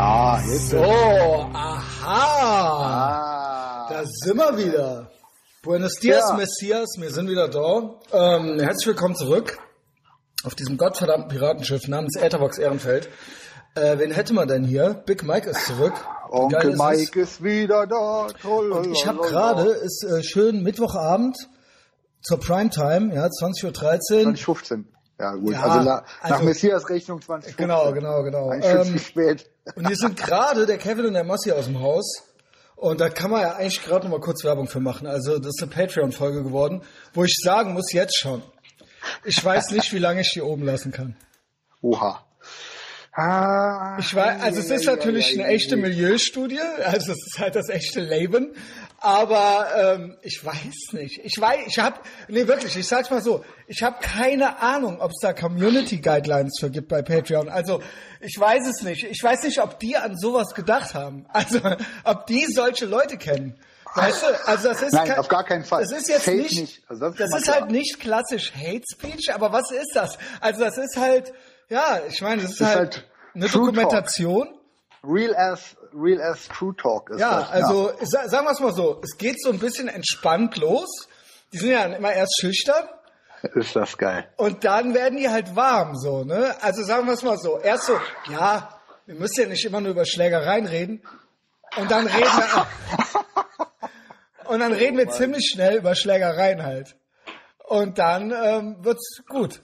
Ah, jetzt. So, aha. Ah. Da sind wir wieder. Buenos dias, Ja. Messias, wir sind wieder da. Ähm, herzlich willkommen zurück auf diesem gottverdammten Piratenschiff namens Ätherbox Ehrenfeld. Äh, wen hätte man denn hier? Big Mike ist zurück. Onkel ist es? Mike ist wieder da. Und ich habe gerade, ist äh, schön Mittwochabend zur Primetime, ja, 20.13 Uhr. 2015. Ja, gut. Ja, also, na, nach also- Messias Rechnung 2015. Genau, genau, genau. Ein Stück Ähm, spät. Und hier sind gerade der Kevin und der Massi aus dem Haus. Und da kann man ja eigentlich gerade noch mal kurz Werbung für machen. Also das ist eine Patreon-Folge geworden, wo ich sagen muss, jetzt schon. Ich weiß nicht, wie lange ich die oben lassen kann. Oha. Ah, Ich weiß, also es ist natürlich eine echte Milieustudie, also es ist halt das echte Leben, aber ähm, ich weiß nicht. Ich weiß, ich habe, nee wirklich, ich sag's mal so, ich habe keine Ahnung, ob es da Community Guidelines für gibt bei Patreon. Also ich weiß es nicht. Ich weiß nicht, ob die an sowas gedacht haben. Also ob die solche Leute kennen. Weißt du, also das ist Nein, kein- auf gar keinen Fall. Das ist jetzt Safe nicht, nicht. Also das das ist halt nicht klassisch Hate Speech, aber was ist das? Also das ist halt, ja, ich meine, das ist, ist halt, halt eine True Talk. Dokumentation. Real as, real as True Talk ist Ja, das. also sa- sagen wir es mal so, es geht so ein bisschen entspannt los. Die sind ja immer erst schüchtern Ist das geil. und dann werden die halt warm, so, ne? Also sagen wir es mal so, erst so, ja, wir müssen ja nicht immer nur über Schlägereien reden und dann reden wir und dann reden wir ziemlich schnell über Schlägereien halt. Und dann ähm, wird's gut.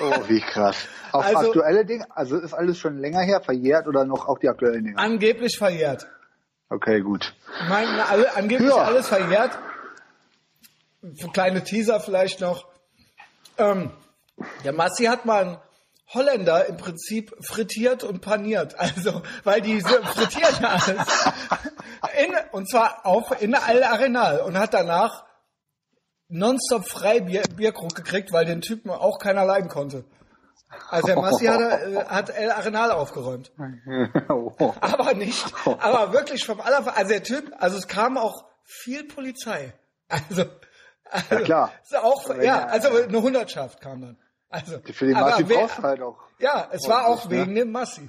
Oh, wie krass. Auf Also- aktuelle Dinge, also ist alles schon länger her, verjährt oder noch auch die aktuellen Dinge? Angeblich verjährt. Okay, gut. Meine, alle, angeblich Ja. alles verjährt. Kleine Teaser vielleicht noch. Ähm, der Massi hat mal einen Holländer im Prinzip frittiert und paniert. Also, weil die frittieren ja alles. In, und zwar auf, in El Arenal und hat danach nonstop frei Bier, Bierkrug gekriegt, weil den Typen auch keiner leiden konnte. Also der Massi hat, äh, hat El Arenal aufgeräumt. Aber nicht, aber wirklich vom aller, also der Typ, also es kam auch viel Polizei. Also, also Ja, klar. Ist auch, ja, also eine Hundertschaft kam dann. Also, Für den Massi brauchst du halt auch. Ja, es war auch ne? wegen dem Massi.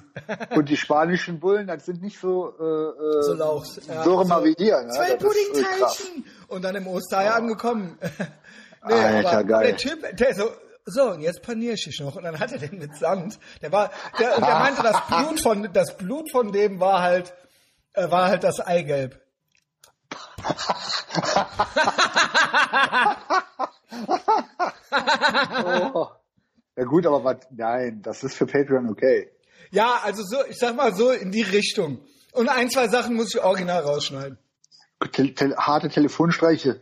Und die spanischen Bullen, das sind nicht so, äh, äh, So lauch. Ja, so mal wie dir. Ne? Zwei. Puddingteilchen! Und dann im Osterei angekommen. nee, Alter, aber geil. der Typ, der so, so, und jetzt paniere ich dich noch. Und dann hat er den mit Sand. Der war, der, und der meinte, das Blut von, das Blut von dem war halt, äh, war halt das Eigelb. Oh. Ja gut, aber was, nein, das ist für Patreon okay. Ja, also so, ich sag mal so in die Richtung. Und ein, zwei Sachen muss ich original rausschneiden. Te te harte Telefonstreiche.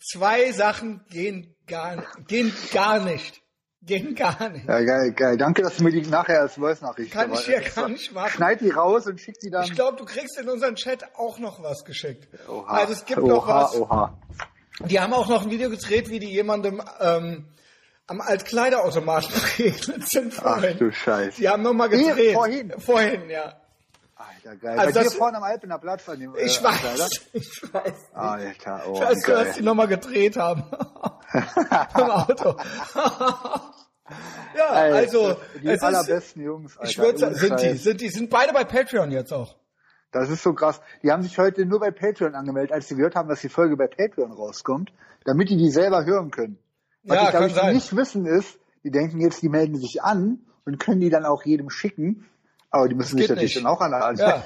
Zwei Sachen gehen gar, gehen gar nicht. Gehen gar nicht. Ja, geil, geil. Danke, dass du mir die nachher als Voice-Nachricht Kann ich hier gar nicht machen. Schneid die raus und schick die dann. Ich glaube, du kriegst in unseren Chat auch noch was geschickt. Oha, Also es gibt oha, noch was. Oha. Die haben auch noch ein Video gedreht, wie die jemandem ähm, am Altkleiderautomaten begegnet sind Ach vorhin. du Scheiße. Die haben nochmal Hier, gedreht. vorhin? Vorhin, ja. Alter, geil. Also Bei dir das- vorne am Alpener Platz an dem äh, Ich Alter, weiß. Ich weiß. Alter, oh, Ich weiß, geil. dass die nochmal gedreht haben. Im Auto. ja, Ey, also die es ist, allerbesten Jungs, Alter. ich würde sagen, sind die, sind die, sind beide bei Patreon jetzt auch. Das ist so krass. Die haben sich heute nur bei Patreon angemeldet, als sie gehört haben, dass die Folge bei Patreon rauskommt, damit die die selber hören können. Was Ja, die, glaub kann ich, sein. nicht wissen ist, die denken jetzt, die melden sich an und können die dann auch jedem schicken. Aber die müssen sich natürlich nicht. dann auch an der Ja,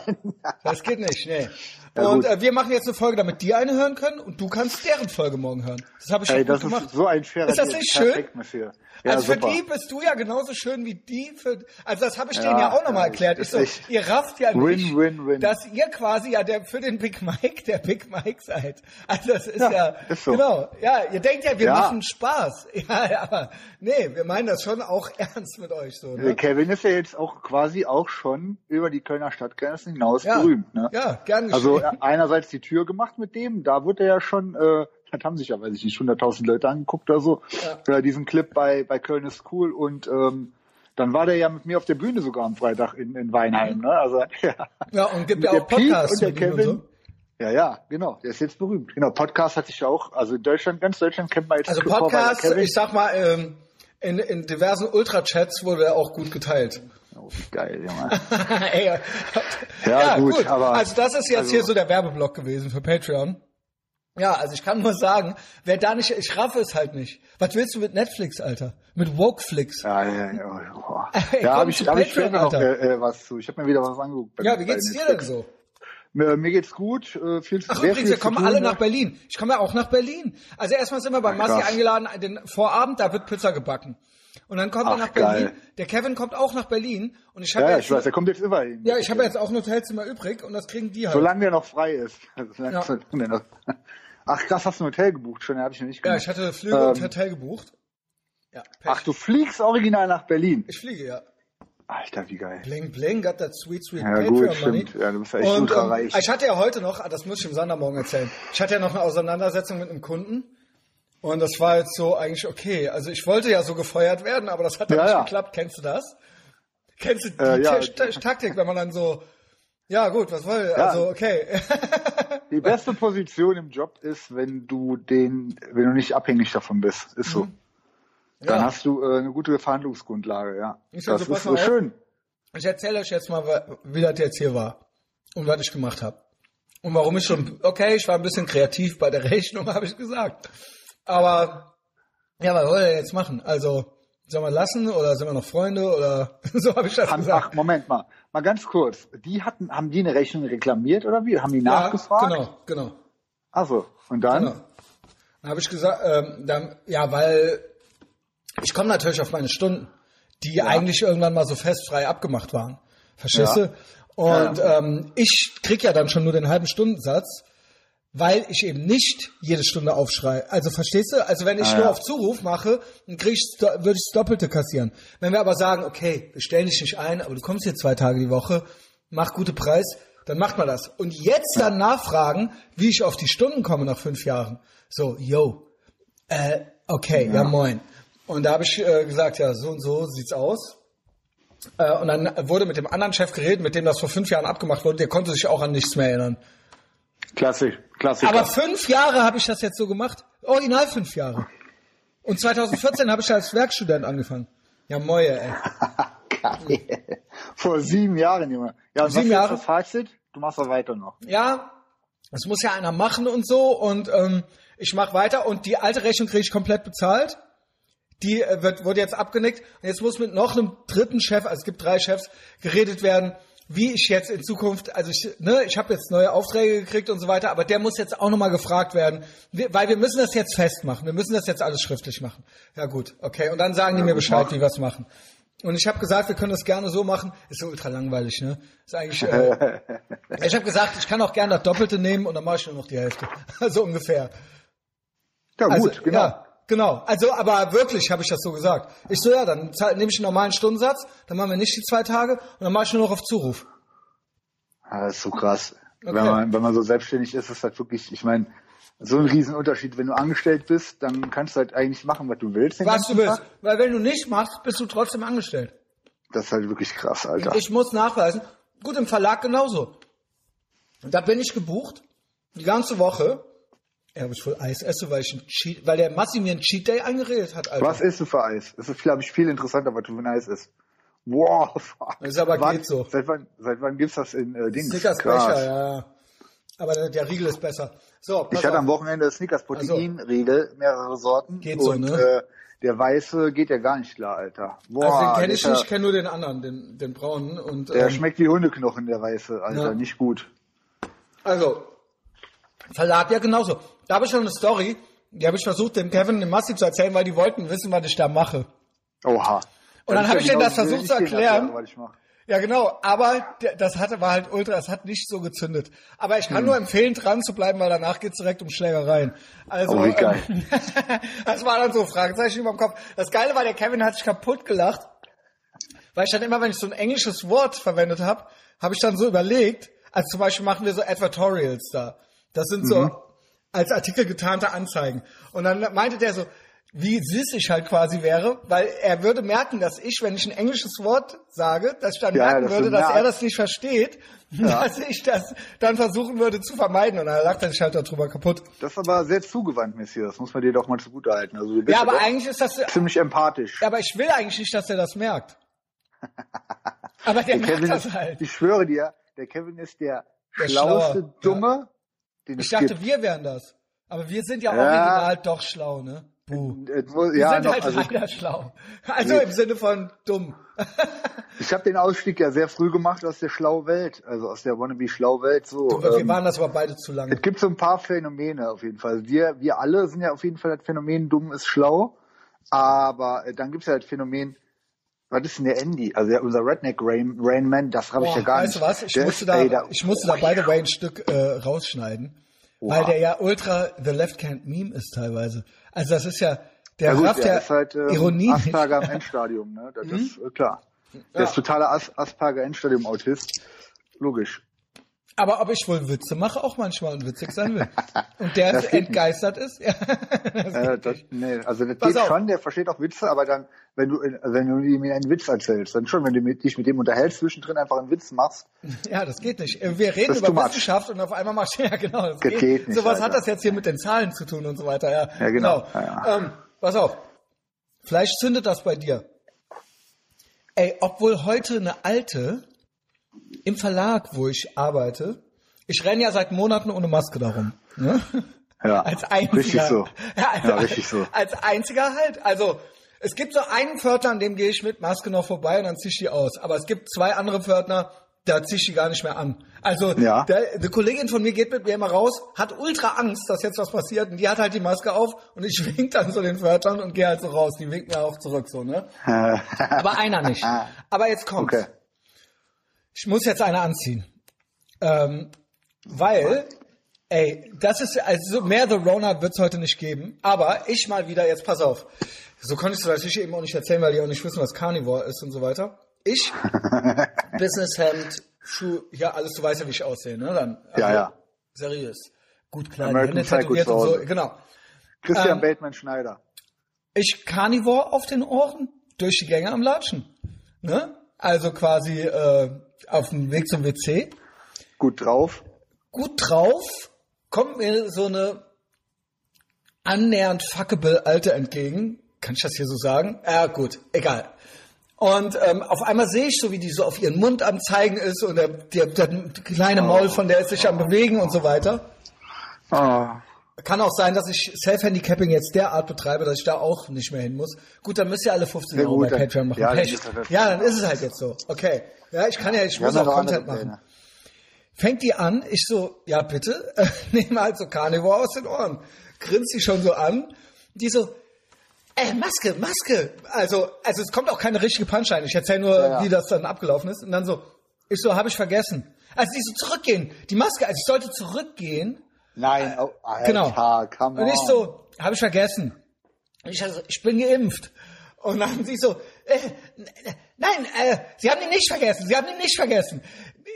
das geht nicht, nee. Ja, und äh, wir machen jetzt eine Folge, damit die eine hören können und du kannst deren Folge morgen hören. Das habe ich Ey, schon das gut gemacht. ist so ein fairer Ist das nicht schön? Monsieur. Ja, also für super. die bist du ja genauso schön wie die für, also das habe ich Ja, denen ja auch nochmal ja, erklärt. Ist so, ihr rafft ja Win, nicht, win, win. dass ihr quasi ja der, für den Big Mike der Big Mike seid. Also das ist ja, ist so. genau. Ja, ihr denkt ja, wir machen Spaß. Ja, ja, aber nee, wir meinen das schon auch ernst mit euch so. Ne? Kevin ist ja jetzt auch quasi auch schon über die Kölner Stadtgrenzen hinaus Ja, berühmt. Ne? ja, gern Also geschehen. äh, einerseits die Tür gemacht mit dem, da wird er ja schon, äh, das haben sich ja, weiß ich nicht, 100.000 Leute angeguckt oder so, Ja. äh, diesen Clip bei, bei Köln ist cool und ähm, dann war der ja mit mir auf der Bühne sogar am Freitag in, in Weinheim. Ne? Also ja, Ja, und gibt ja auch Podcasts und der Kevin. und so. ja, ja, genau, der ist jetzt berühmt. Genau, Podcast hat sich auch, also in Deutschland, ganz Deutschland kennt man jetzt Also Kevin. ich sag mal, ähm, in, in diversen Ultra-Chats wurde er auch gut geteilt. Oh, wie geil, Junge. Ey, ja, Ja, gut, aber- also das ist jetzt also- hier so der Werbeblock gewesen für Patreon. Ja, also ich kann nur sagen, wer da nicht, ich raffe es halt nicht. Was willst du mit Netflix, Alter? Mit Wokeflix? Ja, ja, ja. Ey, komm habe ich, hab ich später noch Alter. äh, äh, was zu. Ich habe mir wieder was angeguckt. Ja, wie geht's dir denn so? Mir, mir geht's gut. Äh, viel, Ach sehr übrigens, wir kommen alle ne? nach Berlin. Ich komme ja auch nach Berlin. Also erstmal sind wir bei Massi eingeladen, den Vorabend, da wird Pizza gebacken. Und dann wir Ach, nach geil. Berlin. Der Kevin kommt auch nach Berlin. Und ich habe Ja, ja, jetzt, ich weiß, der kommt jetzt immer hin. ja, ich habe jetzt auch ein Hotelzimmer übrig und das kriegen die halt. Solange der noch frei ist. Also, Ja. noch- Ach krass, hast du ein Hotel gebucht schon? Ja, habe ich noch nicht ja, gemacht. ich hatte Flüge und Ähm, Hotel gebucht. Ja, Pech. Ach, du fliegst original nach Berlin. Ich fliege, ja. Alter, wie geil. Bling, bling, got that sweet, sweet Ja, gut, Patreon money. stimmt. Ja, du bist ja echt Und ultra ähm, reich. ich hatte ja heute noch, ah, das muss ich im Sondermorgen erzählen, ich hatte ja noch eine Auseinandersetzung mit einem Kunden. Und das war jetzt so eigentlich okay. Also ich wollte ja so gefeuert werden, aber das hat dann Ja, nicht ja. geklappt. Kennst du das? Kennst du die Äh, ja. Ta- Ta- Taktik, wenn man dann so, ja gut, was soll, also okay. Die beste Position im Job ist, wenn du den, wenn du nicht abhängig davon bist. Ist so. Dann Ja. hast du äh, eine gute Verhandlungsgrundlage, ja. Ich das so, ist auf. schön. Ich erzähle euch jetzt mal, wie das jetzt hier war und was ich gemacht habe. Und warum ich schon, okay, ich war ein bisschen kreativ bei der Rechnung, habe ich gesagt. Aber, ja, was wollen wir jetzt machen? Also, sollen wir lassen oder sind wir noch Freunde oder so habe ich das Haben, gesagt. ach, Moment mal. Mal ganz kurz. Die hatten, haben die eine Rechnung reklamiert oder wie? Haben die Ja, nachgefragt? genau, genau. Achso. Und dann? genau. Dann habe ich gesagt, ähm, dann, ja, weil ich komme natürlich auf meine Stunden, die eigentlich irgendwann mal so festfrei abgemacht waren. Verstehst Ja. du? Und Ähm, ich krieg ja dann schon nur den halben Stundensatz, weil ich eben nicht jede Stunde aufschrei. Also verstehst du? Also wenn ich Ah, nur ja. auf Zuruf mache, dann krieg ich, würde ich das Doppelte kassieren. Wenn wir aber sagen, okay, wir stellen dich nicht ein, aber du kommst hier zwei Tage die Woche, mach gute Preis, dann macht man das. Und jetzt dann nachfragen, wie ich auf die Stunden komme nach fünf Jahren. So, yo, äh, okay, ja, moin. Und da habe ich äh, gesagt, ja, so und so sieht's aus. Äh, und dann wurde mit dem anderen Chef geredet, mit dem das vor fünf Jahren abgemacht wurde, der konnte sich auch an nichts mehr erinnern. Klassisch, Klassiker. Aber fünf Jahre habe ich das jetzt so gemacht. Original fünf Jahre. Und 2014 habe ich als Werkstudent angefangen. Ja, moje, ey. Geil. Vor sieben Jahren, Junge. Ja, Sieben was Jahre? ist das Fazit? Du machst doch weiter noch. Ja, das muss ja einer machen und so. Und ähm, ich mache weiter. Und die alte Rechnung kriege ich komplett bezahlt. Die äh, wird, wurde jetzt abgenickt. Und jetzt muss mit noch einem dritten Chef, also es gibt drei Chefs, geredet werden, wie ich jetzt in Zukunft, also ich, ne, ich habe jetzt neue Aufträge gekriegt und so weiter, aber der muss jetzt auch nochmal gefragt werden, weil wir müssen das jetzt festmachen, wir müssen das jetzt alles schriftlich machen. Ja gut, okay. Und dann sagen die mir Bescheid, wie wir es machen. Und ich habe gesagt, wir können das gerne so machen. Ist so ultra langweilig, ne? Ist eigentlich. Äh, ich habe gesagt, ich kann auch gerne das Doppelte nehmen und dann mache ich nur noch die Hälfte. so ungefähr. Ja, Also, gut, genau. Ja, genau. Also, aber wirklich habe ich das so gesagt. Ich so, ja, dann nehme ich einen normalen Stundensatz, dann machen wir nicht die zwei Tage und dann mache ich nur noch auf Zuruf. Ja, das ist so krass. Okay. Wenn, man, wenn man so selbstständig ist, ist halt wirklich, ich meine, so ein Riesenunterschied. Wenn du angestellt bist, dann kannst du halt eigentlich machen, was du willst. Was du willst. Tag. Weil wenn du nicht machst, bist du trotzdem angestellt. Das ist halt wirklich krass, Alter. Ich muss nachweisen. Gut, im Verlag genauso. Und da bin ich gebucht, die ganze Woche. Ja, ob ich wohl Eis esse, weil ich ein Cheat, weil der Massi mir einen Cheat Day eingeredet hat, Alter. Was isst du für Eis? Das ist, glaube ich, viel interessanter, was du für ein Eis isst. Wow, fuck. Das ist aber Wann- geht so. Seit wann, seit wann gibt's das in äh, Dings? Snickers Krass. Becher, ja. Aber der, der Riegel ist besser. So, Ich hatte auf. am Wochenende Snickers Proteinriegel, mehrere Sorten. Geht so, und, ne? Äh, der weiße geht ja gar nicht klar, Alter. Boah, also den kenne ich nicht, ich kenne nur den anderen, den, den braunen. Und, Der ähm, schmeckt wie Hundeknochen, der weiße, Alter. Ja. Nicht gut. Also, Verlag ja genauso. Da habe ich schon eine Story, die habe ich versucht, dem Kevin, dem Massi zu erzählen, weil die wollten wissen, was ich da mache. Oha. Und dann ist hab ja ich denen genau- das versucht zu erklären. Ja, genau, aber das hatte, war halt ultra, es hat nicht so gezündet. Aber ich kann nur empfehlen, dran zu bleiben, weil danach geht's direkt um Schlägereien. Also, Oh, wie geil. ähm, das war dann so Fragezeichen über dem Kopf. Das Geile war, der Kevin hat sich kaputt gelacht, weil ich dann immer, wenn ich so ein englisches Wort verwendet habe, habe ich dann so überlegt, also zum Beispiel machen wir so Advertorials da. Das sind so als Artikel getarnte Anzeigen. Und dann meinte der so, wie süß ich halt quasi wäre, weil er würde merken, dass ich, wenn ich ein englisches Wort sage, dass ich dann Ja, merken dass würde, dass er das nicht versteht, dass ich das dann versuchen würde zu vermeiden. Und dann lacht er sich halt darüber kaputt. Das ist aber sehr zugewandt, Messias. Das muss man dir doch mal zugute halten. Also Ja, aber eigentlich ist das, ziemlich empathisch. aber ich will eigentlich nicht, dass er das merkt. Aber der macht Kevin das ist, halt. Ich schwöre dir, der Kevin ist der, Der schlauste Schlaue, Dumme, den Ich es dachte, gibt. wir wären das. Aber wir sind ja, Ja. original doch schlau, ne? Buh. Äh, wo- Wir ja, sind noch, halt also, leider schlau. Also Nee. im Sinne von dumm. ich habe den Ausstieg ja sehr früh gemacht aus der schlauen Welt, also aus der wannabe schlau Welt. So, wir ähm, waren das aber beide zu lange. es gibt so ein paar Phänomene auf jeden Fall. Wir, wir alle sind ja auf jeden Fall das Phänomen, dumm ist schlau. Aber äh, dann gibt's ja das Phänomen, was ist denn der Andy? Also der, unser Redneck Rain, Rain Man, das habe ich ja gar weißt nicht. du was? Ich Der musste da, ey, da- ich musste da by the way ein Stück äh, rausschneiden, Oha. weil der ja ultra the left hand meme ist teilweise. Also das ist ja der Ja gut, rafft der ja ist halt ähm, Ironie. Asperger im Endstadium, ne? Das ist äh, klar. Der Ja. ist totaler As Asperger Endstadium Autist. Logisch. Aber ob ich wohl Witze mache, auch manchmal und witzig sein will. Und der Das ist geht nicht. entgeistert ist. Ja. Äh, das, nee, also das Pass geht auf. schon, der versteht auch Witze, aber dann, wenn du, wenn du ihm einen Witz erzählst, dann schon, wenn du dich mit dem unterhältst, zwischendrin einfach einen Witz machst, Ja, das geht nicht. Wir reden Das über. Wissenschaft und auf einmal machst du, ja genau, das Das geht. geht nicht, so was hat das jetzt hier mit den Zahlen zu tun und so weiter. Ja, Ja, genau. Ja, ja. Ähm, pass auf. Vielleicht zündet das bei dir. Ey, obwohl heute eine alte im Verlag, wo ich arbeite, ich renne ja seit Monaten ohne Maske darum. Ne? ja, Als einziger. richtig so. Ja, als, Ja, richtig so. Als einziger halt. Also, es gibt so einen Pförtner, an dem gehe ich mit Maske noch vorbei und dann zieh ich die aus. Aber es gibt zwei andere Pförtner, da zieh ich die gar nicht mehr an. Also, Ja. der, eine Kollegin von mir geht mit mir immer raus, hat ultra Angst, dass jetzt was passiert und die hat halt die Maske auf und ich wink dann so den Pförtnern und gehe halt so raus. Die winken mir auch zurück so, ne? Aber einer nicht. Aber jetzt kommt's. Okay. Ich muss jetzt eine anziehen. Ähm, weil, ey, das ist, also mehr The Rona wird's heute nicht geben. Aber ich mal wieder, jetzt pass auf. So konntest du natürlich eben auch nicht erzählen, weil die auch nicht wissen, was Carnivore ist und so weiter. Ich, Businesshemd, Schuh, ja, alles, du weißt ja, wie ich aussehe, ne? Dann, Ja, ja. Seriös. Gut, kleine American tätowiert und so, genau. Christian Ähm, Bateman Schneider. Ich Carnivore auf den Ohren, durch die Gänge am Latschen. Ne? Also quasi äh, auf dem Weg zum WC. Gut drauf. Gut drauf kommt mir so eine annähernd fuckable Alte entgegen. Kann ich das hier so sagen? Ja, gut, egal. Und ähm, auf einmal sehe ich so, wie die so auf ihren Mund am Zeigen ist und der, der, der kleine Maul von der ist sich am Bewegen und so weiter. Oh. Kann auch sein, dass ich Self-Handicapping jetzt derart betreibe, dass ich da auch nicht mehr hin muss. Gut, dann müsst ihr alle 15 Ja, Euro gut, bei Patreon machen. ja, dann Pech. ist das- ja, dann ist es halt jetzt so. Okay. Ja, ich kann ja, ich Wir muss ja auch Content machen. Pläne. Fängt die an, ich so, ja bitte, nehme halt so Carnivore aus den Ohren. Grinst sie schon so an. Die so, äh, Maske, Maske. Also, also es kommt auch keine richtige Punchline. Ich erzähle nur, Ja, ja. wie das dann abgelaufen ist. Und dann so, ich so, habe ich vergessen. Also die so zurückgehen. Die Maske, also ich sollte zurückgehen. Nein, oh, Alter, Genau. come on. Und ich so, habe ich vergessen. Und ich also, ich bin geimpft. Und dann sie so, äh, nein, äh, Sie haben ihn nicht vergessen, Sie haben ihn nicht vergessen.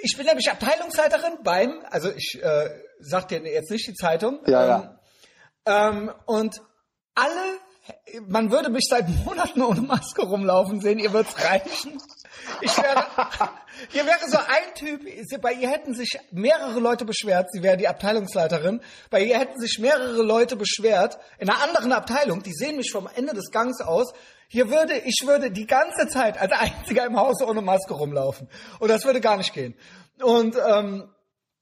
Ich bin nämlich Abteilungsleiterin beim, also ich äh, sag dir jetzt nicht die Zeitung. Ja, ja. ähm, ähm, und alle, man würde mich seit Monaten ohne Maske rumlaufen sehen, ihr wird's reichen. Ich wäre, hier wäre so ein Typ, bei ihr hätten sich mehrere Leute beschwert, sie wäre die Abteilungsleiterin, bei ihr hätten sich mehrere Leute beschwert, in einer anderen Abteilung, die sehen mich vom Ende des Gangs aus, hier würde, ich würde die ganze Zeit als einziger im Haus ohne Maske rumlaufen. Und das würde gar nicht gehen. Und ähm,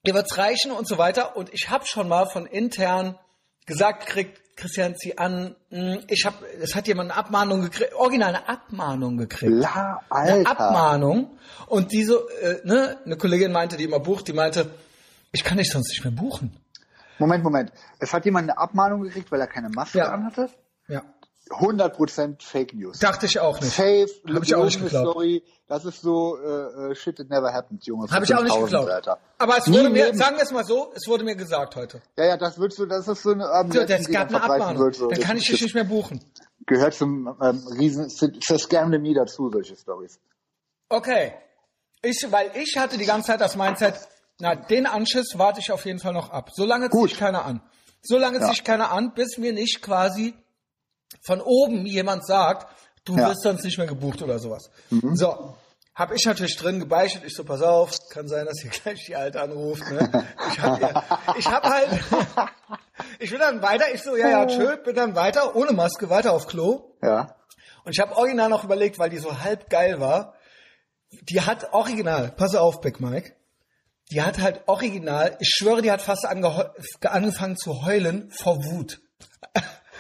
ihr wird's reichen und so weiter. Und ich habe schon mal von intern gesagt gekriegt, Christian, zieh an, mh, ich habe, es hat jemand eine Abmahnung gekriegt, original eine Abmahnung gekriegt. La, Eine Alter. Abmahnung. Und die so, äh, ne, eine Kollegin meinte, die immer bucht, die meinte, ich kann dich sonst nicht mehr buchen. Moment, Moment. Es hat jemand eine Abmahnung gekriegt, weil er keine Maske Ja. anhatte? Ja. 100% Fake News. Dachte ich auch nicht. Safe, Hab ich auch nicht geglaubt. Story. Das ist so äh, äh, shit that never happened, Junge. Habe ich auch nicht 5000, geglaubt. Alter. Aber es Nie wurde im mir, Leben. sagen wir es mal so, es wurde mir gesagt heute. Ja, ja, das wird so, das ist so eine ähm, So, die gab eine Abmahnung. wird, so. Dann Das kann ich dich nicht mehr buchen. Gehört zum ähm, riesen, zur Scam Me dazu, solche Stories. Okay. Ich, weil ich hatte die ganze Zeit das Mindset, na, den Anschiss warte ich auf jeden Fall noch ab. Solange zieht Gut. sich keiner an. Solange Ja. zieht sich keiner an, bis mir nicht quasi von oben jemand sagt, du Ja. Mhm. wirst sonst nicht mehr gebucht oder sowas. So. Hab ich natürlich drin gebeichtet. Ich so, pass auf, kann sein, dass hier gleich die Alte anruft. Ne? Ich hab, ja, hab halt, ich bin dann weiter, ich so, ja, ja, tschö, bin dann weiter, ohne Maske, weiter auf Klo. Ja. Und ich habe original noch überlegt, weil die so halb geil war, die hat original, pass auf, Big Mike, die hat halt original, ich schwöre, die hat fast ange angefangen zu heulen vor Wut.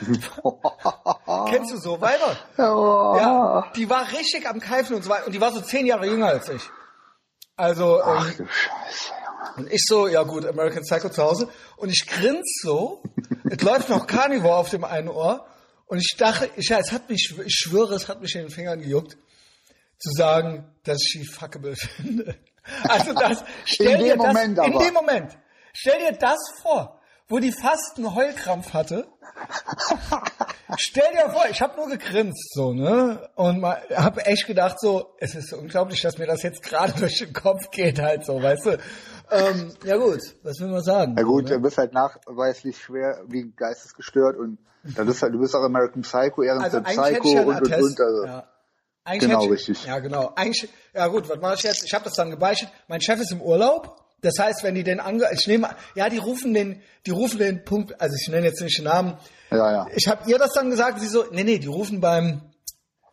Kennst du so, Weiber? Oh. Ja, die war richtig am Keifen und so weiter. Und die war so zehn Jahre jünger als ich. Also, Ach ähm, du Scheiße, Junge. und ich so, ja gut, American Psycho zu Hause. Und ich grins so. es läuft noch Carnivore auf dem einen Ohr. Und ich dachte, ich, ja, es hat mich, ich schwöre, es hat mich in den Fingern gejuckt, zu sagen, dass ich sie fuckable finde. Also das, stell In dir dem Moment das, in aber. dem Moment, stell dir das vor, wo die fast einen Heulkrampf hatte. Stell dir vor, ich habe nur gegrinst so, ne? Und habe echt gedacht so, es ist unglaublich, dass mir das jetzt gerade durch den Kopf geht halt so, weißt du? Ähm, ja gut, was will man sagen? Na gut, ne? du bist halt nachweislich schwer wie geistesgestört und dann bist halt, du bist auch American Psycho, Also eigentlich hätte Psycho ja und und und. Also. ja. Eigentlich Genau, ich, richtig. Ja, genau. Eigentlich, ja gut, was mache ich jetzt? Ich habe das dann gebeichtet. Mein Chef ist im Urlaub. Das heißt, wenn die den ange, ich nehme, ja, die rufen den, die rufen den Punkt, also ich nenne jetzt nicht den Namen. Ja, ja. Ich habe ihr das dann gesagt, sie so, nee, nee, die rufen beim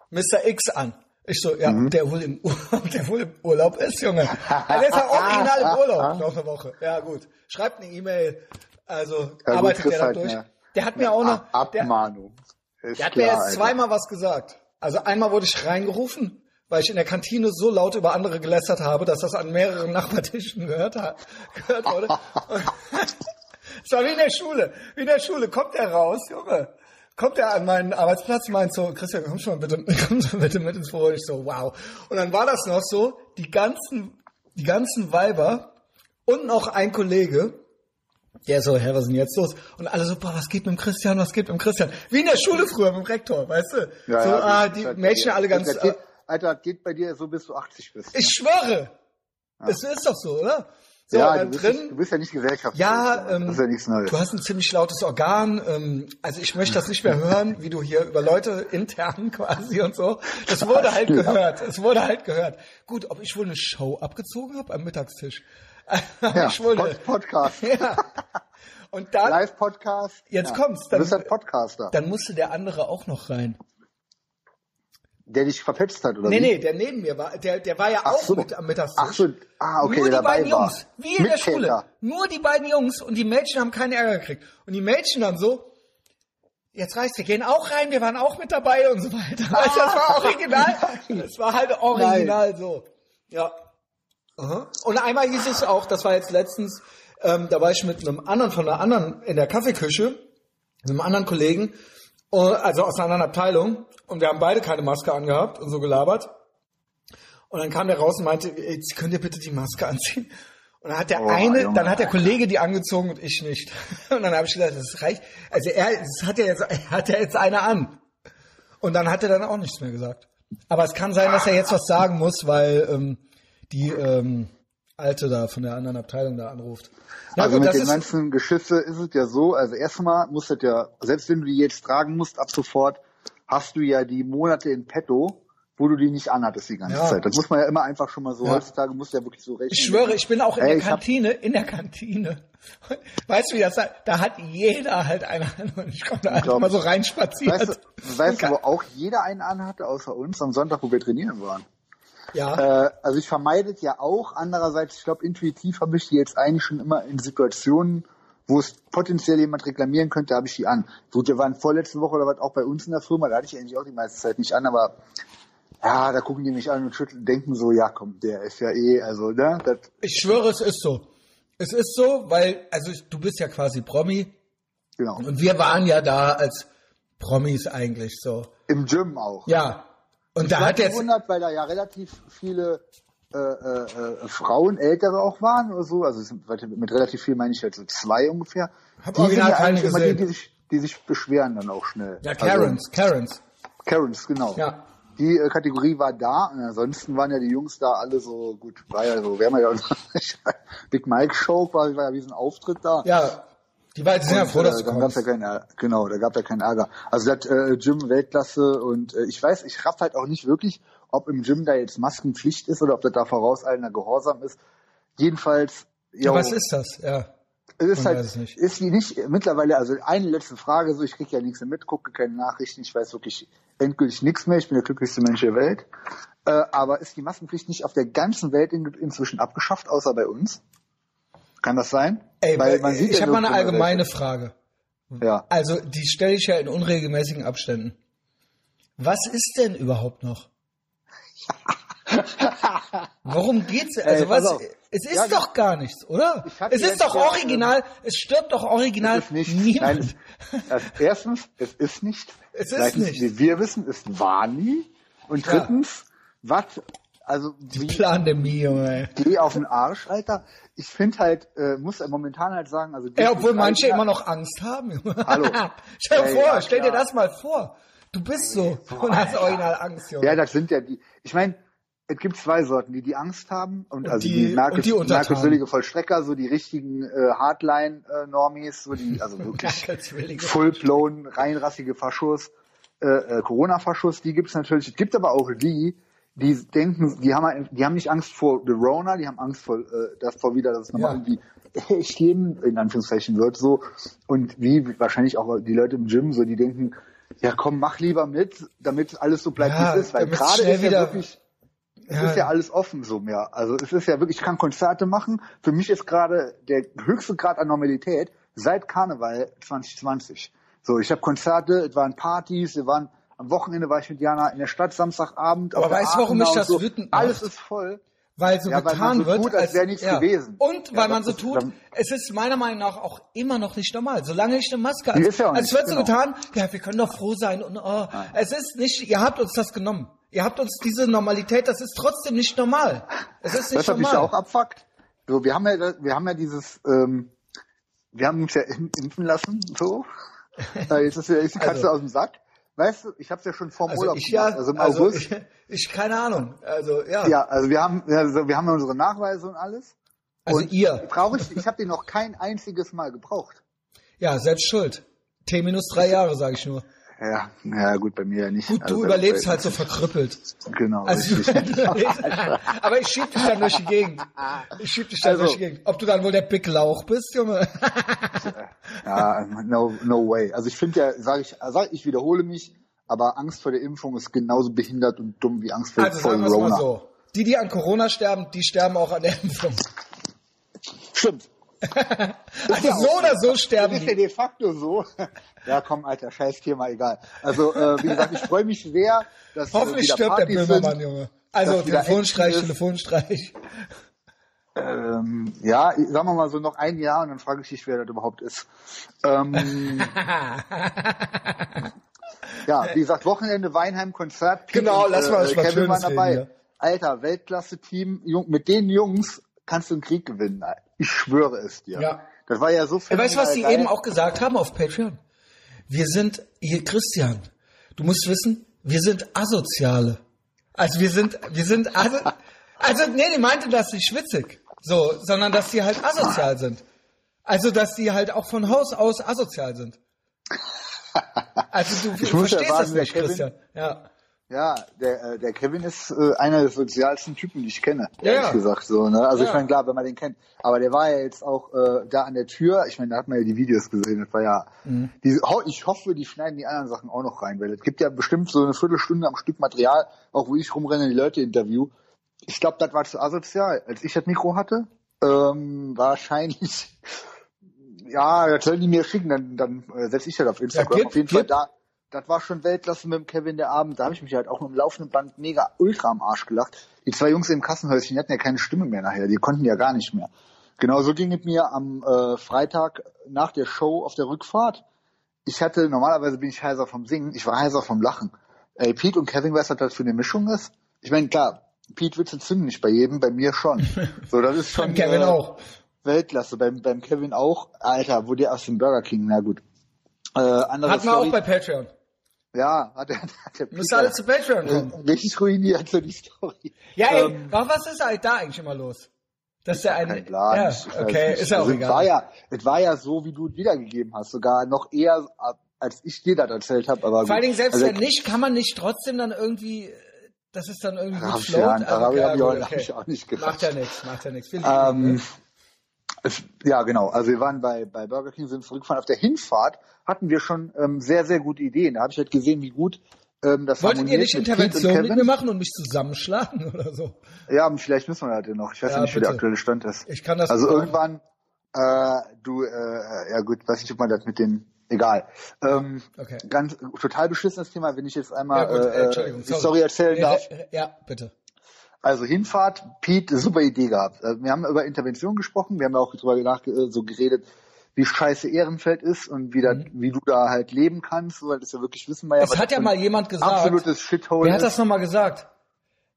Mr. X an. Ich so, ja, Mhm. der wohl im Urlaub, der wohl im Urlaub ist, Junge. Der ist ja original im Urlaub noch eine Woche. Ja, gut. Schreibt eine E-Mail. Also Ja, gut, arbeitet kriegst der halt durch. eine- Der hat mir auch noch, Ab der, Abmahnung. Ist der hat mir jetzt zweimal was gesagt. Also einmal wurde ich reingerufen, weil ich in der Kantine so laut über andere gelästert habe, dass das an mehreren Nachbartischen gehört, ha- gehört wurde. Es war wie in der Schule. Wie in der Schule. Kommt er raus, Junge. Kommt er an meinen Arbeitsplatz und meint so, Christian, komm schon mal bitte, komm schon bitte mit ins Büro. Und ich so, wow. Und dann war das noch so, die ganzen, die ganzen Weiber und noch ein Kollege, der so, hä, was ist denn jetzt los? Und alle so, boah, was geht mit dem Christian, was geht mit dem Christian? Wie in der Schule früher mit dem Rektor, weißt du? Ja, so, ja, ah, die Mädchen alle ganz, äh, Alter, das geht bei dir so, bis du 80 bist. ich schwöre. Es ist doch so, oder? So, ja, und du bist, drin, du bist ja nicht gesellschaftsfähig. Ja, ähm, das ist ja nichts Neues. du hast ein ziemlich lautes Organ. Ähm, also ich möchte das nicht mehr hören, wie du hier über Leute intern quasi und so. Das wurde halt Ja. gehört. Es wurde halt gehört. Gut, ob ich wohl eine Show abgezogen habe am Mittagstisch? ja, ich wohl, Pod Podcast. ja. Und dann, Live-Podcast. Jetzt ja. kommt's, Du dann- bist halt Podcaster, dann musste der andere auch noch rein. Der dich verpetzt hat, oder Nee, wie? nee, der neben mir war, der, der war ja Ach auch so. mit am Mittagstisch. Ach so, ah, okay, Nur der die beiden war. Jungs, wie in der Mittäter. Schule. Nur die beiden Jungs und die Mädchen haben keinen Ärger gekriegt. Und die Mädchen dann so, jetzt reicht's, wir gehen auch rein, wir waren auch mit dabei und so weiter. Weißt du, das war original. Das war halt original so. Ja. Aha. Und einmal hieß es auch, das war jetzt letztens, ähm, da war ich mit einem anderen von einer anderen in der Kaffeeküche, mit einem anderen Kollegen, also aus einer anderen Abteilung, und wir haben beide keine Maske angehabt und so gelabert. Und dann kam der raus und meinte, jetzt könnt ihr bitte die Maske anziehen. Und dann hat der Oh, eine, Junge. dann hat der Kollege die angezogen und ich nicht. Und dann habe ich gesagt, das reicht. Also er, es hat ja jetzt, er hat ja jetzt eine an. Und dann hat er dann auch nichts mehr gesagt. Aber es kann sein, dass er jetzt was sagen muss, weil ähm, die ähm, Alte da von der anderen Abteilung da anruft. Na also gut, mit den ganzen Geschisse ist es ja so, also erstmal musst du ja, selbst wenn du die jetzt tragen musst, ab sofort, hast du ja die Monate in petto, wo du die nicht anhattest die ganze Ja. Zeit. Das muss man ja immer einfach schon mal so, Ja. heutzutage musst du ja wirklich so rechnen. ich schwöre, ich bin auch in Ey, der Kantine, in der Kantine. Weißt du, wie das sei? Da hat jeder halt eine an und ich komme da einfach mal so reinspaziert. Weißt du, weißt du, wo auch jeder einen anhatte, außer uns, am Sonntag, wo wir trainieren waren? Ja, Äh, also ich vermeide es ja auch. Andererseits, ich glaube, intuitiv habe ich die jetzt eigentlich schon immer in Situationen, wo es potenziell jemand reklamieren könnte, habe ich die an. Gut, wir waren vorletzte Woche oder was auch bei uns in der Firma, da hatte ich eigentlich auch die meiste Zeit nicht an, aber ja, da gucken die mich an und schütteln, denken so, ja komm, der ist ja eh, also, ne, ich schwöre, es ist so. Es ist so, weil, also ich, du bist ja quasi Promi genau. und wir waren ja da als Promis eigentlich so. Im Gym auch. Ja. Und da Ich war hat jetzt, gewundert, weil da ja relativ viele äh, äh, äh, Frauen, ältere auch waren oder so. Also mit relativ viel meine ich halt so zwei ungefähr. Hab die sind ja keine eigentlich immer die, gesehen. die sich, die sich beschweren dann auch schnell. ja, Karens, Karens. Also, Karens, genau. Ja. Die äh, Kategorie war da und ansonsten waren ja die Jungs da alle so, gut, war ja so, wären wir ja Big Mike Show quasi, war ja wie so ein Auftritt da. Ja, die beiden sind ja froh, dass äh, du dann gab's kommst. ja keinen Ärger. Genau, da gab ja keinen Ärger. Also das äh, Gym Weltklasse und äh, ich weiß, ich raff halt auch nicht wirklich, ob im Gym da jetzt Maskenpflicht ist oder ob das da vorauseilender Gehorsam ist. Jedenfalls, Ja, jo, was ist das? Ja. es ist halt, weiß es nicht. ist die nicht mittlerweile, also eine letzte Frage, so ich kriege ja nichts mehr mit, gucke keine Nachrichten, ich weiß wirklich endgültig nichts mehr, ich bin der glücklichste Mensch der Welt. Äh, aber ist die Maskenpflicht nicht auf der ganzen Welt in, inzwischen abgeschafft, außer bei uns? Kann das sein? Ey, Weil man sieht ich ja habe mal eine allgemeine. Frage. Ja. Also, die stelle ich ja in unregelmäßigen Abständen. Was ist denn überhaupt noch? Worum geht's? Also Ey, was? Es ist Ja, doch gar nichts, oder? Es ist doch ja, original. Es stirbt doch original Es ist nicht. niemand. Nein, also erstens, es ist nicht. Es ist nicht. wie wir wissen, es war nie. Und Ja. drittens, was, also wie, Pandemie, Junge. ey. geh auf den Arsch, Alter. Ich finde halt, äh, muss momentan halt sagen, also Ey, obwohl manche immer noch Angst haben. Junge. Hallo. stell dir vor, ja, stell dir das mal vor. Du bist so und hast original Angst, Junge. Ja, das sind ja die. Ich meine, es gibt zwei Sorten, die die Angst haben und, also die- die, und die merkwürdige Vollstrecker, so die richtigen äh, Hardline-Normies, so die, also wirklich full-blown, reinrassige Faschos, äh, äh, Corona-Faschos, die gibt's natürlich. Es gibt aber auch die, die denken, die haben, halt- die haben nicht Angst vor the Rona, die haben Angst vor, äh, davor wieder, dass es nochmal Ja. irgendwie echt jedem in Anführungszeichen wird, so. Und wie wahrscheinlich auch die Leute im Gym, so, die denken, ja komm, mach lieber mit, damit alles so bleibt, Ja, wie es ist. Weil gerade ist ja wirklich, es Ja. ist ja alles offen so mehr. Also es ist ja wirklich, ich kann Konzerte machen. Für mich ist gerade der höchste Grad an Normalität seit Karneval 2020. So, ich habe Konzerte, es waren Partys, wir waren am Wochenende war ich mit Jana in der Stadt Samstagabend. Aber weißt du, warum mich das so. wütend Alles macht? ist voll. Weil so Ja, weil getan man so wird, tut, als wäre nichts gewesen. Und Ja, weil man das so tut, dann- es ist meiner Meinung nach auch immer noch nicht normal. Solange ich eine Maske ist ja also nicht, wird so genau. getan, ja, wir können doch froh sein und oh, es ist nicht, ihr habt uns das genommen. Ihr habt uns diese Normalität, das ist trotzdem nicht normal. Es ist nicht Das hat mich normal. auch abfuckt. So, wir haben ja, wir haben ja dieses, ähm, wir haben uns ja im- impfen lassen, so. Äh, jetzt ist, ja- ist die Katze Also- aus dem Sack. Weißt du, ich habe es ja schon vor dem also Urlaub ich ja, gemacht, also im also August. ich, ich keine Ahnung. Also ja, Ja, also wir haben, also wir haben unsere Nachweise und alles. also und ihr, Brauche ich, ich habe den noch kein einziges Mal gebraucht. ja, selbst schuld. T minus drei Jahre, sage ich nur. Ja, ja gut, bei mir ja nicht. Gut, Also, du überlebst halt so verkrüppelt. Genau, Also, aber ich schieb dich dann durch die Gegend. Ich schieb dich dann Also- durch die Gegend. Ob du dann wohl der Big Lauch bist, Junge? ja, no, no way. Also ich finde ja, sage ich, sag, ich wiederhole mich, aber Angst vor der Impfung ist genauso behindert und dumm wie Angst vor, Also vor sagen wir es mal Corona. so. Die, die an Corona sterben, die sterben auch an der Impfung. Stimmt. Also so oder so sterben Das ist ja de facto so. Ja, komm, Alter, scheiß Thema, egal. Also, äh, wie gesagt, ich freue mich sehr, dass äh, Hoffentlich wieder stirbt der Partys Böhmermann, sind. Junge. Also Telefonstreich. Telefonstreich. Ähm, ja, sagen wir mal so noch ein Jahr und dann frage ich dich, wer das überhaupt ist. Ähm, ja, wie gesagt, Wochenende Weinheim Konzert. Genau, und, lass mal was Kevin Schönes dabei. reden, ja. Alter, Weltklasse-Team. Mit den Jungs kannst du einen Krieg gewinnen. Ich schwöre es dir. Ja. Das war ja so Ja, weißt du, was die phänomenal eben auch gesagt haben auf Patreon? Wir sind, hier Christian, du musst wissen, wir sind Asoziale. Also wir sind, wir sind, also, also nee, die meinte das nicht witzig, so, sondern dass die halt asozial sind. Also, dass die halt auch von Haus aus asozial sind. Also du Ich verstehst das nicht, Kevin- Christian. Ja. Ja, der, äh, der Kevin ist äh, einer der sozialsten Typen, die ich kenne, Ja, ehrlich ja. gesagt. So, ne? Also ich Ja. meine, klar, wenn man den kennt. Aber der war ja jetzt auch äh, da an der Tür. Ich meine, da hat man ja die Videos gesehen. Das war ja. Mhm. Diese, ho- ich hoffe, die schneiden die anderen Sachen auch noch rein, weil es gibt ja bestimmt so eine Viertelstunde am Stück Material, auch wo ich rumrenne, die Leute interview. Ich glaube, das war zu asozial. Als ich das Mikro hatte, ähm, wahrscheinlich. Ja, das sollen die mir schicken, dann, dann äh, setze ich das auf Instagram. gib, auf jeden gib. Fall da. Das war schon Weltklasse mit dem Kevin der Abend. Da habe ich mich halt auch mit dem laufenden Band mega ultra am Arsch gelacht. Die zwei Jungs im Kassenhäuschen hatten ja keine Stimme mehr nachher. Die konnten ja gar nicht mehr. Genau so ging es mir am äh, Freitag nach der Show auf der Rückfahrt. Ich hatte, normalerweise bin ich heiser vom Singen, ich war heiser vom Lachen. Ey, Pete und Kevin, weißt du, was das für eine Mischung ist? Ich meine, klar, Pete Witze zünden nicht bei jedem, bei mir schon. So, das ist schon Beim Kevin äh, auch. Weltklasse, beim, beim Kevin auch. Alter, wo der aus dem Burger King, na gut. Äh, andere Hatten wir auch bei Patreon. Ja, hat der, hat der Müsst ihr alle zu Patreon kommen. äh, richtig ruiniert, so die Story. Ja, ey, Ähm, aber was ist halt da eigentlich immer los? Dass der eine, kein Plan. ja, ich okay, ist ja auch also, Es war egal. ja, es war ja so, wie du es wiedergegeben hast, sogar noch eher, als ich dir das erzählt habe. Aber Vor allen Dingen selbst also, wenn nicht, kann man nicht trotzdem dann irgendwie, äh, dass es dann irgendwie Hab gut ich ja, hab ich auch- gut, hab okay. ich auch nicht gemacht. Macht ja nichts, macht ja nichts. Viel Ähm, Liebe. Es, ja, genau. Also wir waren bei, bei Burger King, sind zurückgefahren. Auf der Hinfahrt hatten wir schon ähm, sehr, sehr gute Ideen. Da habe ich halt gesehen, wie gut ähm, das Wolltet ihr nicht mit Intervention mit mir machen und mich zusammenschlagen oder so? Ja, vielleicht müssen wir halt noch. Ich weiß Ja, ja nicht, wie der bitte. aktuelle Stand ist. Ich kann das Also irgendwann, äh, du, äh, ja gut, weiß nicht, ob man das mit den, egal. Ähm, Okay. Ganz total beschissenes Thema, wenn ich jetzt einmal Ja, gut, äh, äh, Entschuldigung, die sorry. Story erzählen Ja, darf. äh, Ja, bitte. Also Hinfahrt, Pete, super Idee gehabt. Also wir haben über Intervention gesprochen, wir haben auch darüber nach, äh, so geredet, wie scheiße Ehrenfeld ist und wie, da, wie du da halt leben kannst, weil das ja wirklich wissen wir ja. Mhm. Es hat ja mal jemand gesagt. Absolutes Shithole Wer hat das nochmal gesagt?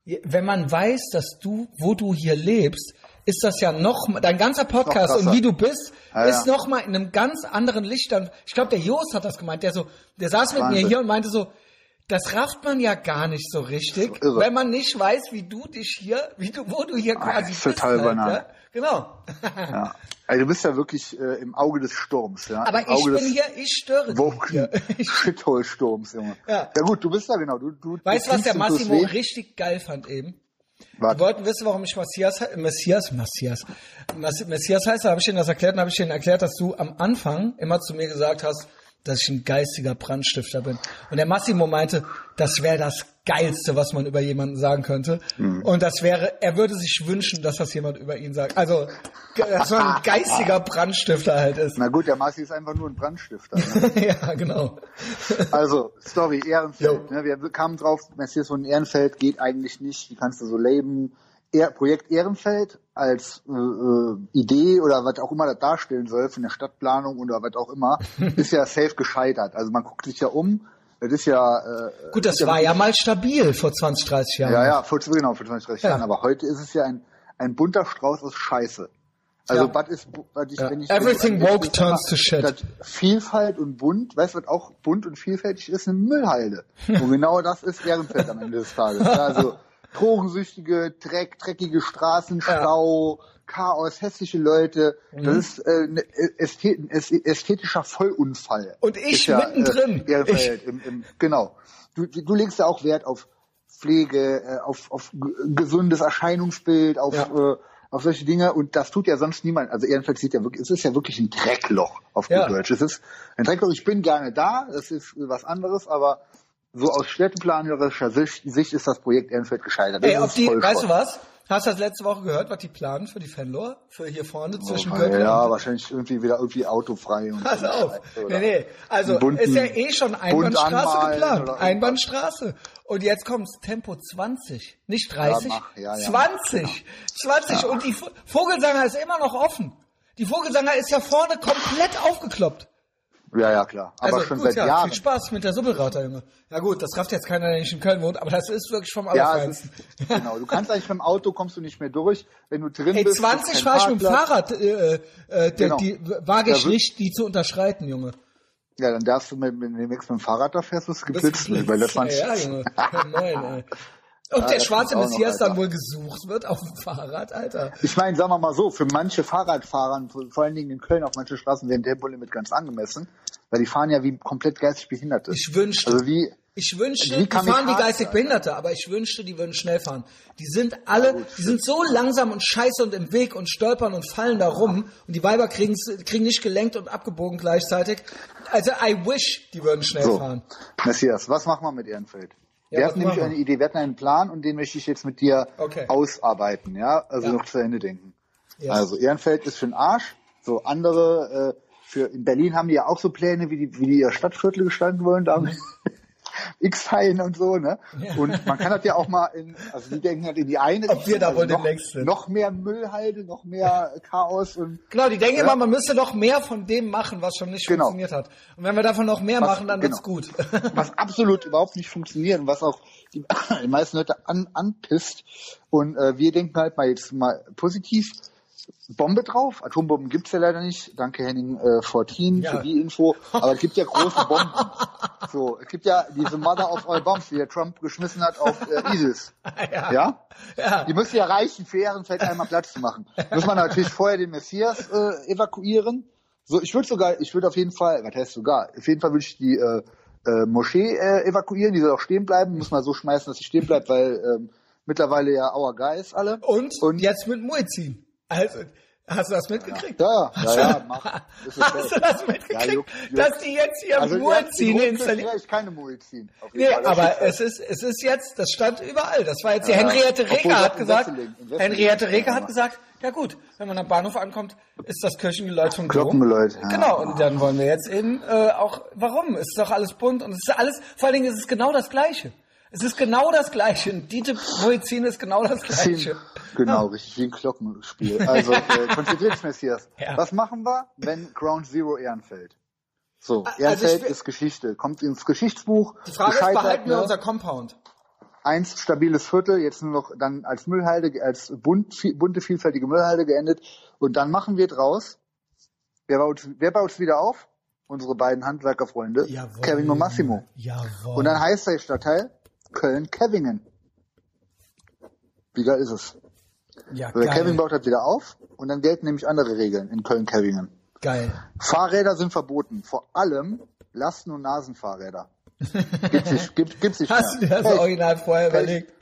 Wenn man weiß, dass du, wo du hier lebst, ist das ja noch, dein ganzer Podcast und wie du bist, Ja, ist ja. noch mal in einem ganz anderen Licht. Ich glaube, der Jos hat das gemeint, der so, der saß mit mir Wahnsinn. hier und meinte so, das rafft man ja gar nicht so richtig, wenn man nicht weiß, wie du dich hier, wie du, wo du hier Ah, quasi ist bist. total halt, Banane. ja? Genau. Ja. Also du bist ja wirklich äh, im Auge des Sturms, ja. Aber Im ich Auge bin des hier, ich störe dich Woken hier. Ich, Shithole-Sturms, Junge. Ja. ja gut, du bist da genau. Du, du, weißt du, was der Massimo richtig geil fand eben? Warte. Die wollten wissen, warum ich Messias, Messias, Messias, Messias heiße, habe ich denen das erklärt und habe ich denen erklärt, dass du am Anfang immer zu mir gesagt hast, dass ich ein geistiger Brandstifter bin. Und der Massimo meinte, das wäre das Geilste, was man über jemanden sagen könnte. Mhm. Und das wäre, er würde sich wünschen, dass das jemand über ihn sagt. Also, dass man ein geistiger Brandstifter halt ist. Na gut, der Marci ist einfach nur ein Brandstifter. Ne? ja, genau. Also, Story, Ehrenfeld. Ne? Wir kamen drauf, Messias von Ehrenfeld geht eigentlich nicht. Wie kannst du so leben? Projekt Ehrenfeld als äh, äh, Idee oder was auch immer das darstellen soll von der Stadtplanung oder was auch immer, ist ja safe gescheitert. Also man guckt sich ja um. Das ist ja äh, Gut, das war ja mal stabil vor 20, 30 Jahren. Ja, ja, vor, genau, vor 20, 30 Ja. Jahren. Aber heute ist es ja ein, ein bunter Strauß aus Scheiße. Also, Ja. was ist, was ich, wenn ich, Everything wenn ich- woke turns to shit. das Vielfalt und bunt, weißt du, was auch bunt und vielfältig ist? Eine Müllhalde. und genau das ist Ehrenfeld am Ende des Tages. Also, drogensüchtige, Dreck, dreckige Straßen, Stau, Chaos, hässliche Leute. Mhm. Das ist äh, ne, ästhet, ein ästhetischer Vollunfall. Und ich Ist mittendrin. Äh, Ehrenfeld, im, im, genau. Du, du legst ja auch Wert auf Pflege, äh, auf, auf gesundes Erscheinungsbild, auf, Ja. äh, auf solche Dinge. Und das tut ja sonst niemand. Also Ehrenfeld sieht ja wirklich, es ist ja wirklich ein Dreckloch auf gut Ja. Deutsch. Es ist ein Dreckloch. Ich bin gerne da. Das ist was anderes, aber so aus städteplanerischer Sicht, Sicht ist das Projekt Ehrenfeld gescheitert. Das Ey, auf die, weißt du was? Hast du das letzte Woche gehört, was die planen für die Fenlor? Für hier vorne zwischen Oh, Gürtel ja, und... wahrscheinlich irgendwie wieder irgendwie autofrei. Und Pass auf. Nee, nee. Also, bunten- ist ja eh schon Einbahnstraße geplant. Einbahnstraße. Und jetzt kommt's Tempo 20. Nicht 30. Ja, mach. Ja, ja, 20. 20. Und die Vo- Vogelsanger ist immer noch offen. Die Vogelsanger ist ja vorne komplett aufgekloppt. Ja, ja, klar. Aber also, schon gut, seit ja, Jahren. viel Spaß mit der Subbelrauter, Junge. Ja gut, das rafft jetzt keiner, der nicht in Köln wohnt, aber das ist wirklich vom Ja, Allerfeinsten. ist, genau. Du kannst eigentlich mit dem Auto kommst du nicht mehr durch, wenn du drin Ey, bist. 20 ist fahre kein ich mit dem. Fahrrad, äh, äh, die, Genau. die wage ich nicht, die zu unterschreiten, Junge. Ja, dann darfst du mit, mit dem nächsten mit dem Fahrrad da fährst, wirst du geblitzt. Das- Weil das waren, ja, Junge. Ja, ey. Und der schwarze Messias dann wohl gesucht wird auf dem Fahrrad, Alter. Ich meine, sagen wir mal so, für manche Fahrradfahrer, vor allen Dingen in Köln auf manchen Straßen, wäre ein Tempolimit ganz angemessen, weil die fahren ja wie komplett geistig Behinderte. Ich wünschte, Also wie, ich wünschte, die fahren wie Kamikaze, geistig. Behinderte, aber ich wünschte, die würden schnell fahren. Die sind alle, die sind so langsam und scheiße und im Weg und stolpern und fallen da rum und die Weiber kriegen nicht gelenkt und abgebogen gleichzeitig. Also I wish, die würden schnell so, fahren. Messias, was machen wir mit Ehrenfeld? Ja, wir hatten nämlich wir? eine Idee, wir hatten einen Plan und den möchte ich jetzt mit dir Okay. ausarbeiten, ja, also Ja. noch zu Ende denken. Yes. Also Ehrenfeld ist für den Arsch, so andere, äh, für, in Berlin haben die ja auch so Pläne, wie die, wie die ihr Stadtviertel gestalten wollen, da X-Teilen und so, ne? Und man kann das ja auch mal in, also die denken halt in die eine Ob wir da also wohl noch, demnächst sind. noch mehr Müllhalde, noch mehr Chaos und Genau, die denken Ja. immer, man müsste noch mehr von dem machen, was schon nicht Genau. funktioniert hat. Und wenn wir davon noch mehr Was- machen, dann wird's genau. gut. was absolut überhaupt nicht funktioniert und was auch die, die meisten Leute an, anpisst. Und äh, wir denken halt mal jetzt mal positiv. Bombe drauf. Atombomben gibt's ja leider nicht. Danke Henning äh, 14 Ja. für die Info. Aber es gibt ja große Bomben. so, es gibt ja diese Mother of all Bombs, die der Trump geschmissen hat auf äh, ISIS. ja. Ja? Ja. Die müssen ja reichen, für Ehrenfeld einmal Platz zu machen. Muss man natürlich vorher den Messias äh, evakuieren. So, ich würde sogar, ich würde auf jeden Fall, was heißt sogar, auf jeden Fall würde ich die äh, äh, Moschee äh, evakuieren, die soll auch stehen bleiben, muss man so schmeißen, dass sie stehen bleibt, weil ähm, mittlerweile ja our guys alle. Und, Und- jetzt mit Muezzin. Also, Hast du das mitgekriegt? Ja, ja, ja, ja mach. Hast du das mitgekriegt, Ja, juckt, juckt. dass die jetzt hier Also, Muezzin ja, installieren? Ja, ich keine Muezzin. Auf jeden Nee, Fall. Aber es ist, es ist jetzt, das stand überall. Das war jetzt die Ja, Henriette Reker doch hat gesagt, Henriette Reker Ja, hat gesagt, ja gut, wenn man am Bahnhof ankommt, ist das Kirchengeläut vom. Glockengeläut, ja. Genau, und dann wollen wir jetzt eben äh, auch, warum? Es ist doch alles bunt und es ist alles, vor allen Dingen ist es genau das Gleiche. Es ist genau das Gleiche. Dieter Muezzin ist genau das Gleiche. Genau, richtig wie ein Glockenspiel. Also äh, konzentriert dich, Messias. Ja. Was machen wir, wenn Ground Zero Ehrenfeld? So, Also Ehrenfeld ich will- ist Geschichte. Kommt ins Geschichtsbuch. Die Frage ist, behalten wir ne? unser Compound? einst stabiles Viertel, jetzt nur noch dann als Müllhalde, als bunt, bunte, vielfältige Müllhalde geendet. Und dann machen wir draus, wer baut, wer baut wieder auf? Unsere beiden Handwerkerfreunde, Jawohl. Kevin und Massimo. Jawohl. Und dann heißt der Stadtteil Köln-Kevingen. Wie geil ist es? ja, Der geil. Kevin baut halt wieder auf und dann gelten nämlich andere Regeln in Köln-Kevingen. geil. Fahrräder sind verboten, vor allem Lasten- und Nasenfahrräder. Gibt's nicht, gibt, gibt's nicht Hast du mehr. dir das Hey, original vorher Pech. überlegt?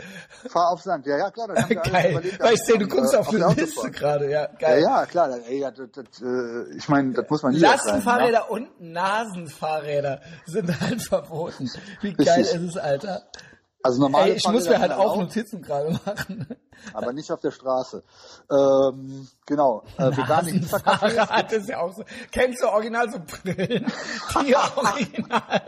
Fahr auf Sand. Ja, ja, klar. Das haben wir Geil. überlegt, Weil ich sehe, du guckst äh, auf der eine Liste gerade. Ja, Ja, geil. ja, klar. das- Ey, ja, das, das, äh, ich meine, das muss man erklären, Lastenfahrräder und Nasenfahrräder sind halt verboten. Wie geil ist es, Alter? Also normale Ey, ich muss mir halt auch Notizen gerade machen. aber nicht auf der Straße. Ähm, genau. Äh, vegane Hipstercafés. Nasenfahrrad ist ja auch so. Kennst du original so Brillen, die original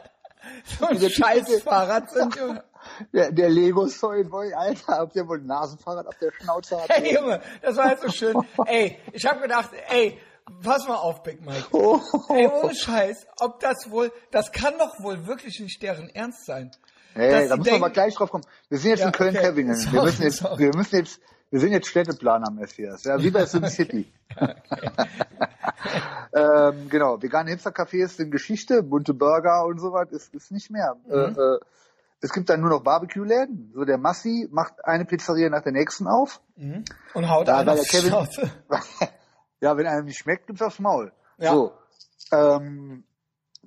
so ein Scheißfahrrad sind, Junge? Der, der Lego Soyboy, Alter, ob der wohl ein Nasenfahrrad auf der Schnauze hat? Hey, Junge, das war jetzt so schön. Ey, ich habe gedacht, ey, pass mal auf, Big Mike. Oh. Ey, ohne Scheiß, ob das wohl, das kann doch wohl wirklich nicht deren Ernst sein. Hey, da müssen wir mal denken- gleich drauf kommen. Wir sind jetzt Ja, in Köln-Kevingen. okay. Wir müssen jetzt, sorry. wir müssen jetzt, wir sind jetzt Städteplaner am Messias. Ja, wie bei SimCity. ähm, genau. Vegane Hipster-Cafés sind Geschichte. Bunte Burger und so was ist, ist nicht mehr. Mhm. Äh, äh, es gibt dann nur noch Barbecue-Läden. So der Massi macht eine Pizzeria nach der nächsten auf. Und haut Ja, einen Kevin, ja, wenn einem nicht schmeckt, gibt's aufs Maul. Ja. So. Ähm,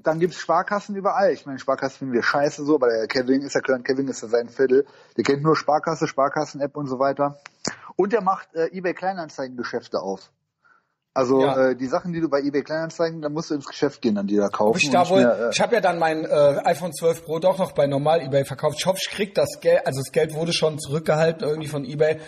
dann gibt's Sparkassen überall. Ich meine, Sparkassen finden wir scheiße so, aber der Kevin ist ja klar, Kevin ist ja sein Viertel. Der kennt nur Sparkasse, Sparkassen-App und so weiter. Und er macht äh, eBay Kleinanzeigen-Geschäfte auf. Also Ja. äh, die Sachen, die du bei eBay Kleinanzeigen, da musst du ins Geschäft gehen, dann die da kaufen. Ob ich da nicht wohl, mehr, äh, ich habe ja dann mein äh, iPhone 12 Pro doch noch bei normal eBay verkauft. Ich hoffe, ich krieg das Geld, also das Geld wurde schon zurückgehalten irgendwie von eBay.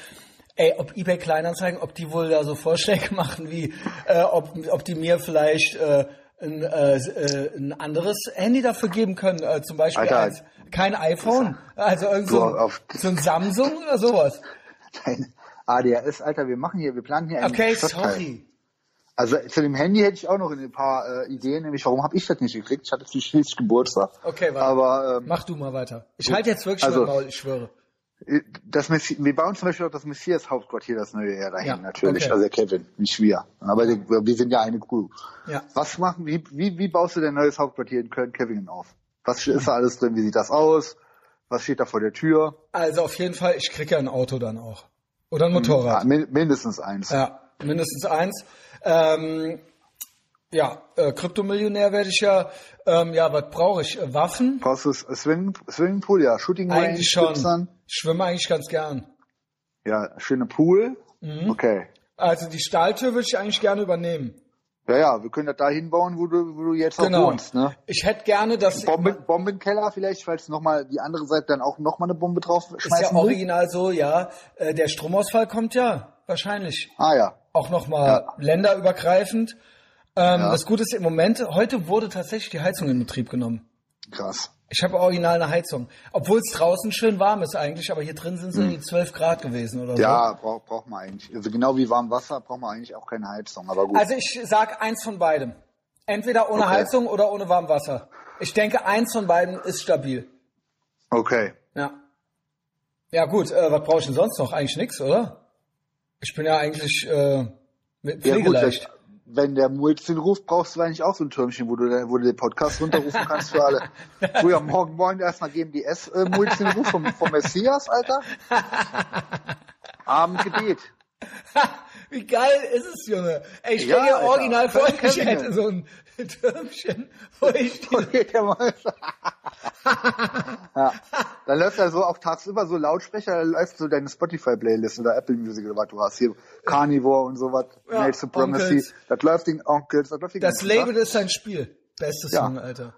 Ey, ob eBay Kleinanzeigen, ob die wohl da so Vorschläge machen, wie äh, ob, ob die mir vielleicht äh, ein, äh, äh, ein anderes Handy dafür geben können, äh, zum Beispiel Alter. als kein iPhone, also irgend so, ein- auf- so ein Samsung oder sowas. dein ADHS, Alter, wir machen hier, wir planen hier einen Okay, Stadtteil. sorry. Also zu dem Handy hätte ich auch noch ein paar äh, Ideen, nämlich warum habe ich das nicht gekriegt? Ich hatte schließlich Geburtstag. Okay, warte. Aber ähm, Mach du mal weiter. Ich halte jetzt wirklich Also- Maul, ich schwöre. Das Messi wir bauen zum Beispiel auch das Messias Hauptquartier, das neue Jahr dahin, Ja, natürlich. okay. Also Kevin, nicht wir. Aber wir sind ja eine Crew. Ja. Was machen, wie, wie, wie baust du dein neues Hauptquartier in Köln-Kevingen auf? Was ist da alles drin? Wie sieht das aus? Was steht da vor der Tür? Also auf jeden Fall, ich kriege ja ein Auto dann auch. Oder ein Ja, Motorrad. min mindestens eins. Ja, mindestens eins. Ähm, ja, äh, Kryptomillionär werde ich ja. Ähm, ja, was brauche ich? Äh, Waffen? Brauchst du Swimming, Swimmingpool? Ja, Shooting Range Eigentlich schon. gibt's dann? Ich schwimme eigentlich ganz gern. Ja, schöne Pool. Mhm. Okay. Also die Stahltür würde ich eigentlich gerne übernehmen. Ja, ja, wir können das da hinbauen, wo du, wo du jetzt Genau. auch wohnst, ne? Ich hätte gerne, dass Bomben, Bombenkeller vielleicht, falls nochmal die andere Seite dann auch nochmal eine Bombe drauf ist ja will. original so, ja. Äh, der Stromausfall kommt ja wahrscheinlich Ah ja. auch nochmal länderübergreifend. Ähm, Ja. Das Gute ist im Moment, heute wurde tatsächlich die Heizung in Betrieb genommen. Krass. Ich habe original eine Heizung. Obwohl es draußen schön warm ist eigentlich, aber hier drin sind es irgendwie 12 Grad gewesen oder so. Ja, braucht braucht man eigentlich. Also genau wie warm Wasser braucht man eigentlich auch keine Heizung, aber gut. Also ich sag eins von beidem. Entweder ohne Okay. Heizung oder ohne Warmwasser. Ich denke, eins von beiden ist stabil. okay. Ja. Ja gut, äh, was brauche ich denn sonst noch? Eigentlich nix, oder? Ich bin ja eigentlich äh, mit Ja gut, pflegeleicht. Wenn, der Muezzin ruft, brauchst du eigentlich auch so ein Türmchen, wo du, wo du den Podcast runterrufen kannst für alle. Früher morgen morgen erstmal GMDS äh, Muezzin ruft vom, vom Messias, Alter. Abendgebet. Wie geil ist es, Junge? Ey, ich Ja, stell dir Alter. original vor, ich hätte so ein Türmchen, wo ich der ja. Dann läuft da so auch tagsüber so Lautsprecher, da läuft so deine Spotify-Playlist oder Apple Music oder was du hast. Hier Carnivore und sowas, Ja, Male Supremacy. Onkels. Das läuft den Onkels, das läuft den Das Label ist sein Spiel. Bestes Ja. Song, Alter.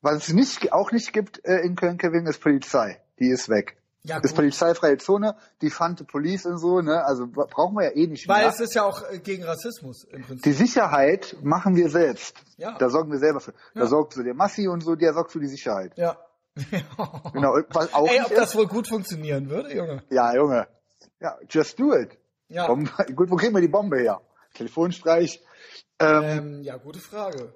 Was es nicht, auch nicht gibt äh, in Köln-Kevin, ist Polizei. Die ist weg. Ja, ist polizeifreie Zone, die fante Police und so, ne? Also bra- brauchen wir ja eh nicht Weil mehr. es ist ja auch äh, gegen Rassismus im Prinzip. Die Sicherheit machen wir selbst. Ja. Da sorgen wir selber für. Ja. Da sorgt so der Massi und so, der sorgt für die Sicherheit. Ja. Genau. Was auch Ey, ob das ist, wohl gut funktionieren würde, Junge? ja, Junge. Ja, just do it. Ja. Bombe, gut, wo kriegen wir die Bombe her? Telefonstreich. Ähm, Ähm, ja, gute Frage.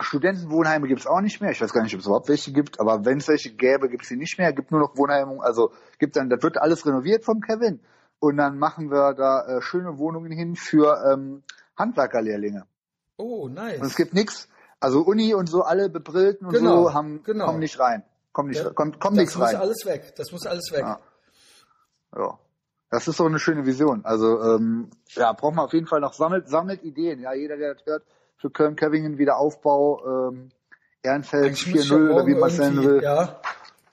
Studentenwohnheime gibt's auch nicht mehr. Ich weiß gar nicht, ob es überhaupt welche gibt, aber wenn es welche gäbe, gibt's sie nicht mehr. Gibt nur noch Wohnheime. Also gibt dann, das wird alles renoviert vom Kevin. Und dann machen wir da äh, schöne Wohnungen hin für ähm, Handwerkerlehrlinge. Oh, nice. Und es gibt nichts. Also Uni und so, alle bebrillten und Genau, so haben, genau. kommen nicht rein. Kommen nicht, Ja, kommt, kommt das nichts muss rein. alles weg. Das muss alles weg. Ja. Ja. Das ist so eine schöne Vision. Also ähm, ja, braucht man auf jeden Fall noch sammelt, sammelt Ideen. Ja, jeder, der das hört, für Köln-Kevingen Wiederaufbau, ähm, Ehrenfeld Eigentlich muss ich ja 4-0 oder wie man es nennen will. Ja,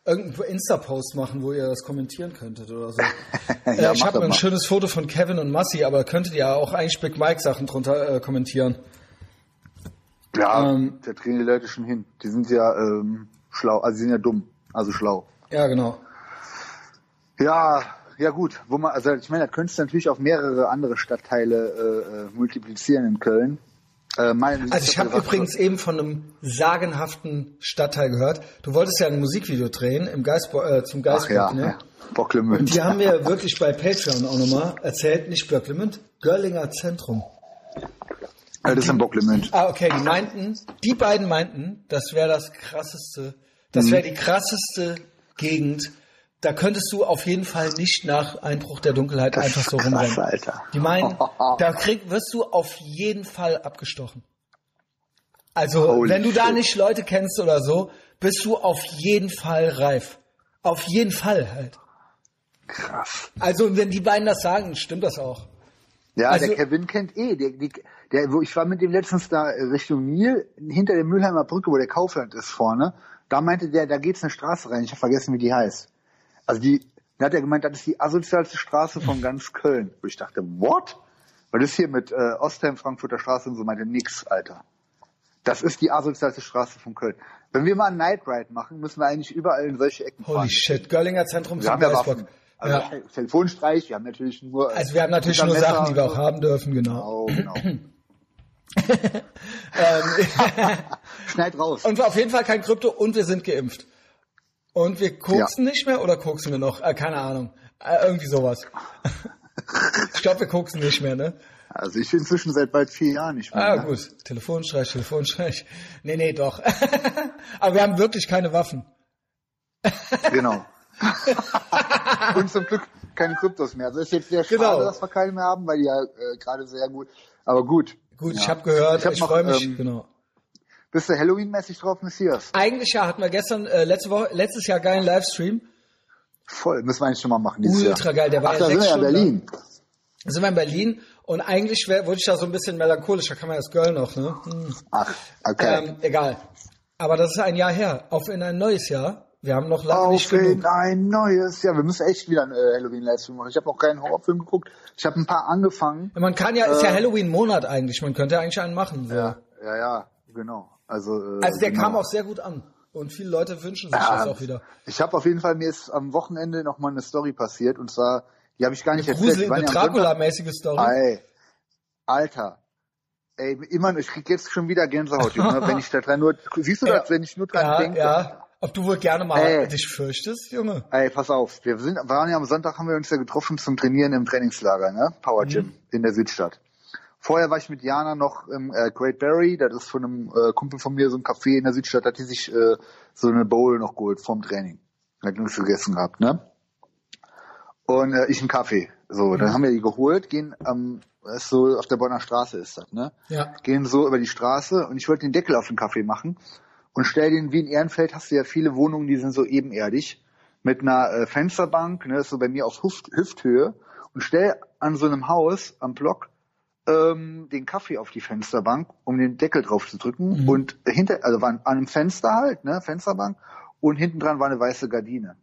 irgendeinen Insta-Post machen, wo ihr das kommentieren könntet oder so. Ja, äh, ich habe ein mal. schönes Foto von Kevin und Massi, aber könntet ihr auch eigentlich Big Mike Sachen drunter äh, kommentieren. Ja, ähm, da kriegen die Leute schon hin. Die sind ja ähm, schlau, also die sind ja dumm, also schlau. Ja, genau. Ja, ja gut, wo man, also ich meine, da könntest du natürlich auf mehrere andere Stadtteile äh, äh, multiplizieren in Köln. Äh, mein, Also ich habe übrigens eben von einem sagenhaften Stadtteil gehört. Du wolltest ja ein Musikvideo drehen im Geist, äh, zum Ach ja, Geistbock, ne? ja. Bocklemünd. Die haben mir wirklich bei Patreon auch nochmal erzählt, nicht Böcklemünd, Görlinger Zentrum. Ja, das ist ein Bocklemünd. Ah, okay, die meinten, die beiden meinten, das wäre das krasseste, das wäre die krasseste Gegend. Da könntest du auf jeden Fall nicht nach Einbruch der Dunkelheit Das einfach so krass, rumrennen. Alter. Die meinen, da krieg, wirst du auf jeden Fall abgestochen. Also, Holy wenn du da shit. nicht Leute kennst oder so, bist du auf jeden Fall reif. Auf jeden Fall halt. Krass. Also, wenn die beiden das sagen, stimmt das auch. Ja, Also- der Kevin kennt eh. Der, der, wo ich war mit dem letztens da Richtung Nil, hinter der Mülheimer Brücke, wo der Kaufland ist vorne. Da meinte der, da geht's eine Straße rein. Ich habe vergessen, wie die heißt. Also die, da hat er gemeint, das ist die asozialste Straße von ganz Köln. Wo ich dachte, what? Weil das hier mit äh, Ostheim, Frankfurter Straße und so meinte, nix, Alter. Das ist die asozialste Straße von Köln. Wenn wir mal einen Night Ride machen, müssen wir eigentlich überall in solche Ecken Holy fahren. shit, Görlinger Zentrum Wir haben ja. Waffen. Also Ja. Telefonstreich, wir haben natürlich nur. äh, Also wir haben natürlich nur Sachen, die wir auch haben dürfen, genau. Genau, genau. Schneid raus. Und auf jeden Fall kein Krypto und wir sind geimpft. Und wir koksen nicht mehr oder koksen wir noch? Äh, keine Ahnung. Äh, irgendwie sowas. ich glaube, wir koksen nicht mehr, ne? Also ich inzwischen seit bald vier Jahren nicht mehr. Ah, ne? gut. Telefonstreich, Telefonstreich. Nee, nee, doch. Aber wir haben wirklich keine Waffen. Genau. Und zum Glück keine Kryptos mehr. Also ist jetzt sehr schade, Genau. dass wir keine mehr haben, weil die ja äh, gerade sehr gut. Aber gut. Gut, Ja. ich habe gehört, Ich hab ich, freue mich. ähm, genau. Bist du Halloween-mäßig drauf, Messias? Eigentlich ja, hatten wir gestern, äh, letzte Woche, letztes Jahr geilen Livestream. Voll, müssen wir eigentlich schon mal machen dieses Ultra Jahr. geil, der war Ach, ja da sind wir ja in Berlin. Da sind wir in Berlin und eigentlich wär, wurde ich da so ein bisschen melancholisch, da kann man das Girl noch, ne? Hm. Ach, okay. Ähm, egal. Aber das ist ein Jahr her. Auf in ein neues Jahr. Wir haben noch lange nicht Auf in genug. ein neues. Ja, wir müssen echt wieder einen äh, Halloween-Livestream machen. Ich habe noch keinen Horrorfilm geguckt. Ich habe ein paar angefangen. Man kann ja, ist ja Halloween-Monat eigentlich. Man könnte ja eigentlich einen machen. So. Äh. Ja, ja, ja, genau. Also, äh, Also der genau. kam auch sehr gut an. Und viele Leute wünschen sich Ja, das auch wieder. Ich habe auf jeden Fall, mir ist am Wochenende noch mal eine Story passiert und zwar, die habe ich gar nicht erzählt. Grusel, eine ja Dracula-mäßige Story. Ey, Alter. Ey, immer, ich krieg jetzt schon wieder Gänsehaut, Junge, wenn ich da dran nur, siehst du das, wenn ich nur dran ja, denke? ja. Ob du wohl gerne mal Ey. dich fürchtest, Junge? Ey, pass auf, wir sind, waren ja am Sonntag, haben wir uns ja getroffen zum Trainieren im Trainingslager, ne? Power Gym Mhm. in der Südstadt. Vorher war ich mit Jana noch im äh, Great Barry, das ist von einem äh, Kumpel von mir, so ein Café in der Südstadt, hat die sich äh, so eine Bowl noch geholt vom Training. Hat nichts gegessen gehabt, ne? Und äh, ich einen Kaffee. So, dann haben wir die geholt, gehen am, ist so auf der Bonner Straße ist das, ne? Ja. Gehen so über die Straße und ich wollte den Deckel auf den Kaffee machen und stell den, wie in Ehrenfeld hast du ja viele Wohnungen, die sind so ebenerdig, mit einer äh, Fensterbank, ne, ist so bei mir auf Hüft, Hüfthöhe und stell an so einem Haus am Block ähm, den Kaffee auf die Fensterbank, um den Deckel drauf zu drücken und hinter, also war an einem Fenster halt, ne, Fensterbank und hinten dran war eine weiße Gardine.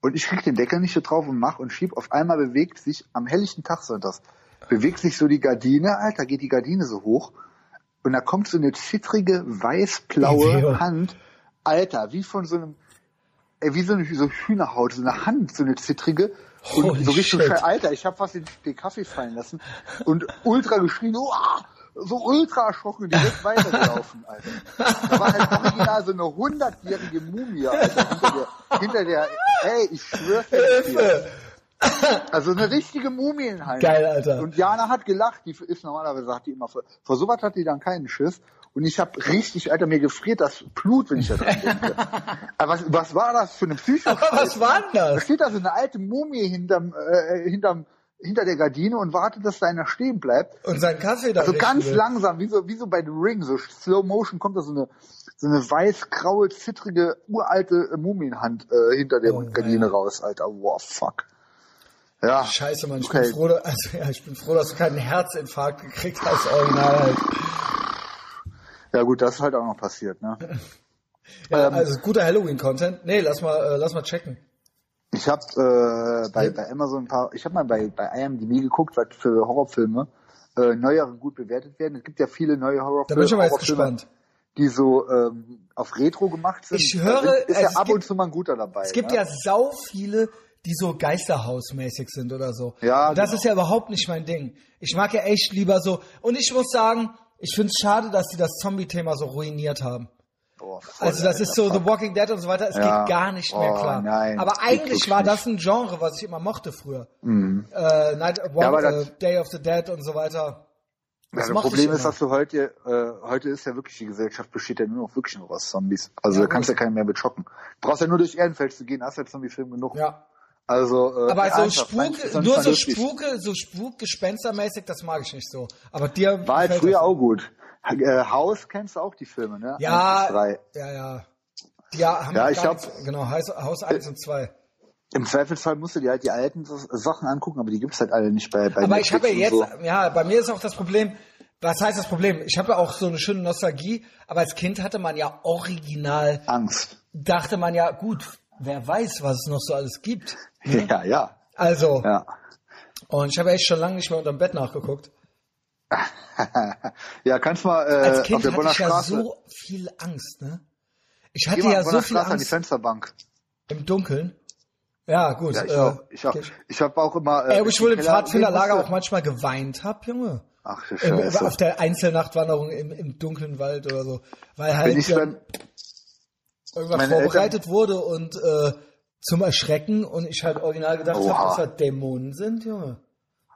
Und ich krieg den Deckel nicht so drauf und mach und schieb. Auf einmal bewegt sich am helllichten Tag sonntags, bewegt sich so die Gardine, Alter, geht die Gardine so hoch. Und da kommt so eine zittrige, weiß-blaue Hand. Alter, wie von so einem, ey, wie so eine so Hühnerhaut, so eine Hand, so eine zittrige. Und Holy so Richtung shit. Schei- Alter, ich habe fast den, den Kaffee fallen lassen und ultra geschrien, Uah! so ultra erschrocken und direkt weitergelaufen, Alter. Da war halt original so eine hundertjährige Mumie, Alter, hinter der, hinter der, ey, ich schwör's dir. Also eine richtige Mumienhand. Geil, Alter. Und Jana hat gelacht, die ist normalerweise, sagt die immer, vor, vor sowas hat die dann keinen Schiss. Und ich habe richtig, Alter, mir gefriert das Blut, wenn ich da dran denke. Aber was, was war das für eine Psycho? Aber was war denn Da das? steht da so eine alte Mumie hinterm, äh, hinterm, hinter der Gardine und wartet, dass da einer stehen bleibt. Und sein Kaffee da Also ganz will. langsam, wie so, wie so bei The Ring, so Slow Motion kommt da so eine, so eine weiß-graue, zittrige, uralte Mumienhand äh, hinter der Oh, Gardine ja. raus, Alter. Wow, fuck. Ja. Scheiße, Mann, ich Okay. bin froh, dass- also, ja, ich bin froh, dass du keinen Herzinfarkt gekriegt hast, original halt. Ja gut, das ist halt auch noch passiert, ne? Ja, Ähm, also guter Halloween-Content. Nee, lass mal, äh, lass mal checken. Ich habe äh, bei, bei Amazon ein paar, ich habe mal bei, bei IMDb geguckt, was für Horrorfilme äh, neuere gut bewertet werden. Es gibt ja viele neue Horrorfilme, Da bin ich aber jetzt gespannt. die so ähm, auf Retro gemacht sind. Ich Da höre, sind, ist also ja es ab gibt- und zu mal ein guter dabei. Es gibt ne? ja sau viele, die so Geisterhausmäßig sind oder so. Ja, Und das genau. ist ja überhaupt nicht mein Ding. Ich mag ja echt lieber so. Und ich muss sagen, ich finde es schade, dass sie das Zombie-Thema so ruiniert haben. Boah, Also das ist so fuck. The Walking Dead und so weiter, es Ja. geht gar nicht mehr Oh, klar. nein, aber eigentlich war das ein Genre, was ich immer mochte früher. Äh, Night, Walk, aber äh, das- Day of the Dead und so weiter. Ja, das mochte ich Problem ist, dass du heute, äh, heute ist ja wirklich, die Gesellschaft besteht ja nur noch wirklich nur aus Zombies. Also Ja, da kannst du ja keinen mehr beschocken. Du brauchst ja nur durch Ehrenfeld zu gehen, hast ja Zombie-Film genug. Ja. Also, äh, Aber so Spuk, nur so. Spuke, so Spuk-Gespenstermäßig, das mag ich nicht so. Aber dir War halt früher auch gut. Äh, Haus kennst du auch die Filme, ne? Ja, ja, ja. Ja, haben Ja, ich nichts- genau, Haus, Haus 1 und 2. Im Zweifelsfall musst du dir halt die alten Sachen angucken, aber die gibt's halt alle nicht bei, bei Aber ich habe ja jetzt, Netflix und ja, bei mir ist auch das Problem, was heißt das Problem? Ich habe ja auch so eine schöne Nostalgie, aber als Kind hatte man ja original, So. Angst. dachte man ja, gut, wer weiß, was es noch so alles gibt. Ja, ja. Also, Ja. und ich habe echt schon lange nicht mehr unterm Bett nachgeguckt. ja, kannst mal äh, Als auf Kind der hatte Bonner ich ja Straße. so viel Angst, ne? Ich hatte ja auf so viel Straße an die Angst Fensterbank. im Dunkeln. Ja, gut. Ja, ich äh, auch. Ich auch. Ich habe auch immer. Äh, Ey, ob ich wohl im Pfadfinderlager auch manchmal geweint hab, Junge. Ach du Im, auf der Einzelnachtwanderung im, im dunklen Wald oder so. Weil halt ich dann irgendwas vorbereitet wurde und äh, zum Erschrecken und ich halt original gedacht habe, dass das Dämonen sind, Junge.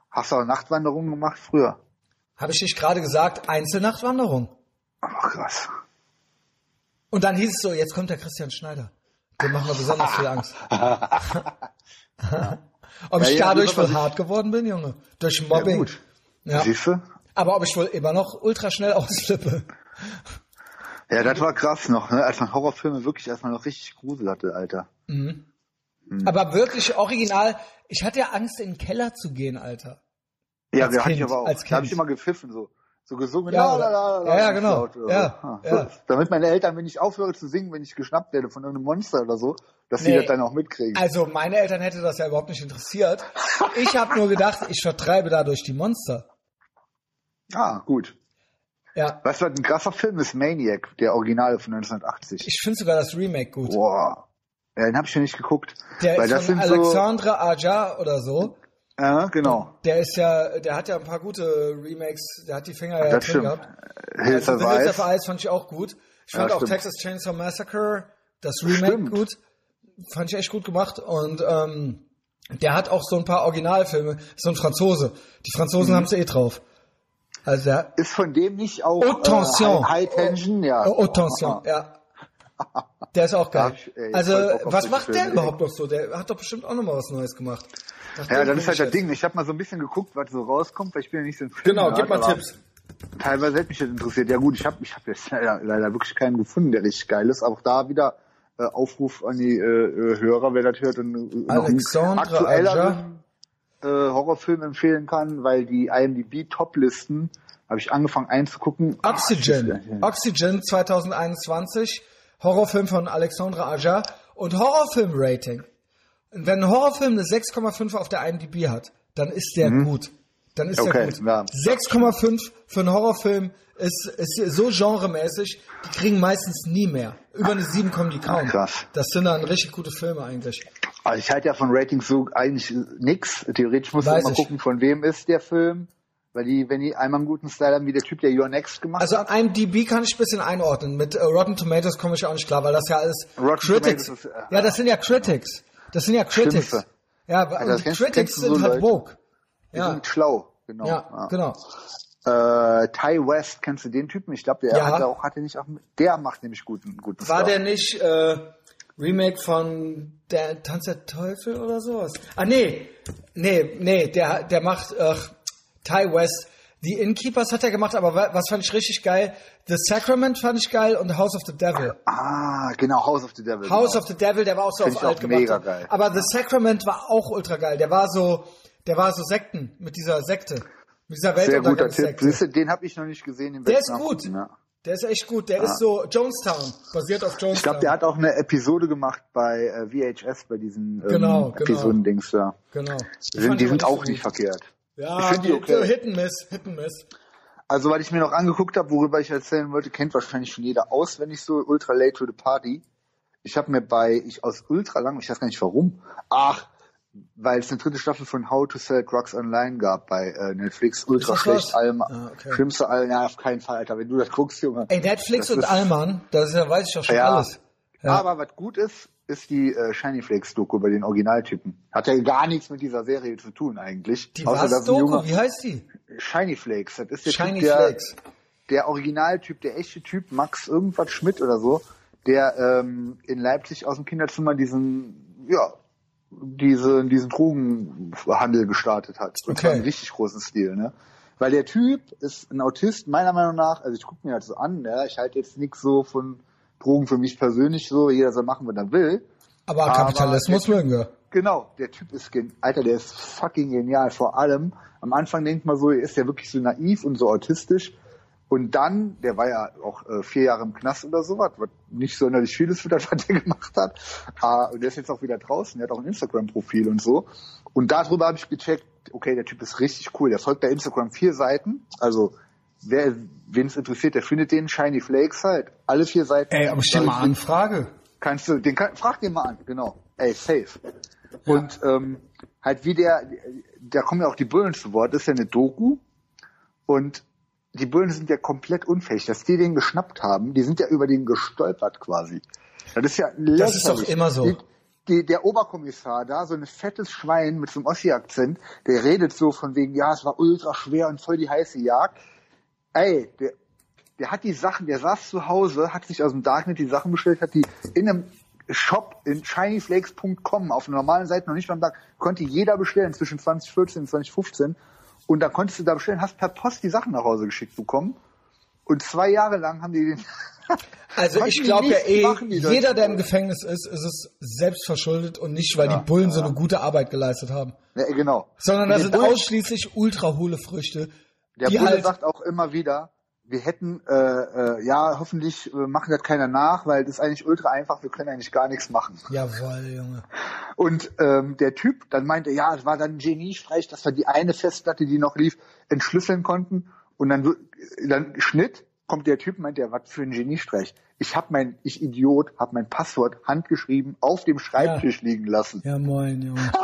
hast du auch Nachtwanderungen gemacht früher? Habe ich nicht gerade gesagt, Einzelnachtwanderung. Ach krass. Und dann hieß es so, jetzt kommt der Christian Schneider. Dem machen wir besonders viel Angst. ob Ja, ich ja, dadurch gut, aber wohl hart geworden bin, Junge? Durch Mobbing. gut. Ja. Siehst du? Aber ob ich wohl immer noch ultra schnell ausflippe. Ja, das war krass noch, ne? als man Horrorfilme wirklich erstmal noch richtig Grusel hatte, Alter. Mhm. Aber wirklich original, ich hatte ja Angst, in den Keller zu gehen, Alter. Ja, Als wir hatten Kind, ich aber auch. als Da habe ich Kind. immer gepfiffen, so. So gesungen. Ja, la, la, la, la, ja, ja, genau. laut oder Ja, so. Ja. Damit meine Eltern, wenn ich aufhöre zu singen, wenn ich geschnappt werde von irgendeinem Monster oder so, dass sie Nee. das dann auch mitkriegen. Also meine Eltern hätte das ja überhaupt nicht interessiert. Ich habe nur gedacht, ich vertreibe dadurch die Monster. Ah, gut. Ja, Weißt du, ein krasser Film ist? Maniac, der Originale von 1980. ich finde sogar das Remake gut. Boah. Ja, den habe ich noch nicht geguckt. Der ist von sind so, Alexandre Aja oder so. Ja, genau. Der ist ja, der hat ja ein paar gute Remakes, der hat die Finger ja Das drin stimmt. gehabt. Hills Also, of The Hills of Ice fand ich auch gut. Ich Ja, fand auch stimmt. Texas Chainsaw Massacre, das Remake Stimmt. gut. Fand ich echt gut gemacht. Und ähm, der hat auch so ein paar Originalfilme. So ein Franzose. Die Franzosen Mhm. haben es eh drauf. Also der Ist von dem nicht auch Haute Tension. äh, High, High Tension? Ja. Oh, Tension, ja. Der ist auch geil. Ach, ey, also, auf was macht der überhaupt noch so? Der hat doch bestimmt auch noch mal was Neues gemacht. Nach Ja, das ist halt das Ding. Ich habe mal so ein bisschen geguckt, was so rauskommt, weil ich bin ja nicht so ein Film. Genau, gib mal Tipps. Teilweise hätte mich das interessiert. Ja gut, ich habe ich hab jetzt leider, leider wirklich keinen gefunden, der richtig geil ist. Auch da wieder äh, Aufruf an die äh, äh, Hörer, wer das hört und äh, Alexandre aktuelleren äh, Horrorfilm empfehlen kann, weil die IMDb-Top-Listen habe ich angefangen einzugucken. Ah, Oxygen. das ist- Oxygen 2021 Horrorfilm von Alexandra Aja und Horrorfilm-Rating. Wenn ein Horrorfilm eine 6,5 auf der IMDb hat, dann ist der gut. Dann ist der Okay, gut. ja. 6,5 für einen Horrorfilm ist, ist so genremäßig, die kriegen meistens nie mehr. Über eine 7 kommen die kaum. Krass. Das sind dann richtig gute Filme eigentlich. Also ich halte ja von Ratings so eigentlich nix. Theoretisch Weiß immer ich. gucken, von wem ist der Film. Weil die, wenn die einmal einen guten Style haben, wie der Typ, der Your Next gemacht Also hat. IMDb kann ich ein bisschen einordnen. Mit äh, Rotten Tomatoes komme ich auch nicht klar, weil das ja alles Rotten Critics. Tomatoes ist, äh, ja, das sind ja Critics. Das sind ja Critics. Schimpfe. Ja, und kennst- Critics kennst so sind halt woke. Die Ja, sind schlau. Genau. ja, genau. Äh, Ty West, kennst du den Typen? Ich glaube, der Ja. hat auch, hat er nicht auch, der macht nämlich guten, guten War Stuff. der nicht äh, Remake von der Tanz der Teufel oder sowas? Ah nee, nee, nee, der der macht äh, Ty West. Die Innkeepers hat er gemacht, aber wa- was fand ich richtig geil? The Sacrament fand ich geil und House of the Devil. Ah, genau, House of the Devil. House genau. of the Devil, der war auch so Find auf alt gemacht. mega geil. Aber The Sacrament war auch ultra geil. Der war so, der war so Sekten mit dieser Sekte, mit dieser Sehr guter Tipp. Du, Den habe ich noch nicht gesehen. Der ist gut. Ja. Der ist echt gut. Der ist so Jonestown, basiert auf Jonestown. Ich glaube, der hat auch eine Episode gemacht bei äh, VHS, bei diesen ähm, Genau, genau. Episodendings da. genau. Die sind, die sind auch so nicht verkehrt. Ja, Ich die okay. so Hit and Miss, Hit and Miss. Also, was ich mir noch angeguckt habe, worüber ich erzählen wollte, kennt wahrscheinlich schon jeder auswendig so Ultra Late to the Party. Ich habe mir bei, ich aus ultra lang, ich weiß gar nicht warum, ach, weil es eine dritte Staffel von How to Sell Drugs Online gab bei äh, Netflix, ultra schlecht, allem, Ah, okay. schlimmste allem, ja, auf keinen Fall, Alter, wenn du das guckst, Junge. Ey, Netflix und ist- Allmann, das ist ja, weiß ich doch schon Ja. alles. Ja. Aber was gut ist, ist die äh, Shiny Flakes Doku über den Originaltypen. Hat ja gar nichts mit dieser Serie zu tun eigentlich. Die Außer, was Doku, junger wie heißt die? Shiny Flakes. Das ist der Shiny Typ, der, Flakes. der Originaltyp, der echte Typ, Max irgendwas Schmidt oder so, der ähm, in Leipzig aus dem Kinderzimmer diesen, ja, diese, diesen Drogenhandel gestartet hat. Und zwar Okay. im richtig großen Stil, ne? Weil der Typ ist ein Autist, meiner Meinung nach, also ich gucke mir halt so an, ja, ich halte jetzt nichts so von Drogen für mich persönlich so, jeder soll machen, was er will. Aber Aber Kapitalismus mögen wir. Genau, der Typ ist, Alter, der ist fucking genial. Vor allem, am Anfang denkt man so, er ist ja wirklich so naiv und so autistisch. Und dann, der war ja auch äh, vier Jahre im Knast oder sowas, was nicht sonderlich viel ist für das, was der gemacht hat. Ah, und der ist jetzt auch wieder draußen, der hat auch ein Instagram-Profil und so. Und darüber habe ich gecheckt, okay, der Typ ist richtig cool. Der folgt bei Instagram vier Seiten. Also, wer, wen es interessiert, der findet den Shiny Flakes halt. Alle vier Seiten. Ey, aber stell mal an, Frage. Kannst du, den kann, frag den mal an, genau. Ey, safe. Und ähm, halt wie der, da kommen ja auch die Bullen zu Wort, das ist ja eine Doku und die Bullen sind ja komplett unfähig, dass die den geschnappt haben, die sind ja über den gestolpert quasi. Das ist ja Das ist doch lächerlich. immer so. Die, die, der Oberkommissar da, so ein fettes Schwein mit so einem Ossi-Akzent, der redet so von wegen, ja, es war ultra schwer und voll die heiße Jagd. Ey, der, der hat die Sachen, der saß zu Hause, hat sich aus dem Darknet die Sachen bestellt, hat die in einem Shop in shinyflakes.com auf einer normalen Seite noch nicht beim Tag, konnte jeder bestellen zwischen 2014 und 2015 und dann konntest du da bestellen, hast per Post die Sachen nach Hause geschickt bekommen und zwei Jahre lang haben die den Also ich glaube ja eh, jeder, der im Gefängnis ist, ist es selbst verschuldet und nicht, weil die Bullen so eine gute Arbeit geleistet haben. ja, genau. Sondern das sind Bullen- ausschließlich ultra hohle Früchte, Der die Bulle halt sagt auch immer wieder, wir hätten, äh, äh, ja, hoffentlich äh, machen das keiner nach, weil das ist eigentlich ultra einfach, wir können eigentlich gar nichts machen. Jawohl, Junge. Und ähm, der Typ dann meinte, ja, es war dann ein Geniestreich, dass wir die eine Festplatte, die noch lief, entschlüsseln konnten. Und dann, dann Schnitt, kommt der Typ, meint der, was für ein Geniestreich. Ich habe mein, ich Idiot, habe mein Passwort handgeschrieben auf dem Schreibtisch liegen lassen. Ja, moin, Junge.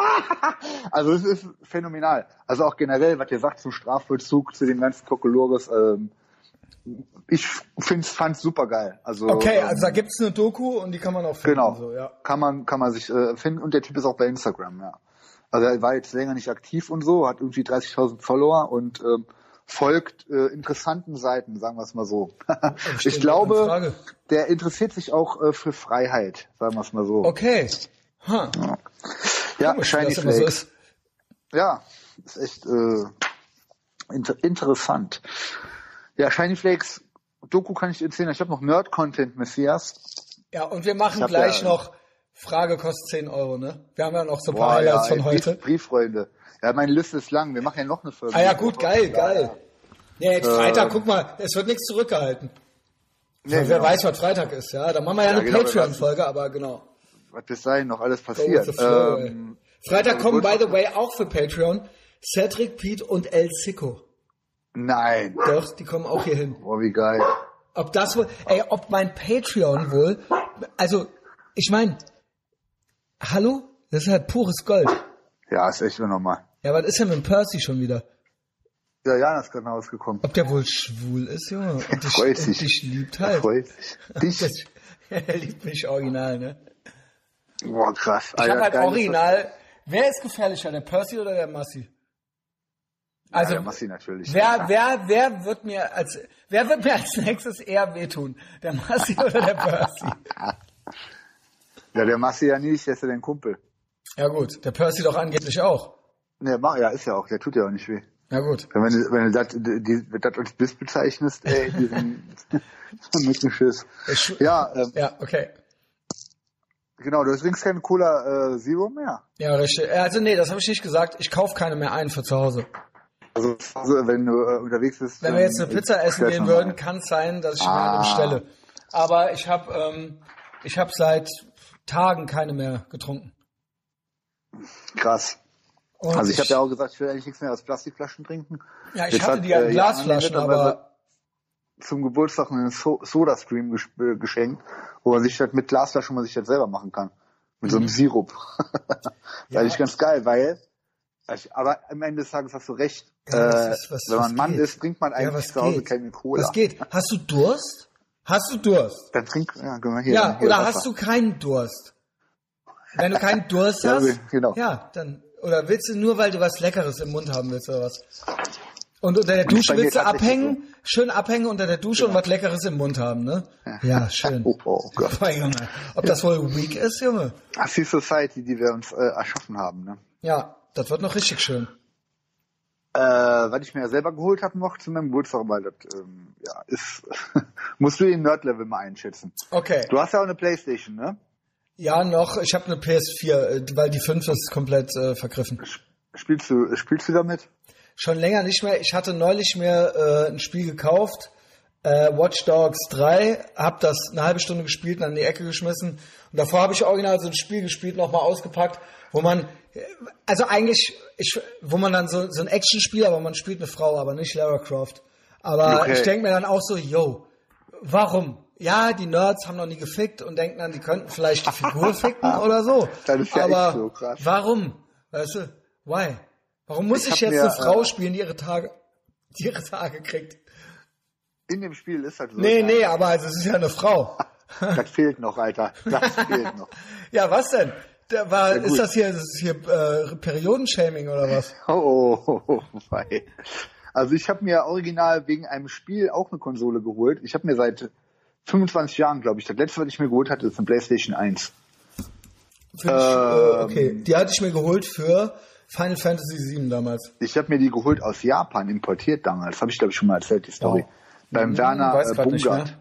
Also es ist phänomenal. Also auch generell, was ihr sagt zum Strafvollzug, zu dem ganzen Kokolores, ähm, ich find's, fand's super geil. Also, Okay, ähm, also da gibt's eine Doku und die kann man auch finden. Genau. So, ja. Kann man, kann man sich äh, finden. Und der Typ ist auch bei Instagram, ja. Also er war jetzt länger nicht aktiv und so, hat irgendwie 30.000 Follower und ähm, folgt äh, interessanten Seiten, sagen wir es mal so. ich glaube, der interessiert sich auch äh, für Freiheit, sagen wir es mal so. Okay. Ha. ja, Komisch, Shiny immer so Flakes. ist. Ja, ist echt äh, inter interessant. Ja, Shiny Flakes, Doku kann ich erzählen. Ich habe noch Nerd-Content, Messias. Ja, und wir machen gleich ja- noch Frage kostet 10 Euro, ne? Wir haben ja noch so ein paar Highlights ja, von heute. Brief, Brieffreunde. Ja, meine Liste ist lang. Wir machen ja noch eine Folge. Ah ja, gut, geil, geil. Ja, jetzt Äh, Freitag, guck mal, es wird nichts zurückgehalten. Nee, wer genau. weiß, was Freitag ist, ja. Da machen wir ja, ja eine genau, Patreon-Folge, aber genau. Was bis dahin noch alles passiert. Flow, ähm, Freitag kommen, by the way, auch für Patreon Cedric, Pete und El Sico. Nein. Doch, die kommen auch hier hin. Oh, wie geil. Ob das wohl, ey, ob mein Patreon wohl, also, ich meine, hallo? Das ist halt pures Gold. Ja, ist echt normal. Ja, was ist denn mit Percy schon wieder? Ja, Jan ist gerade rausgekommen. Ob der wohl schwul ist, Junge? Und dich, freut sich. Und dich liebt halt. Freut sich. Dich. er liebt mich original, ne? Boah, krass. Ich hab halt original, wer ist gefährlicher, der Percy oder der Massi? Also, ja, der Massi natürlich. Wer, ja. wer, wer wird mir als, wer wird mir als nächstes eher wehtun? Der Massi oder der Percy? Ja, der Massi ja nicht, der ist ja dein Kumpel. Ja gut, der Percy doch angeblich auch. Ne, ja, ist ja auch, der tut ja auch nicht weh. Ja gut. Wenn, du, wenn du das, die, das als Biss bezeichnest, ey, diesen mit dem Schiss. Ja, ähm, ja, okay. Genau, du trinkst keine Cola äh, Zero mehr. Ja, richtig. Also nee, das habe ich nicht gesagt. Ich kaufe keine mehr ein für zu Hause. Also, also wenn du äh, unterwegs bist. Wenn wir jetzt eine Pizza essen gehen würden, kann es sein, dass ich ah. mir bestelle. Aber ich habe ähm, ich habe seit Tagen keine mehr getrunken. Krass. Und also ich, ich habe ja auch gesagt, ich will eigentlich nichts mehr aus Plastikflaschen trinken. Ja, ich Jetzt hatte hat, die an äh, Glasflaschen, aber zum Geburtstag einen so Soda Stream äh, geschenkt, wo man sich das mit Glasflaschen man sich das selber machen kann. Mit mhm. so einem mhm. Sirup. das ja. ist ganz geil, weil aber am Ende des Tages hast du recht. Ja, äh, ist, was, wenn man Mann geht? ist, trinkt man eigentlich ja, zu Hause geht? keine Cola. Was geht? Hast du Durst? Hast du Durst? Dann trink, ja, mal hier. Ja, hier oder Wasser. hast du keinen Durst? Wenn du keinen Durst hast, ja, genau. ja, dann oder willst du nur, weil du was Leckeres im Mund haben willst oder was? Und unter der Dusche willst du abhängen, schön abhängen unter der Dusche ja. und was Leckeres im Mund haben, ne? Ja, ja schön. Oh, oh Gott. Boah, Junge. Ob das wohl weak ist, Junge? Das ist die Society, die wir uns äh, erschaffen haben, ne? Ja, das wird noch richtig schön. Äh, was ich mir ja selber geholt habe noch zu meinem Geburtstag, weil das ähm, ja, ist, musst du den Nerd-Level mal einschätzen. Okay. Du hast ja auch eine Playstation, ne? Ja, noch. Ich habe eine PS4, äh, weil die 5 ist komplett äh, vergriffen. Spielst du, spielst du damit? Schon länger nicht mehr. Ich hatte neulich mir äh, ein Spiel gekauft, äh, Watch Dogs 3, hab das eine halbe Stunde gespielt und an die Ecke geschmissen. Und davor habe ich original so ein Spiel gespielt, nochmal ausgepackt, wo man, also eigentlich, ich, wo man dann so, so ein Actionspiel, aber man spielt eine Frau, aber nicht Lara Croft. Aber okay. ich denke mir dann auch so, yo, warum? Ja, die Nerds haben noch nie gefickt und denken dann, die könnten vielleicht die Figur ficken oder so. Das ist ja Aber so krass. warum? Weißt du, why? Warum muss ich, ich jetzt mir, eine Frau äh, spielen, die ihre Tage, die ihre Tage kriegt? In dem Spiel ist halt so. Nee, nee, aber also, es ist ja eine Frau. das fehlt noch, Alter. Das fehlt noch. ja, was denn? Der war, ist das hier, ist das hier äh, Periodenshaming oder was? Oh, oh, oh, oh Also ich habe mir original wegen einem Spiel auch eine Konsole geholt. Ich habe mir seit 25 Jahren, glaube ich. Das letzte, was ich mir geholt hatte, ist eine PlayStation 1. Ich, ähm, okay, die hatte ich mir geholt für Final Fantasy VII damals. Ich habe mir die geholt aus Japan, importiert damals. Habe ich, glaube ich, schon mal erzählt, die Story. Oh. Beim hm, Werner äh, Bungard.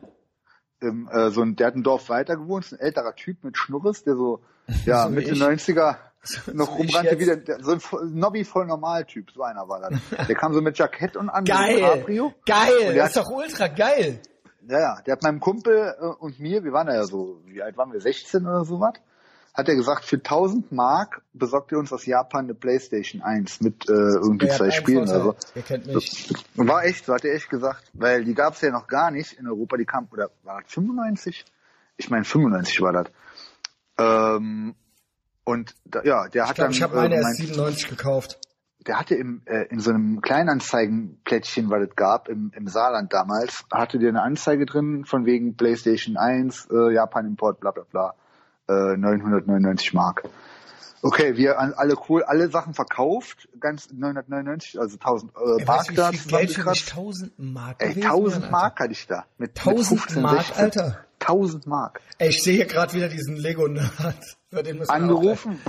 Im, äh, so ein, der hat ein Dorf weiter gewohnt, ein älterer Typ mit Schnurres, der so, ja, so Mitte 90er noch rumrannte wie der, so ein Nobby voll normal Typ, so einer war das. Der kam so mit Jackett und an. Geil, geil, das ist doch ultra geil. Ja, ja, der hat meinem Kumpel äh, und mir, wir waren ja so, wie alt waren wir, 16 oder so was, hat er gesagt, für 1000 Mark besorgt ihr uns aus Japan eine Playstation 1 mit äh, irgendwie der zwei Spielen oder so. Ihr kennt mich. War echt, so hat er echt gesagt, weil die gab es ja noch gar nicht in Europa, die kam, oder war das 95? Ich meine 95 war das. Ähm, und da, ja, der ich hat glaub, dann. Ich habe meine äh, erst 97 gekauft der hatte im, äh, in so einem Kleinanzeigenplättchen, weil es gab, im, im Saarland damals, hatte der eine Anzeige drin von wegen PlayStation 1, äh, Japan Import, bla bla bla, äh, 999 Mark. Okay, wir alle cool, alle Sachen verkauft, ganz 999, also 1000 äh, Mark da. Für 1000 Mark? Ey, 1000 Mark hatte ich da. Mit, 1000 mit 15, Mark, 16. Alter. 1000 Mark. Ey, ich sehe hier gerade wieder diesen Lego-Nerd. Angerufen?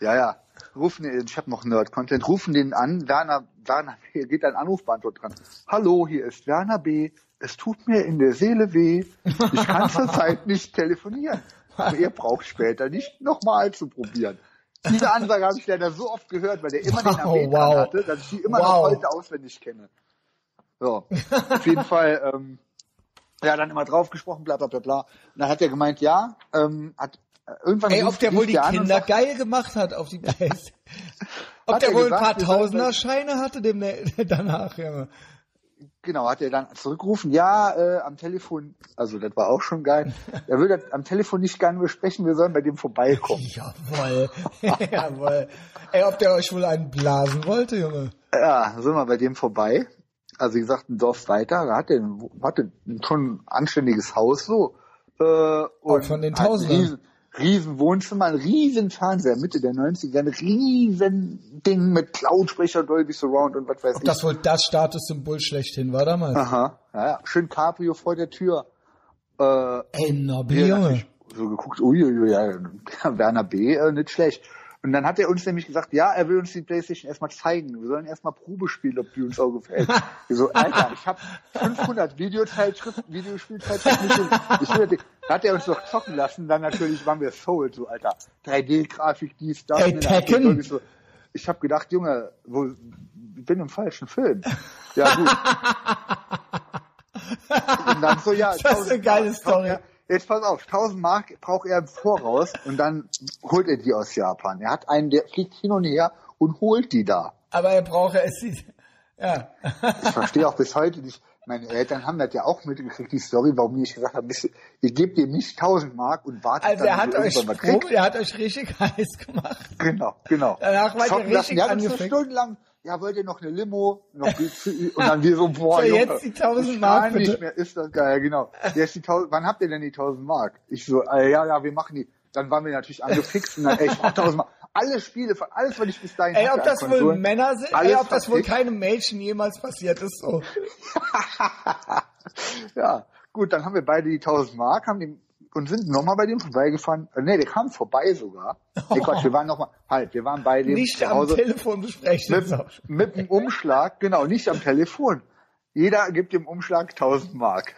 Ja, ja rufen den, ich habe noch Nerd-Content, rufen den an, Werner, Werner B, geht ein Anrufbeantwort dran. Hallo, hier ist Werner B. Es tut mir in der Seele weh. Ich kann zurzeit nicht telefonieren. Aber ihr braucht später nicht nochmal zu probieren. Diese Ansage habe ich leider so oft gehört, weil der immer den AB wow. hatte, dass ich die immer wow. noch heute auswendig kenne. So, auf jeden Fall, ähm, Ja, dann immer drauf gesprochen, bla bla bla bla. Und dann hat er gemeint, ja, ähm, hat irgendwann Ey, ob der wohl die Kinder geil gemacht hat auf die Playstation. ob Hat der er wohl ein gesagt, paar wir sollen Tausender Scheine hatte dem danach, Junge. Genau, hat er dann zurückgerufen, ja, äh, am Telefon, also das war auch schon geil. Er würde am Telefon nicht gerne besprechen, wir sollen bei dem vorbeikommen. Jawoll. Jawoll. Ey, ob der euch wohl einen blasen wollte, Junge. Ja, sind wir bei dem vorbei. Also wie gesagt, ein Dorf weiter, da hat er hatte schon ein anständiges Haus so. Äh, und von den hat ein Tausendern. Riesen, Wohnzimmer, ein riesen Fernseher, Mitte der 90er, ein riesen Ding mit Lautsprecher, Dolby Surround und was weiß Ob ich. das wohl das Statussymbol schlechthin war damals. Aha, ja, ja, schön Cabrio vor der Tür. Äh, Ey, Nobby, Junge. so geguckt, uiuiui, ja, Werner B. Äh, nicht schlecht. Und dann hat er uns nämlich gesagt, ja, er will uns die Playstation erstmal zeigen. Wir sollen erstmal Probe spielen, ob die uns auch gefällt. Wir so, Alter, ich habe 500 Videozeitschriften, Videospielzeitschriften. Ich will, da hat er uns doch zocken lassen. Dann natürlich waren wir sold, so, Alter. 3D-Grafik, dies, das. Ey, Und dann hab ich Tekken. wirklich So, ich habe gedacht, Junge, wo, ich bin im falschen Film. Ja, gut. Und dann so, ja, Das ist eine 1000 geile Story. Ja, Jetzt pass auf, 1000 Mark braucht er im Voraus und dann holt er die aus Japan. Er hat einen, der fliegt hin und her und holt die da. Aber er braucht es sieht, ja. Ich verstehe auch bis heute nicht. Meine Eltern haben das ja auch mitgekriegt, die Story, warum ich gesagt habe, ihr, gebt ihm nicht 1000 Mark und wartet Also dann, er hat euch. Probe, er hat euch richtig heiß gemacht. Genau, genau. Danach wart ihr Zocken lassen. richtig Ja, stundenlang. Ja, wollt ihr noch eine Limo? Noch und dann wir so, boah, Junge, jetzt die 1000 ich Mark, kann nicht bitte. mehr, ist das geil, genau. Jetzt die 1000, wann habt ihr denn die 1000 Mark? Ich so, äh, ja, ja, wir machen die. Dann waren wir natürlich angefixt und dann, ey, ich brauch 1000 Mark. Alle Spiele, von alles, was ich bis dahin Ey, ob das wohl Konsolen, Männer sind? Ey, ob das wohl keinem Mädchen jemals passiert ist, so. ja, gut, dann haben wir beide die 1000 Mark, haben die, und sind nochmal bei dem vorbeigefahren. Nee, der kam vorbei sogar. Nee, Quatsch, wir waren nochmal, halt, wir waren bei dem Nicht am Hause. Telefon besprechen. mit, mit dem Umschlag, genau, nicht am Telefon. Jeder gibt dem Umschlag 1000 Mark.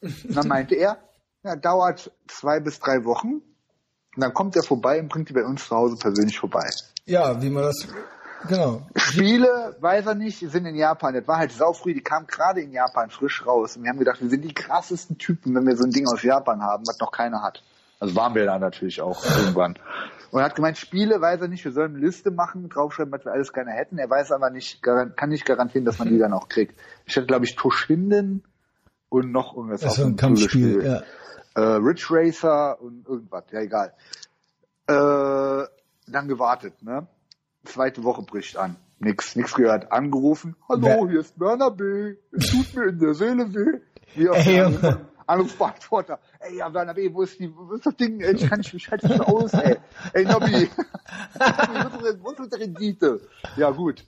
Und dann meinte er, ja, dauert zwei bis drei Wochen. Und dann kommt er vorbei und bringt die bei uns zu Hause persönlich vorbei. Ja, wie man das, genau. Spiele, weiß er nicht, sind in Japan. Das war halt saufrüh, die kamen gerade in Japan frisch raus. Und wir haben gedacht, wir sind die krassesten Typen, wenn wir so ein Ding aus Japan haben, was noch keiner hat. Also waren wir da natürlich auch irgendwann. Und er hat gemeint, Spiele weiß er nicht, wir sollen eine Liste machen, draufschreiben, was wir alles gerne hätten. Er weiß aber nicht, kann nicht garantieren, dass man die dann auch kriegt. Ich hatte, glaube ich, Toshinden und noch irgendwas. Das auf ist ein dem Kampfspiel, ja. Äh, Ridge Racer und irgendwas, ja egal. Äh, dann gewartet, ne? Zweite Woche bricht an. Nix, nix gehört. Angerufen. Hallo, hier ist Werner B. Es tut mir in der Seele weh. Wie auf Ey, der Junge. Anruf- Anrufbeantworter. Ey, ja, Werner B., wo ist die, wo ist das Ding? Ey, ich kann nicht, ich halte nicht aus, ey. Ey, Nobby. wo ist unsere Rendite? Ja, gut.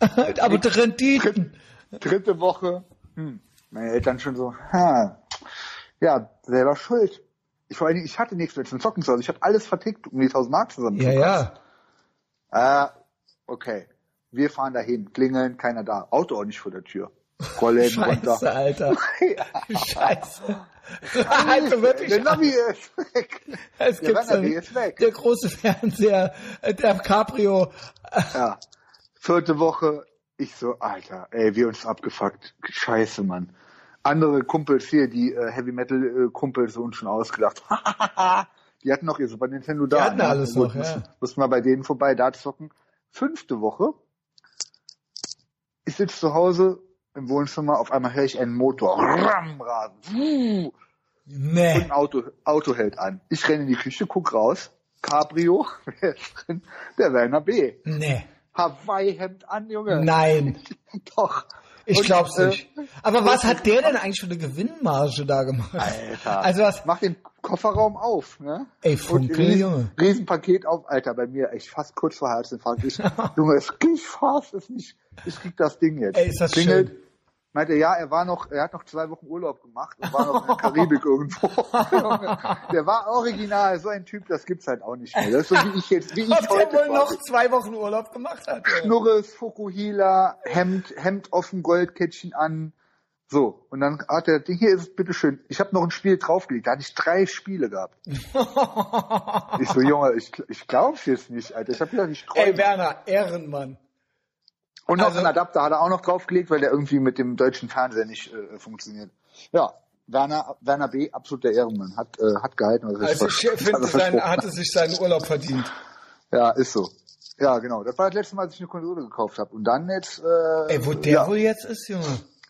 Aber die Renditen. Dritte Woche. Hm. Meine Eltern schon so, ha, ja, selber schuld. Ich, vor allen Dingen, ich hatte nichts mehr zum Zocken zu Hause. Ich habe alles vertickt, um die 1000 Mark zusammen Ja, ja. Ah, okay. Wir fahren dahin, klingeln, keiner da. Auto auch nicht vor der Tür. Rollläden Scheiße, runter. Alter. Scheiße. Also wirklich. Der Navi ist weg. Es Der nicht. ist weg. Der große Fernseher, äh, der Cabrio. Ja. Vierte Woche, ich so, Alter, ey, wir uns abgefuckt. Scheiße, Mann. Andere Kumpels hier, die äh, Heavy Metal äh, Kumpels, so uns schon ausgedacht. Die hatten noch ihr Super Nintendo da. hatten alles Gut, noch, ja. Mussten, mussten wir bei denen vorbei da zocken. Fünfte Woche. Ich sitze zu Hause im Wohnzimmer, auf einmal höre ich einen Motor. Ram. Wuh. Und Nee. ein Auto, Auto hält an. Ich renne in die Küche, guck raus. Cabrio, wer ist drin? Der Werner B. Nee. Hawaii-Hemd an, Junge. Nein. Doch. Ich Und, glaub's äh, nicht. Aber was hat der denn eigentlich für eine Gewinnmarge da gemacht? Alter. Also was? Mach den Kofferraum auf, ne? Ey, Funkel, riesen, Junge. Riesenpaket auf. Alter, bei mir echt fast kurz vor Herzinfarkt. Ich, Junge, es ich fass es nicht. Ich krieg das Ding jetzt. Ey, ist das Klingelt. schön. Meinte, ja, er war noch, er hat noch zwei Wochen Urlaub gemacht und war noch in der Karibik irgendwo. Der war original, so ein Typ, das gibt's halt auch nicht mehr. Das ist so wie ich jetzt, wie ich Ob der heute wohl quasi. noch zwei Wochen Urlaub gemacht hat? Schnurres, Fukuhila, Hemd, Hemd offen, Goldkettchen an. So, und dann hat er, hier ist es, bitteschön. Ich habe noch ein Spiel draufgelegt, da hatte ich drei Spiele gehabt. ich so, Junge, ich, ich glaub's jetzt nicht, Alter. Ich habe wieder nicht Ey, träumen. Werner, Ehrenmann. Und noch also- einen Adapter hat er auch noch draufgelegt, weil der irgendwie mit dem deutschen Fernseher nicht äh, funktioniert. Ja, Werner, Werner B., absoluter Ehrenmann, hat, äh, hat gehalten. Was Also ich finde, er sein, hatte sich seinen Urlaub verdient. Ja, ist so. Ja, genau. Das war das letzte Mal, als ich eine Konsole gekauft habe. Und dann jetzt, äh, Ey, wo der ja, wohl jetzt ist, Junge.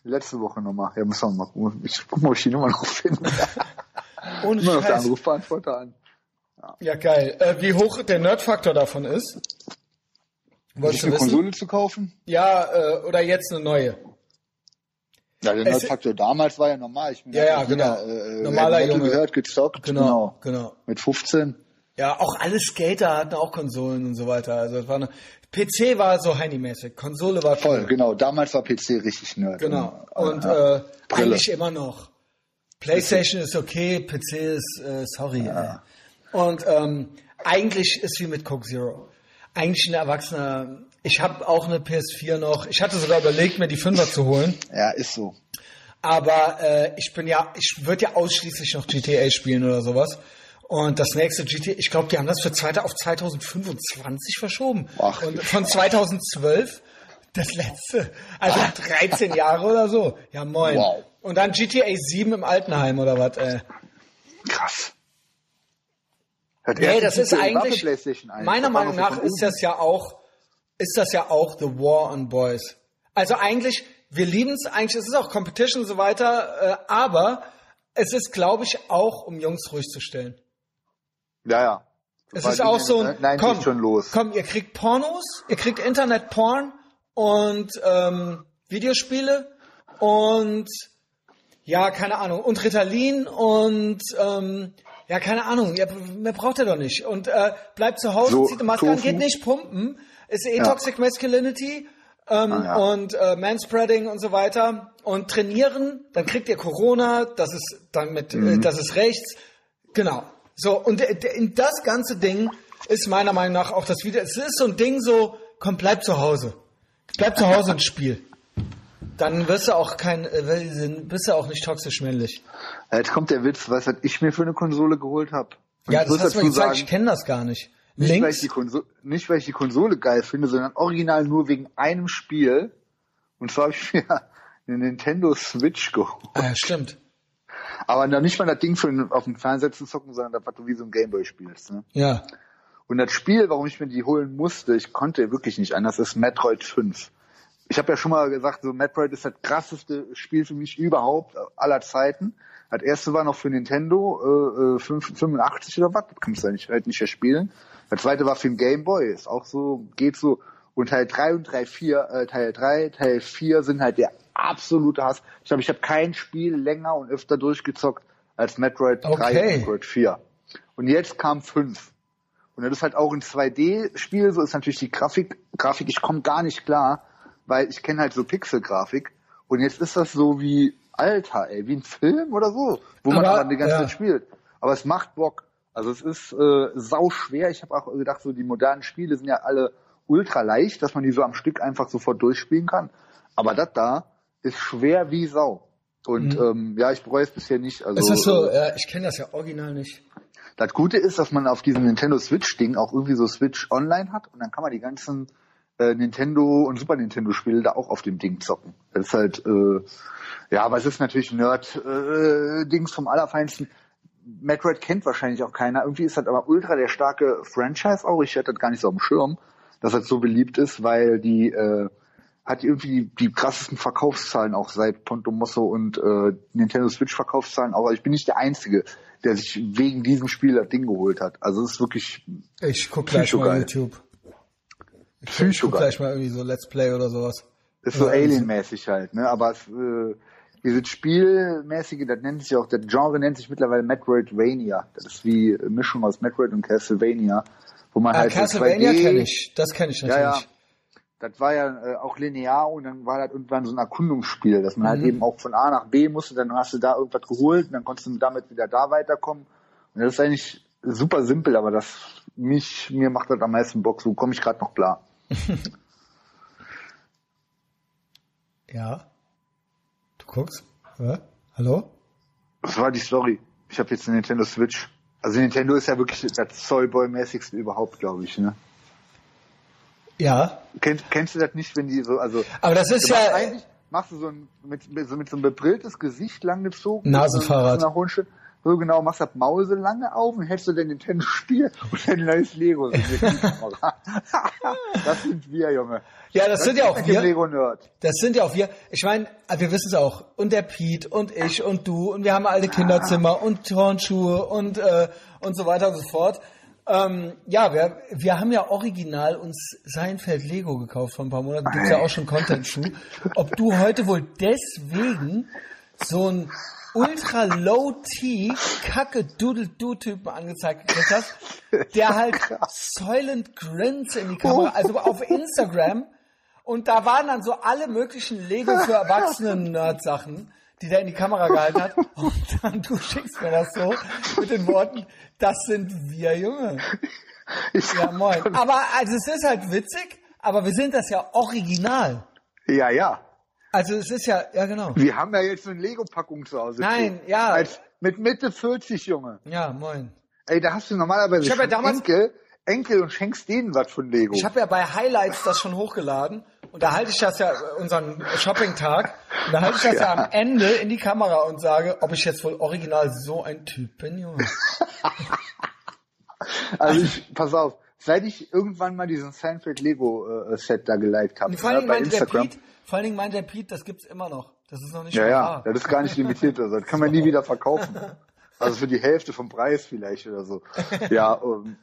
letzte Woche nochmal. Ja, müssen wir mal gucken. Ich guck mal, ob ich die Nummer noch finde. Ohne Immer noch der. Anrufbeantworter an. Ja, geil. Äh, wie hoch der Nerdfaktor davon ist? Wolltest eine? Konsole zu kaufen? Ja, äh, oder jetzt eine neue. Ja, der Nerdfaktor damals war ja normal. Ich bin Ja, ja, wie jeder, genau. Äh, Normaler Metal Junge. gehört, gezockt. Genau, genau. Mit 15. Ja, auch alle Skater hatten auch Konsolen und so weiter. Also es war eine, PC war so Heini-mäßig, Konsole war Voll, cool. genau. Damals war PC richtig nerd. Genau. Und ja. äh, Brille. eigentlich immer noch. PlayStation ist okay, PC ist äh, sorry. Ey. Und ähm, eigentlich ist wie mit Coke Zero. Eigentlich ein Erwachsener. Ich habe auch eine PS4 noch. Ich hatte sogar überlegt, mir die Fünfer zu holen. ja, ist so. Aber äh, ich bin ja, ich würde ja ausschließlich noch GTA spielen oder sowas. Und das nächste GTA, ich glaube, die haben das für zweite auf 2025 verschoben. Ach, und von 2012 das letzte. Also 13 Jahre oder so. Ja, moin. Wow. Und dann GTA 7 im Altenheim oder was, äh. Krass. Das Nee, das ist eigentlich, PlayStation 1. meiner Meinung nach ist das ja auch, ist das ja auch The War on Boys. Also eigentlich, wir lieben es eigentlich, es ist auch Competition und so weiter, äh, aber es ist, glaube ich, auch, um Jungs ruhig zu stellen. Ja, ja. Es ist auch so ein, Nein, komm, schon los. komm, ihr kriegt Pornos, ihr kriegt Internet-Porn und ähm, Videospiele und ja, keine Ahnung, und Ritalin und ähm, ja, keine Ahnung, ja, mehr braucht er doch nicht. Und äh, bleibt zu Hause, So, zieht eine Maske an, geht nicht pumpen, ist eh Ja. Toxic Masculinity ähm, Ah, ja. und äh, Manspreading und so weiter und trainieren, dann kriegt ihr Corona, das ist dann mit, Mhm. äh, das ist rechts, genau. So und der- in das ganze Ding ist meiner Meinung nach auch das Video. Es ist so ein Ding so, komm, bleib zu Hause, bleib zu Hause und spiel. Dann wirst du auch kein, äh, bist du auch nicht toxisch männlich. Jetzt kommt der Witz, was ich mir für eine Konsole geholt habe? Ja, das hast du mir gesagt, ich kenne das gar nicht. nicht, weil ich Links? die Konsole, nicht, weil ich die Konsole geil finde, sondern original nur wegen einem Spiel. Und zwar habe ich mir eine Nintendo Switch geholt. Ah, ja, stimmt. Aber noch nicht mal das Ding für den, auf dem Fernseher zu zocken, sondern das, was du wie so ein Gameboy spielst. Ne? Ja. Und das Spiel, warum ich mir die holen musste, ich konnte wirklich nicht anders, ist Metroid 5. Ich habe ja schon mal gesagt, so Metroid ist das krasseste Spiel für mich überhaupt äh, aller Zeiten. Das erste war noch für Nintendo äh, äh, 5, 85 oder was, das kannst du eigentlich halt nicht mehr spielen. Das zweite war für den Game Boy, ist auch so, geht so. Und Teil 3 und 3, 4, äh, Teil 3, Teil 4 sind halt der absolute Hass. Ich glaube, ich habe kein Spiel länger und öfter durchgezockt als Metroid 3 Okay. und Metroid 4. Und jetzt kam 5. Und das ist halt auch ein 2D-Spiel, so ist natürlich die Grafik, Grafik, ich komme gar nicht klar, weil ich kenne halt so Pixel-Grafik. Und jetzt ist das so wie, Alter, ey, wie ein Film oder so, wo man Aber, aber die ganze ja. Zeit spielt. Aber es macht Bock. Also es ist äh, sau schwer. Ich habe auch gedacht, so die modernen Spiele sind ja alle ultra leicht, dass man die so am Stück einfach sofort durchspielen kann. Aber das da ist schwer wie Sau. Und ähm, ja, ich bereue es bisher nicht. Also, Mhm. Ist das so, äh, ich kenne das ja original nicht. das Gute ist, dass man auf diesem Nintendo Switch-Ding auch irgendwie so Switch online hat und dann kann man die ganzen äh, Nintendo und Super Nintendo Spiele da auch auf dem Ding zocken. Das ist halt, äh, ja, aber es ist natürlich Nerd-Dings vom Allerfeinsten. Metroid kennt wahrscheinlich auch keiner. Irgendwie ist das aber ultra der starke Franchise auch. Ich hatte das gar nicht so dem Schirm, dass das so beliebt ist, weil die äh, hat irgendwie die krassesten Verkaufszahlen auch seit Ponto Mosso und äh, Nintendo Switch Verkaufszahlen. Aber ich bin nicht der Einzige, der sich wegen diesem Spiel das Ding geholt hat. Also es ist wirklich Ich guck gleich mal Psycho-geil. YouTube. Ich Psycho guck geil. gleich mal irgendwie so Let's Play oder sowas. Ist so Ja, Alien-mäßig halt, ne? Aber es, äh, dieses Spielmäßige, das nennt sich auch, das Genre nennt sich mittlerweile Metroidvania. Das ist wie eine Mischung aus Metroid und Castlevania, wo man Ah, halt so Castlevania 2D kenne ich. Das kenne ich Ja, natürlich. ja. Das war ja äh, auch linear und dann war das irgendwann so ein Erkundungsspiel, dass man halt Mhm. eben auch von A nach B musste, dann hast du da irgendwas geholt und dann konntest du damit wieder da weiterkommen. Und das ist eigentlich super simpel, aber das mich, mir macht das am meisten Bock, so komme ich gerade noch klar. Ja. Du guckst? Ja? Hallo? Das war die Story. Ich habe jetzt eine Nintendo Switch. Also Nintendo ist ja wirklich das Zollboy-mäßigste überhaupt, glaube ich. Ne? Ja. Kennst, kennst du das nicht, wenn die so, also Aber das ist ja, eigentlich- machst du so ein, mit, mit, so, mit so einem bebrilltes Gesicht langgezogen. Nasenfahrrad. So, so, so genau, machst das Mause lange auf und hältst du dann den Tennisspiel und dein neues Lego. So das sind wir, Junge. Ja, das, sind ja auch wir. Lego-Nerd. Das sind ja auch wir. Ich meine, wir wissen es auch. Und der Piet und ich und du und wir haben alte Kinderzimmer und Turnschuhe und äh, und so weiter und so fort. Ähm, ja, wir, wir haben ja original uns Seinfeld Lego gekauft vor ein paar Monaten. Gibt's ja auch schon Content zu. Ob du heute wohl deswegen so ein ultra low T Kacke Doodle Doo Typen angezeigt gekriegt hast, der halt silent grins in die Kamera, also auf Instagram. Und da waren dann so alle möglichen Lego für Erwachsene Nerd Sachen, die der in die Kamera gehalten hat. Und dann du schickst mir das so mit den Worten, das sind wir Junge. Ja, moin. Aber also es ist halt witzig, aber wir sind das ja original. Ja, ja. Also es ist ja, ja genau. Wir haben ja jetzt eine Lego-Packung zu Hause. Nein, stehen. ja. Als, mit Mitte 40, Junge. Ja, moin. Ey, da hast du normalerweise Ich hab ja schon damals- Enkel, Enkel und schenkst denen was von Lego. Ich habe ja bei Highlights das schon hochgeladen und da halte ich das ja, unseren Shopping-Tag, und da halte ich das ja. am Ende in die Kamera und sage, ob ich jetzt wohl original so ein Typ bin, Junge. Also ich, pass auf, seit ich irgendwann mal diesen Seinfeld Lego äh, Set da geliked habe allen Dingen bei meinte der Instagram. Vor allen Dingen meinte der Pete, das gibt's immer noch. Das ist noch nicht Ja, ja, das ist gar nicht limitiert, also das kann man nie wieder verkaufen. Also für die Hälfte vom Preis vielleicht oder so. Ja, ähm,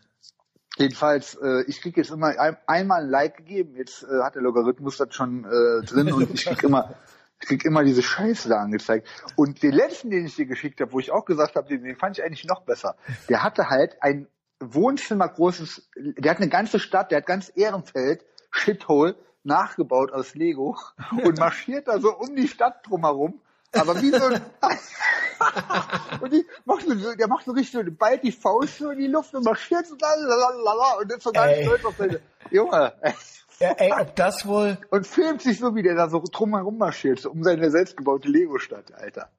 jedenfalls, äh, ich krieg jetzt immer ein, einmal ein Like gegeben, jetzt äh, hat der Logarithmus das schon äh, drin und ich krieg immer ich krieg immer diese Scheiße da angezeigt. Und den letzten, den ich dir geschickt habe, wo ich auch gesagt habe, den, den fand ich eigentlich noch besser. Der hatte halt ein Wohnzimmer großes, der hat eine ganze Stadt, der hat ganz Ehrenfeld, Shithole, nachgebaut aus Lego und marschiert da so um die Stadt drumherum. Aber wie so ein, und die macht so, der macht so richtig so, ballt die Faust so in die Luft und marschiert so lalalala, und ist so ganz Ey. stolz auf seine, Junge, ey. Ja, ey, ob das wohl, und filmt sich so, wie der da so drumherum marschiert, so um seine selbstgebaute Lego-Stadt, Alter.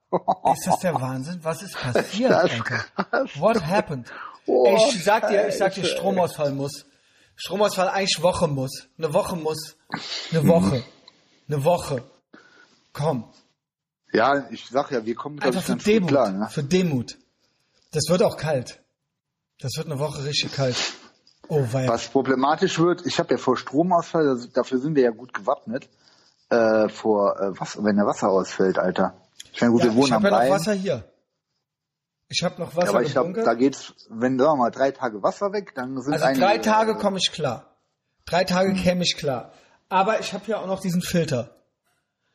ist das der Wahnsinn? Was ist passiert, Alter? What happened? Oh, Ey, ich sag dir, ich sag dir. Stromausfall muss. Stromausfall eigentlich Woche muss. Eine Woche muss. Eine Woche. Eine Woche. Komm. Ja, ich sag ja, wir kommen, Einfach ich, für Demut. klar, ne? Für Demut. Das wird auch kalt. Das wird eine Woche richtig kalt. Oh, weil. Was problematisch wird, ich habe ja vor Stromausfall, das- dafür sind wir ja gut gewappnet, äh, vor, äh, was, wenn der Wasser ausfällt, Alter. Ich meine, gut, Ja, wir wohnen ich am ja noch Rhein. Wasser hier. Ich habe noch Ja, Wasser aber ich gebunkert. da geht's, wenn, sagen wir mal, drei Tage Wasser weg, dann sind Also einige, drei Tage komme ich klar. Drei Tage käme ich klar. Aber ich habe ja auch noch diesen Filter.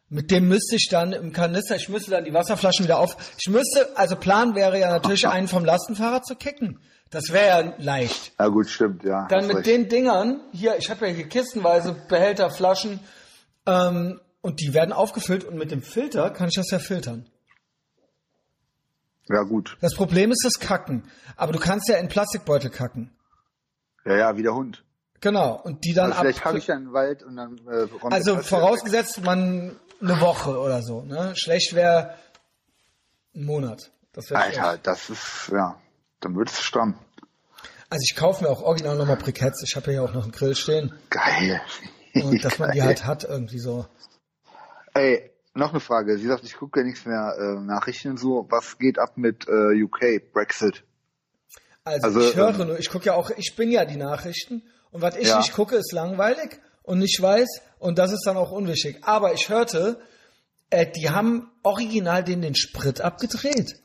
Mit dem müsste ich dann im Kanister, ich müsste dann die Wasserflaschen wieder auf. Ich müsste, also Plan wäre ja natürlich, einen vom Lastenfahrrad zu kicken. Das wäre ja leicht. Ja gut, stimmt, ja. Dann mit recht. den Dingern, hier, ich habe ja hier kistenweise Behälter, Flaschen, ähm, und die werden aufgefüllt und mit dem Filter kann ich das ja filtern. Ja gut. Das Problem ist das Kacken. Aber du kannst ja in Plastikbeutel kacken. Ja, ja, wie der Hund. Genau. Und die dann Also vielleicht ab. kacke ich ja in den Wald und dann äh, Also vorausgesetzt man eine Woche oder so. Ne? Schlecht wäre ein Monat. Das wäre Alter, das ist, ja, dann wird es stramm. Also ich kaufe mir auch original nochmal Briketts. Ich habe ja auch noch einen Grill stehen. Geil. Und dass man die Geil. halt hat irgendwie so. Ey, noch eine Frage. Sie sagt, ich gucke ja nichts mehr äh, Nachrichten und so. Was geht ab mit äh, UK, Brexit? Also, Also, ich höre ähm, nur, ich gucke ja auch, ich bin ja die Nachrichten. Und was ich Ja. nicht gucke, ist langweilig und nicht weiß. Und das ist dann auch unwichtig. Aber ich hörte, äh, die haben original den den Sprit abgedreht.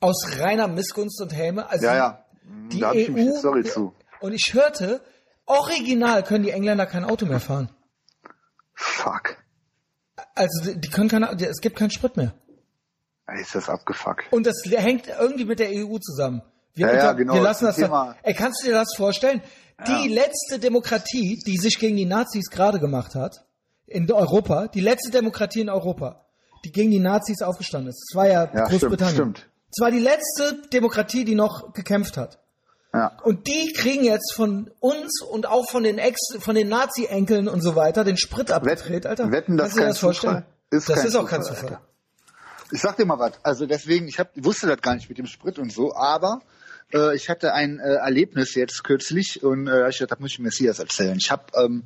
Aus reiner Missgunst und Häme. Also Ja, die- ja. Die da ich EU. nämlich eine Story zu. Und ich hörte, original können die Engländer kein Auto mehr fahren. Fuck. Also die- können keine, es gibt keinen Sprit mehr. Ist das abgefuckt. Und das hängt irgendwie mit der EU zusammen. Wir, Ja, ja, unter- genau, wir lassen das das. Thema. Dann, ey, kannst du dir das vorstellen? Die letzte Demokratie, die sich gegen die Nazis gerade gemacht hat, in Europa, die letzte Demokratie in Europa, die gegen die Nazis aufgestanden ist, das war ja, Ja, stimmt, Großbritannien. stimmt. Es war die letzte Demokratie, die noch gekämpft hat. Ja. Und die kriegen jetzt von uns und auch von den Ex, von den Nazi-Enkeln und so weiter den Sprit abgedreht, Alter. wetten, das Kannst du dir kein das vorstellen? Ist das ist auch kein Zufall. Alter. Ich sag dir mal was. Also deswegen, ich hab, wusste das gar nicht mit dem Sprit und so, aber äh, ich hatte ein äh, Erlebnis jetzt kürzlich und äh, ich dachte, das muss ich Messias erzählen. Ich habe ähm,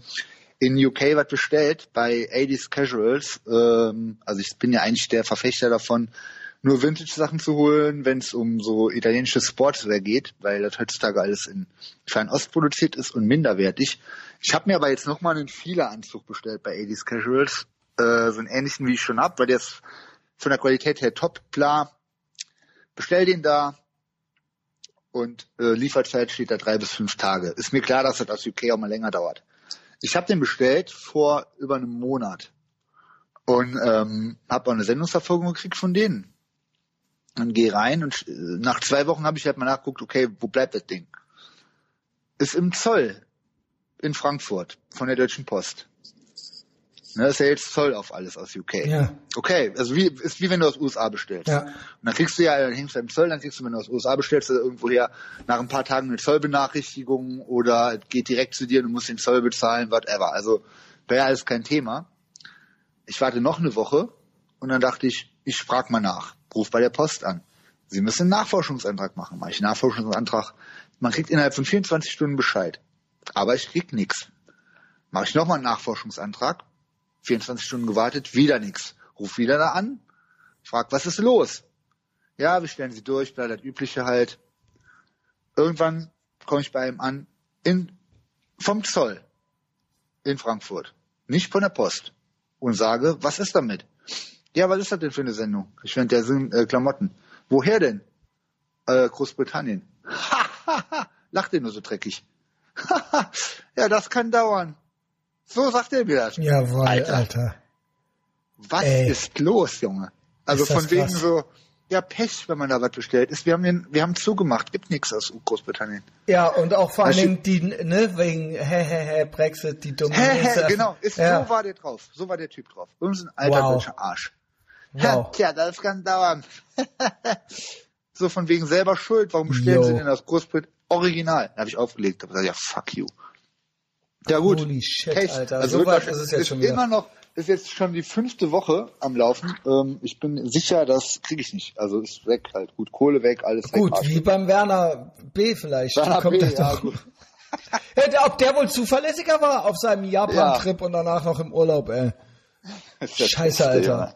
in UK was bestellt bei 80s Casuals. Ähm, also ich bin ja eigentlich der Verfechter davon, nur Vintage-Sachen zu holen, wenn es um so italienisches Sportswear geht, weil das heutzutage alles in Fernost produziert ist und minderwertig. Ich habe mir aber jetzt nochmal einen Fila-Anzug bestellt bei 80s Casuals, äh, so einen ähnlichen wie ich schon hab, weil der ist von der Qualität her top, klar. Bestell den da und äh, Lieferzeit steht da drei bis fünf Tage. Ist mir klar, dass das aus UK auch mal länger dauert. Ich habe den bestellt vor über einem Monat und ähm, habe auch eine Sendungsverfolgung gekriegt von denen. Und gehe rein und äh, nach zwei Wochen habe ich halt mal nachgeguckt, okay, wo bleibt das Ding? Ist im Zoll in Frankfurt von der Deutschen Post. Ne, ist ja jetzt Zoll auf alles aus UK. Ja. Okay, also wie, ist wie wenn du aus USA bestellst. Ja. Und dann kriegst du ja, dann hängst du im Zoll, dann kriegst du, wenn du aus USA bestellst, irgendwoher nach ein paar Tagen eine Zollbenachrichtigung oder geht direkt zu dir und du musst den Zoll bezahlen, whatever. Also wäre alles kein Thema. Ich warte noch eine Woche und dann dachte ich, ich frag mal nach. Ruf bei der Post an. Sie müssen einen Nachforschungsantrag machen. Mache ich einen Nachforschungsantrag. Man kriegt innerhalb von 24 Stunden Bescheid. Aber ich krieg nichts. Mache ich nochmal einen Nachforschungsantrag. 24 Stunden gewartet, wieder nichts. Ruf wieder da an, frag, was ist los? Ja, wir stellen sie durch, bleibt das Übliche halt. Irgendwann komme ich bei ihm an, in, vom Zoll in Frankfurt, nicht von der Post und sage, was ist damit? Ja, was ist das denn für eine Sendung? Ich finde, der sind äh, Klamotten. Woher denn? Äh, Großbritannien. Lacht ihr nur so dreckig. ja, das kann dauern. So sagt er mir das. Jawohl, Alter. Alter. Was Ey. ist los, Junge? Also von wegen krass. so, ja, Pech, wenn man da was bestellt. Ist, wir haben den, wir haben zugemacht, gibt nichts aus Großbritannien. Ja, und auch vor allen Dingen die, ne, wegen hä, hä, hä, Brexit, die dummen Hä, hä, genau, ist, ja. so war der drauf. So war der Typ drauf. Irgendein alter Wow. deutscher Arsch. Wow. Tja, das kann dauern. so von wegen selber schuld. Warum bestellen Yo. Sie denn aus Großbritannien? Original. Da habe ich aufgelegt. Habe ich gesagt, ja, fuck you. Ja gut. Holy shit, Pech. Alter. Also so weit ist es jetzt schon wieder. immer noch, ist jetzt schon die fünfte Woche am Laufen. Ähm, ich bin sicher, das kriege ich nicht. Also ist weg halt. Gut, Kohle weg, alles Gut, weg. Arsch. wie beim Werner B vielleicht. Werner Kommt B, er ja, doch. gut. Ja, ob der wohl zuverlässiger war auf seinem Japan-Trip und danach noch im Urlaub, ey. Das ist das Scheiße, Alter.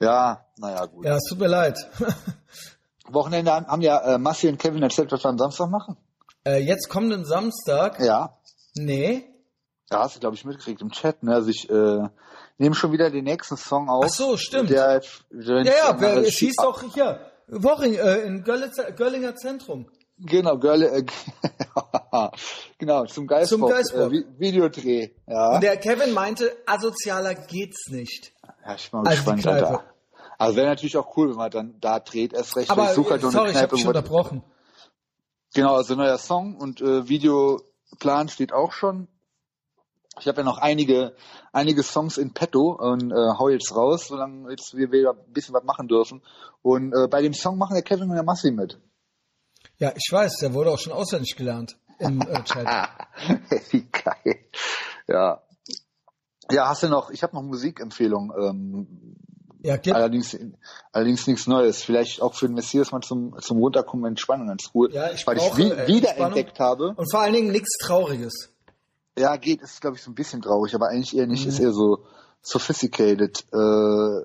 Ja, naja, gut. Ja, es tut mir leid. Wochenende haben ja äh, Massi und Kevin erzählt, was wir am Samstag machen. äh, jetzt kommenden Samstag. Ja. Nee. Da hast du, glaube ich, mitgekriegt im Chat. Ne? Also ich äh, nehme schon wieder den nächsten Song auf. Ach so, stimmt. Der, der Ja, ja, wer, es hieß doch hier, Woching, äh, in Görlitzer, Görlinger Zentrum. Genau, Girl, äh, genau, zum Geistbock. Zum Geistbock. Äh, Vi- Videodreh. Ja. Und der Kevin meinte, asozialer geht's nicht. ja, ich bin mal Also gespannt. Alter. Also wäre natürlich auch cool, wenn man dann da dreht, erst recht. Aber ich suche halt äh, noch sorry, eine ich habe Kneipe. dich wo- unterbrochen. Genau, also neuer Song und äh, Videoplan steht auch schon. Ich habe ja noch einige, einige Songs in petto und äh, hau jetzt raus, solange jetzt wir wieder ein bisschen was machen dürfen. Und äh, bei dem Song machen der Kevin und der Massi mit. Ja, ich weiß, der wurde auch schon auswendig gelernt im äh, Chat. Wie geil. Ja. Ja, hast du noch, ich habe noch Musikempfehlungen, ähm, Ja, gib, allerdings, allerdings nichts Neues. Vielleicht auch für den Messias mal zum, zum Runterkommen, Entspannen ganz cool. Ja, ich weil ich brauche, wie, äh, wiederentdeckt habe. und vor allen Dingen nichts Trauriges. Ja, geht, ist glaube ich so ein bisschen traurig, aber eigentlich eher Mhm. nicht, ist eher so sophisticated. Äh,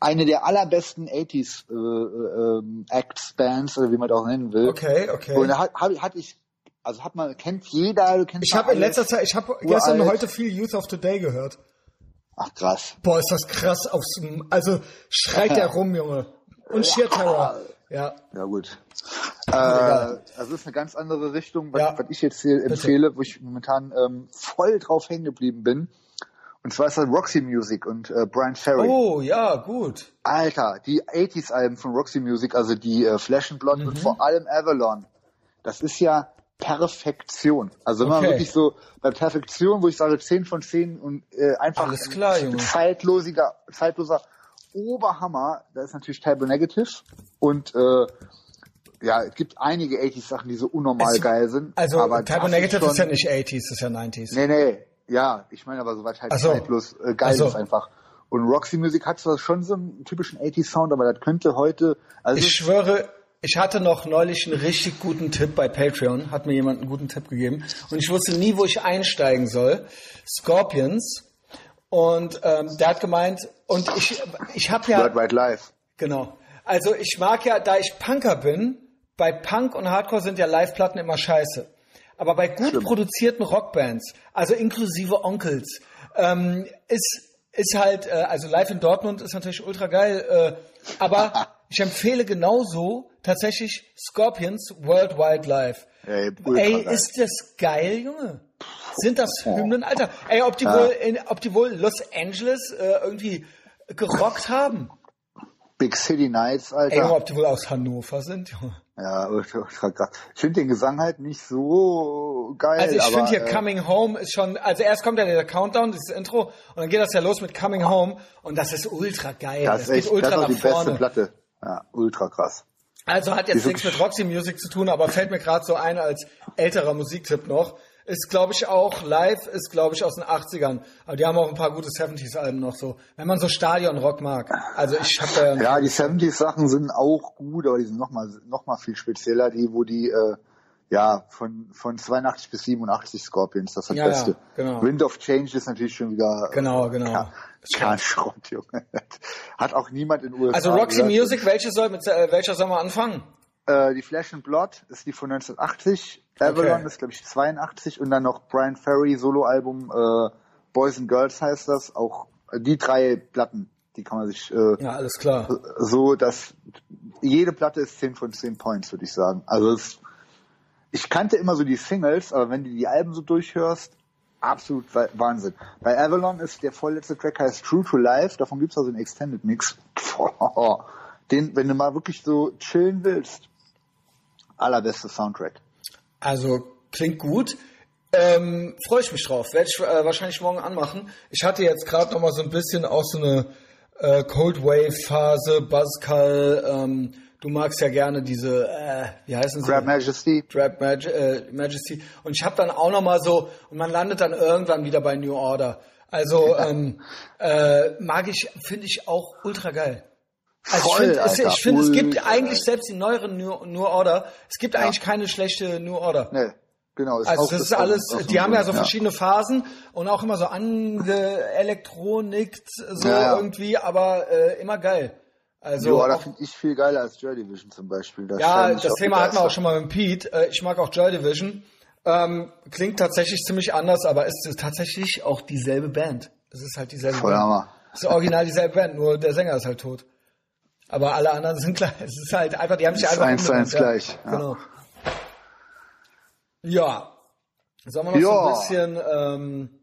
eine der allerbesten 80s äh, äh, ähm, Acts, Bands, oder wie man das auch nennen will. Okay, okay. Und da hat, hab, ich- hatte ich, also hat man, kennt jeder, du kennst Ich habe in letzter Zeit, ich habe gestern und heute viel Youth of Today gehört. Ach krass. Boah, ist das krass aufs, also schreit der rum, Junge. Und Sheer Terror. Ja, Ja gut. Äh, also ist eine ganz andere Richtung, was, Ja. was ich jetzt hier empfehle, wo ich momentan ähm, voll drauf hängen geblieben bin. Und zwar ist das Roxy Music und äh, Brian Ferry. Oh, ja, gut. Alter, die 80s Alben von Roxy Music, also die äh, Flash and Blonde Mhm. und vor allem Avalon. Das ist ja Perfektion. Also wenn man Okay. wirklich so bei Perfektion, wo ich sage 10 von 10 und äh, einfach Alles klar, ein zeitlosiger, zeitloser Oberhammer, da ist natürlich Typo Negative und äh, ja, es gibt einige 80s Sachen, die so unnormal Es- geil sind. Also aber das Negative schon, ist ja nicht 80s, ist ja 90s. Nee, nee, ja, ich meine aber soweit halt so. zeitlos äh, geil so. ist einfach. Und Roxy Music hat zwar schon so einen typischen 80s Sound, aber das könnte heute, also Ich schwöre, ich hatte noch neulich einen richtig guten Tipp bei Patreon, hat mir jemand einen guten Tipp gegeben und ich wusste nie, wo ich einsteigen soll. Scorpions und ähm, der hat gemeint und ich ich habe ja Worldwide Live. genau. Also ich mag ja, da ich Punker bin, bei Punk und Hardcore sind ja Live-Platten immer scheiße. Aber bei gut Stimmt. produzierten Rockbands, also inklusive Onkels, ähm, ist ist halt, äh, also live in Dortmund ist natürlich ultra geil, äh, aber ich empfehle genauso tatsächlich Scorpions Worldwide Live. Ey, Ey, ist das geil, Junge. Sind das Hymnen, Alter? Ey, ob die wohl, in, ob die wohl Los Angeles äh, irgendwie gerockt haben? Big City Nights, Ey, Alter. ob die wohl aus Hannover sind? Junge. Ja, ultra, krass. Ich finde den Gesang halt nicht so geil. Also ich finde hier äh, Coming Home ist schon, also erst kommt ja der Countdown, dieses Intro, und dann geht das ja los mit Coming Home und das ist ultra geil. Das ist echt, ultra das ist die beste vorne. Platte. Ja, ultra krass. Also hat jetzt nichts mit Roxy Music zu tun, aber fällt mir gerade so ein als älterer Musiktipp noch. Ist, glaube ich, auch live, ist, glaube ich, aus den 80ern. Aber die haben auch ein paar gute 70s-Alben noch so. Wenn man so Stadionrock mag. Also ich habe da ja, Ja, die 70s Sachen sind auch gut, aber die sind noch mal, noch mal viel spezieller, die, wo die, äh, ja, von, von 82 bis 87 Scorpions, das ist das Ja, ja, Beste. genau. Wind of Change ist natürlich schon wieder, Genau, genau. Ja, kein Schrott, Junge. Hat auch niemand in den USA. Also Roxy gehört. Music, welche soll, mit äh, welcher soll man anfangen? Äh, die Flash and Blood ist die von 1980. Avalon Okay. ist, glaube ich, 82. Und dann noch Brian Ferry, Soloalbum, äh, Boys and Girls heißt das. Auch äh, die drei Platten, die kann man sich äh, Ja, alles klar. so, dass jede Platte ist 10 von 10 Points, würde ich sagen. Also es, ich kannte immer so die Singles, aber wenn du die Alben so durchhörst, absolut wa- Wahnsinn. Bei Avalon ist der vorletzte Track heißt True to Life, davon gibt's also einen Extended Mix. Boah, den, wenn du mal wirklich so chillen willst, allerbeste Soundtrack. Also klingt gut. Ähm, Freue ich mich drauf. Werde ich äh, wahrscheinlich morgen anmachen. Ich hatte jetzt gerade noch mal so ein bisschen auch so eine äh, Cold Wave Phase, Buzzcall. Ähm, du magst ja gerne diese, äh, wie heißen sie? Grab Majesty. Trap Mag äh, Majesty. Und ich habe dann auch noch mal so, und man landet dann irgendwann wieder bei New Order. Also ähm, äh, mag ich, finde ich auch ultra geil. Also Voll, ich finde, es, ich finde, es gibt eigentlich selbst die neueren New, New Order, es gibt eigentlich keine schlechte New Order. Nee, genau. Also auch das ist alles, die haben ja so ja. verschiedene Phasen und auch immer so angeelektronikt so Ja, ja. irgendwie, aber äh, immer geil. Also Ja, da auch, finde ich viel geiler als Joy Division zum Beispiel. Da ja, das Thema hatten wir auch schon mal mit Pete. Äh, Ich mag auch Joy Division. Ähm, klingt tatsächlich ziemlich anders, aber ist tatsächlich auch dieselbe Band. Es ist halt dieselbe Voll Band. Hammer. Es ist original dieselbe Band, nur der Sänger ist halt tot. Aber alle anderen sind gleich. Es ist halt einfach, die haben sich Ist einfach eins zu eins gleich, ja. Genau. Ja. Sollen wir noch so Ja. ein bisschen ähm,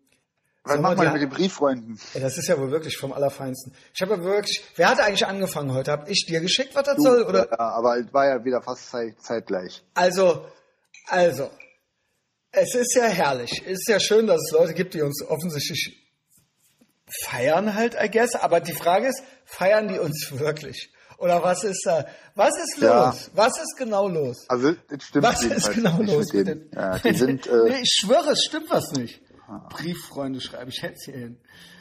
Was machen wir mit den Brieffreunden? Ey, das ist ja wohl wirklich vom Allerfeinsten. Ich habe ja wirklich. Wer hat eigentlich angefangen heute? Hab ich dir geschickt, was das Du, soll? Oder? Ja, aber es war ja wieder fast zeit, zeitgleich. Also, also. Es ist ja herrlich. Es ist ja schön, dass es Leute gibt, die uns offensichtlich feiern halt, I guess. Aber die Frage ist, feiern die uns wirklich? Oder was ist da? Was ist los? Ja. Was ist genau los? Also es stimmt Was ist genau los mit mit den? Ja, die sind, nee, äh, ich schwöre, es stimmt was nicht. Brieffreunde schreibe ich jetzt hier hin.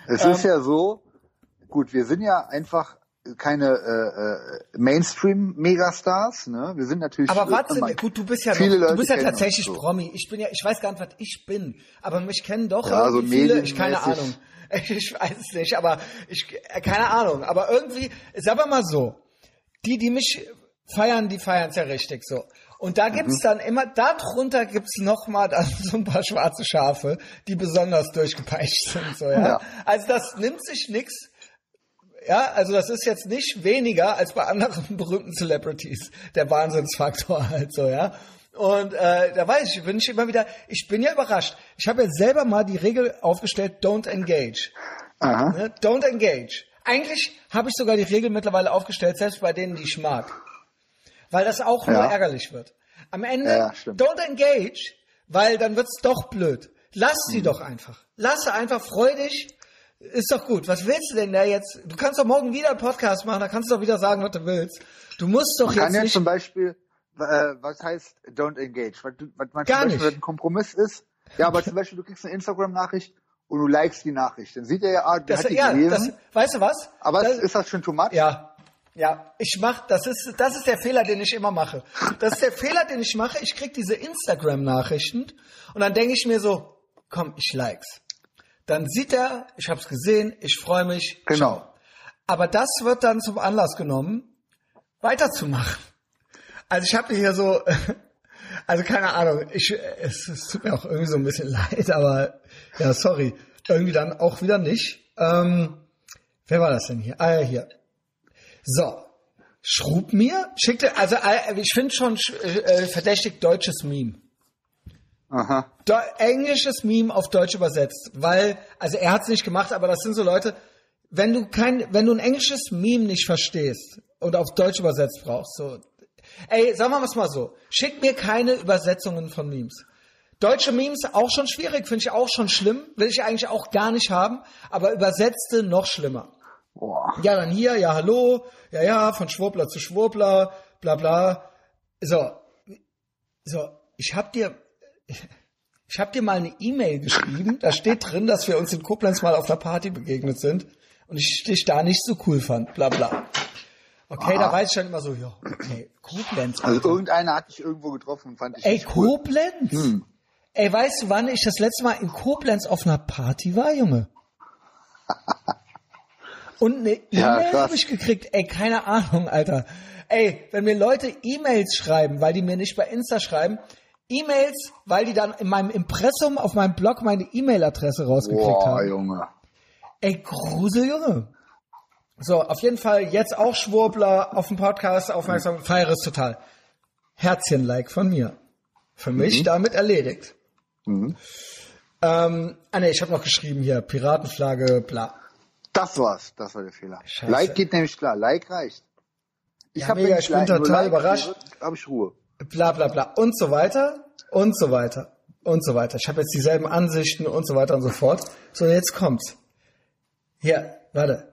es ähm, ist ja so, gut, wir sind ja einfach keine äh, äh, Mainstream-Megastars, ne? Wir sind natürlich Aber äh, warte, immer- gut, du bist ja viele noch, du bist ja tatsächlich so. Promi. Ich bin ja, ich weiß gar nicht, was ich bin, aber mich kennen doch Ja, so irgendwie viele, ich keine. Ahnung. Ich weiß es nicht, aber ich äh, keine Ahnung, aber irgendwie, sag mal so, die die mich feiern, die feiern es ja richtig so. Und da Mhm. gibt's dann immer, darunter gibt's noch mal dann so ein paar schwarze Schafe, die besonders durchgepeitscht sind. So, ja? Ja. Also das nimmt sich nix. Ja, also das ist jetzt nicht weniger als bei anderen berühmten Celebrities. Der Wahnsinnsfaktor halt so, ja. Und äh, da weiß ich, bin ich immer wieder, ich bin ja überrascht. Ich habe ja selber mal die Regel aufgestellt, don't engage. Aha. Ne? Don't engage. Eigentlich habe ich sogar die Regel mittlerweile aufgestellt, selbst bei denen, die ich mag. Weil das auch nur Ja. ärgerlich wird. Am Ende, Ja, don't engage, weil dann wird's doch blöd. Lass sie Mhm. doch einfach. Lass sie einfach, freu dich. Ist doch gut. Was willst du denn da jetzt? Du kannst doch morgen wieder einen Podcast machen, da kannst du doch wieder sagen, was du willst. Du musst doch Man jetzt kann ja nicht. zum Beispiel, äh, was heißt don't engage? Was, was man Gar zum Beispiel nicht. ein Kompromiss ist. Ja, aber zum Beispiel, du kriegst eine Instagram-Nachricht und du likest die Nachricht. Dann sieht er ja, ah, der das, hat die ja, das, gelesen. weißt du was? aber das, ist das schon too much? ja, Ja, ich mach, das ist, das ist der Fehler, den ich immer mache. Das ist der Fehler, den ich mache. Ich krieg diese Instagram-Nachrichten und dann denke ich mir so, komm, ich likes. Dann sieht er, ich hab's gesehen, ich freue mich. Genau. Aber das wird dann zum Anlass genommen, weiterzumachen. Also ich habe hier so, also keine Ahnung, ich, es, es tut mir auch irgendwie so ein bisschen leid, aber ja, sorry, irgendwie dann auch wieder nicht. Ähm, wer war das denn hier? Ah ja, hier. So, Schrub mir, schickte, also äh, ich finde schon äh, verdächtig deutsches Meme. Aha. Do englisches Meme auf Deutsch übersetzt, weil, also er hat es nicht gemacht, aber das sind so Leute, wenn du kein, wenn du ein englisches Meme nicht verstehst und auf Deutsch übersetzt brauchst, so, ey, sagen wir mal so, schick mir keine Übersetzungen von Memes. Deutsche Memes auch schon schwierig, finde ich auch schon schlimm, will ich eigentlich auch gar nicht haben, aber übersetzte noch schlimmer. Boah. Ja, dann hier, ja, hallo, ja, ja, von Schwurbler zu Schwurbler, bla, bla. So, so, ich hab dir, ich hab dir mal eine E-Mail geschrieben, da steht drin, dass wir uns in Koblenz mal auf einer Party begegnet sind und ich dich da nicht so cool fand, bla, bla. Okay, da weiß ich dann immer so, ja, okay, Koblenz. Also Alter. irgendeiner hat dich irgendwo getroffen und fand ich Ey, nicht cool. Koblenz? Ey, weißt du, wann ich das letzte Mal in Koblenz auf einer Party war, Junge? Und eine Ja, E-Mail krass. habe ich gekriegt. Ey, keine Ahnung, Alter. Ey, wenn mir Leute E-Mails schreiben, weil die mir nicht bei Insta schreiben, E-Mails, weil die dann in meinem Impressum auf meinem Blog meine E-Mail-Adresse rausgekriegt Boah, haben. Junge. Ey, Grusel, Junge. So, auf jeden Fall jetzt auch Schwurbler auf dem Podcast aufmerksam. Feiere es total. Herzchen-Like von mir. Für mich damit erledigt. Mhm. Ähm, ah ne, ich habe noch geschrieben hier, Piratenflagge, bla. Das war's. Das war der Fehler. Scheiße. Like geht nämlich klar. Like reicht. Ich Ja, hab mega, ich bin total like überrascht. Habe ich Ruhe. bla bla bla und so weiter und so weiter und so weiter. Ich habe jetzt dieselben Ansichten und so weiter und so fort. So, jetzt kommt's. Hier, warte.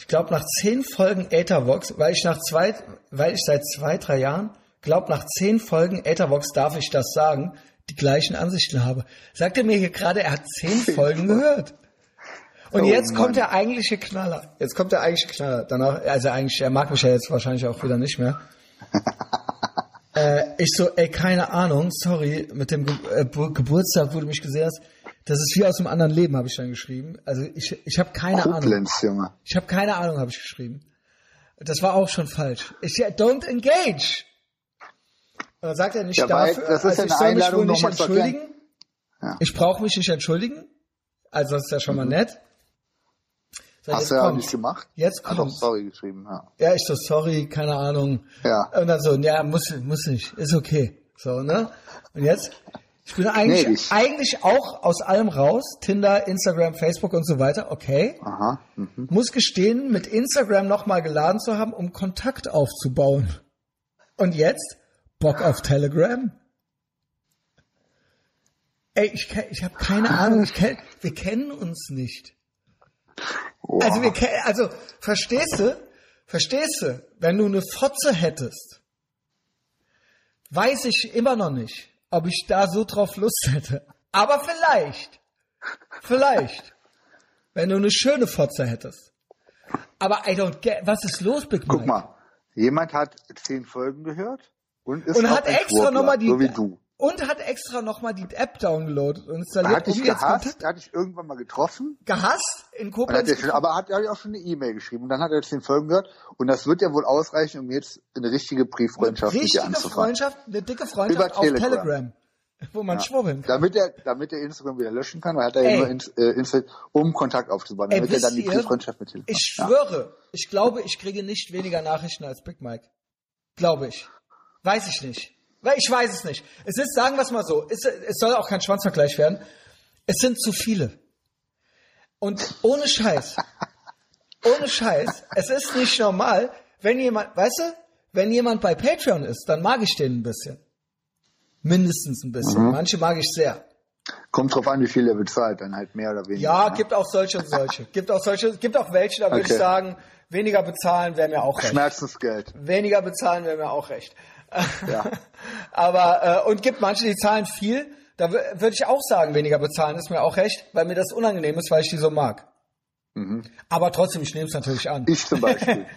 Ich glaube nach zehn Folgen Ethervox, weil ich nach zwei, weil ich seit zwei, drei Jahren, glaube nach zehn Folgen Ethervox darf ich das sagen, die gleichen Ansichten habe. Sagt er mir hier gerade, er hat zehn Folgen gehört. Und Oh jetzt kommt Mann. der eigentliche Knaller. Jetzt kommt der eigentliche Knaller. Danach, also eigentlich, er mag mich ja jetzt wahrscheinlich auch wieder nicht mehr. Äh, ich so, ey, keine Ahnung, sorry, mit dem Ge äh, Bu- Geburtstag, wo du mich gesehen hast. Das ist wie aus einem anderen Leben, habe ich dann geschrieben. Also ich, ich habe keine Ahnung. Koblenz, Junge. Ich habe keine Ahnung, habe ich geschrieben. Das war auch schon falsch. Ich don't engage. Und dann sagt er nicht Ja, dafür, das ist also ich soll mich Einladung, wohl nicht entschuldigen. Ja. Ich brauche mich nicht entschuldigen. Also das ist ja schon mal nett. Mhm. Hast du ja auch kommt's. nicht gemacht? Jetzt Hat doch sorry geschrieben, ja. Ja, ich so, sorry, keine Ahnung. Ja. Und dann so, ja, muss, muss nicht, ist okay. So, ne? Und jetzt, ich bin eigentlich, Gnädig. eigentlich auch aus allem raus. Tinder, Instagram, Facebook und so weiter, okay. Aha. Mhm. Muss gestehen, mit Instagram nochmal geladen zu haben, um Kontakt aufzubauen. Und jetzt, Bock auf Telegram? Ey, ich, ich habe keine Ahnung, ich kenn, wir kennen uns nicht. Boah. Also, wir, also, verstehst du? Verstehst du? Wenn du eine Fotze hättest, weiß ich immer noch nicht, ob ich da so drauf Lust hätte. Aber vielleicht. Vielleicht. Wenn du eine schöne Fotze hättest. Aber I don't get, was ist los, Big Mike? Guck mal, jemand hat zehn Folgen gehört und ist Und hat extra nochmal die, so wie du. Und hat extra nochmal die App downgeloadet und Er installiert, hat dich um jetzt gehasst, hat dich irgendwann mal getroffen, gehasst in hat Koblenz. er schon, aber hat er auch schon eine E-Mail geschrieben und dann hat er zehn Folgen gehört und das wird ja wohl ausreichen, um jetzt eine richtige Brieffreundschaft mit dir richtige anzufangen. Freundschaft, eine dicke Freundschaft Über auf Telegram. Telegram, wo man schwurbeln kann. Damit er, damit er Instagram wieder löschen kann, weil hat er Ey. ja nur ins, äh, Insta, um Kontakt aufzubauen, Ey, damit er dann die ihr, Brieffreundschaft mit dir Ich Ja. schwöre, ich glaube, ich kriege nicht weniger Nachrichten als Big Mike. Glaube ich. Weiß ich nicht. Weil ich weiß es nicht. Es ist, sagen wir es mal so, es, es soll auch kein Schwanzvergleich werden. Es sind zu viele. Und ohne Scheiß, ohne Scheiß, es ist nicht normal, wenn jemand, weißt du, wenn jemand bei Patreon ist, dann mag ich den ein bisschen. Mindestens ein bisschen. Mhm. Manche mag ich sehr. Kommt drauf an, wie viel er bezahlt, dann halt mehr oder weniger. Ja, ne? gibt auch solche und solche. Gibt auch solche, gibt auch welche, da würde Okay. ich sagen, weniger bezahlen wäre mir auch recht. Schmerzensgeld. Weniger bezahlen wäre mir auch recht. Ja. Aber, äh, und gibt manche, die zahlen viel, da wür- würde ich auch sagen, weniger bezahlen ist mir auch recht, weil mir das unangenehm ist, weil ich die so mag. Aber trotzdem, ich nehme es natürlich an. Mhm. Ich zum Beispiel.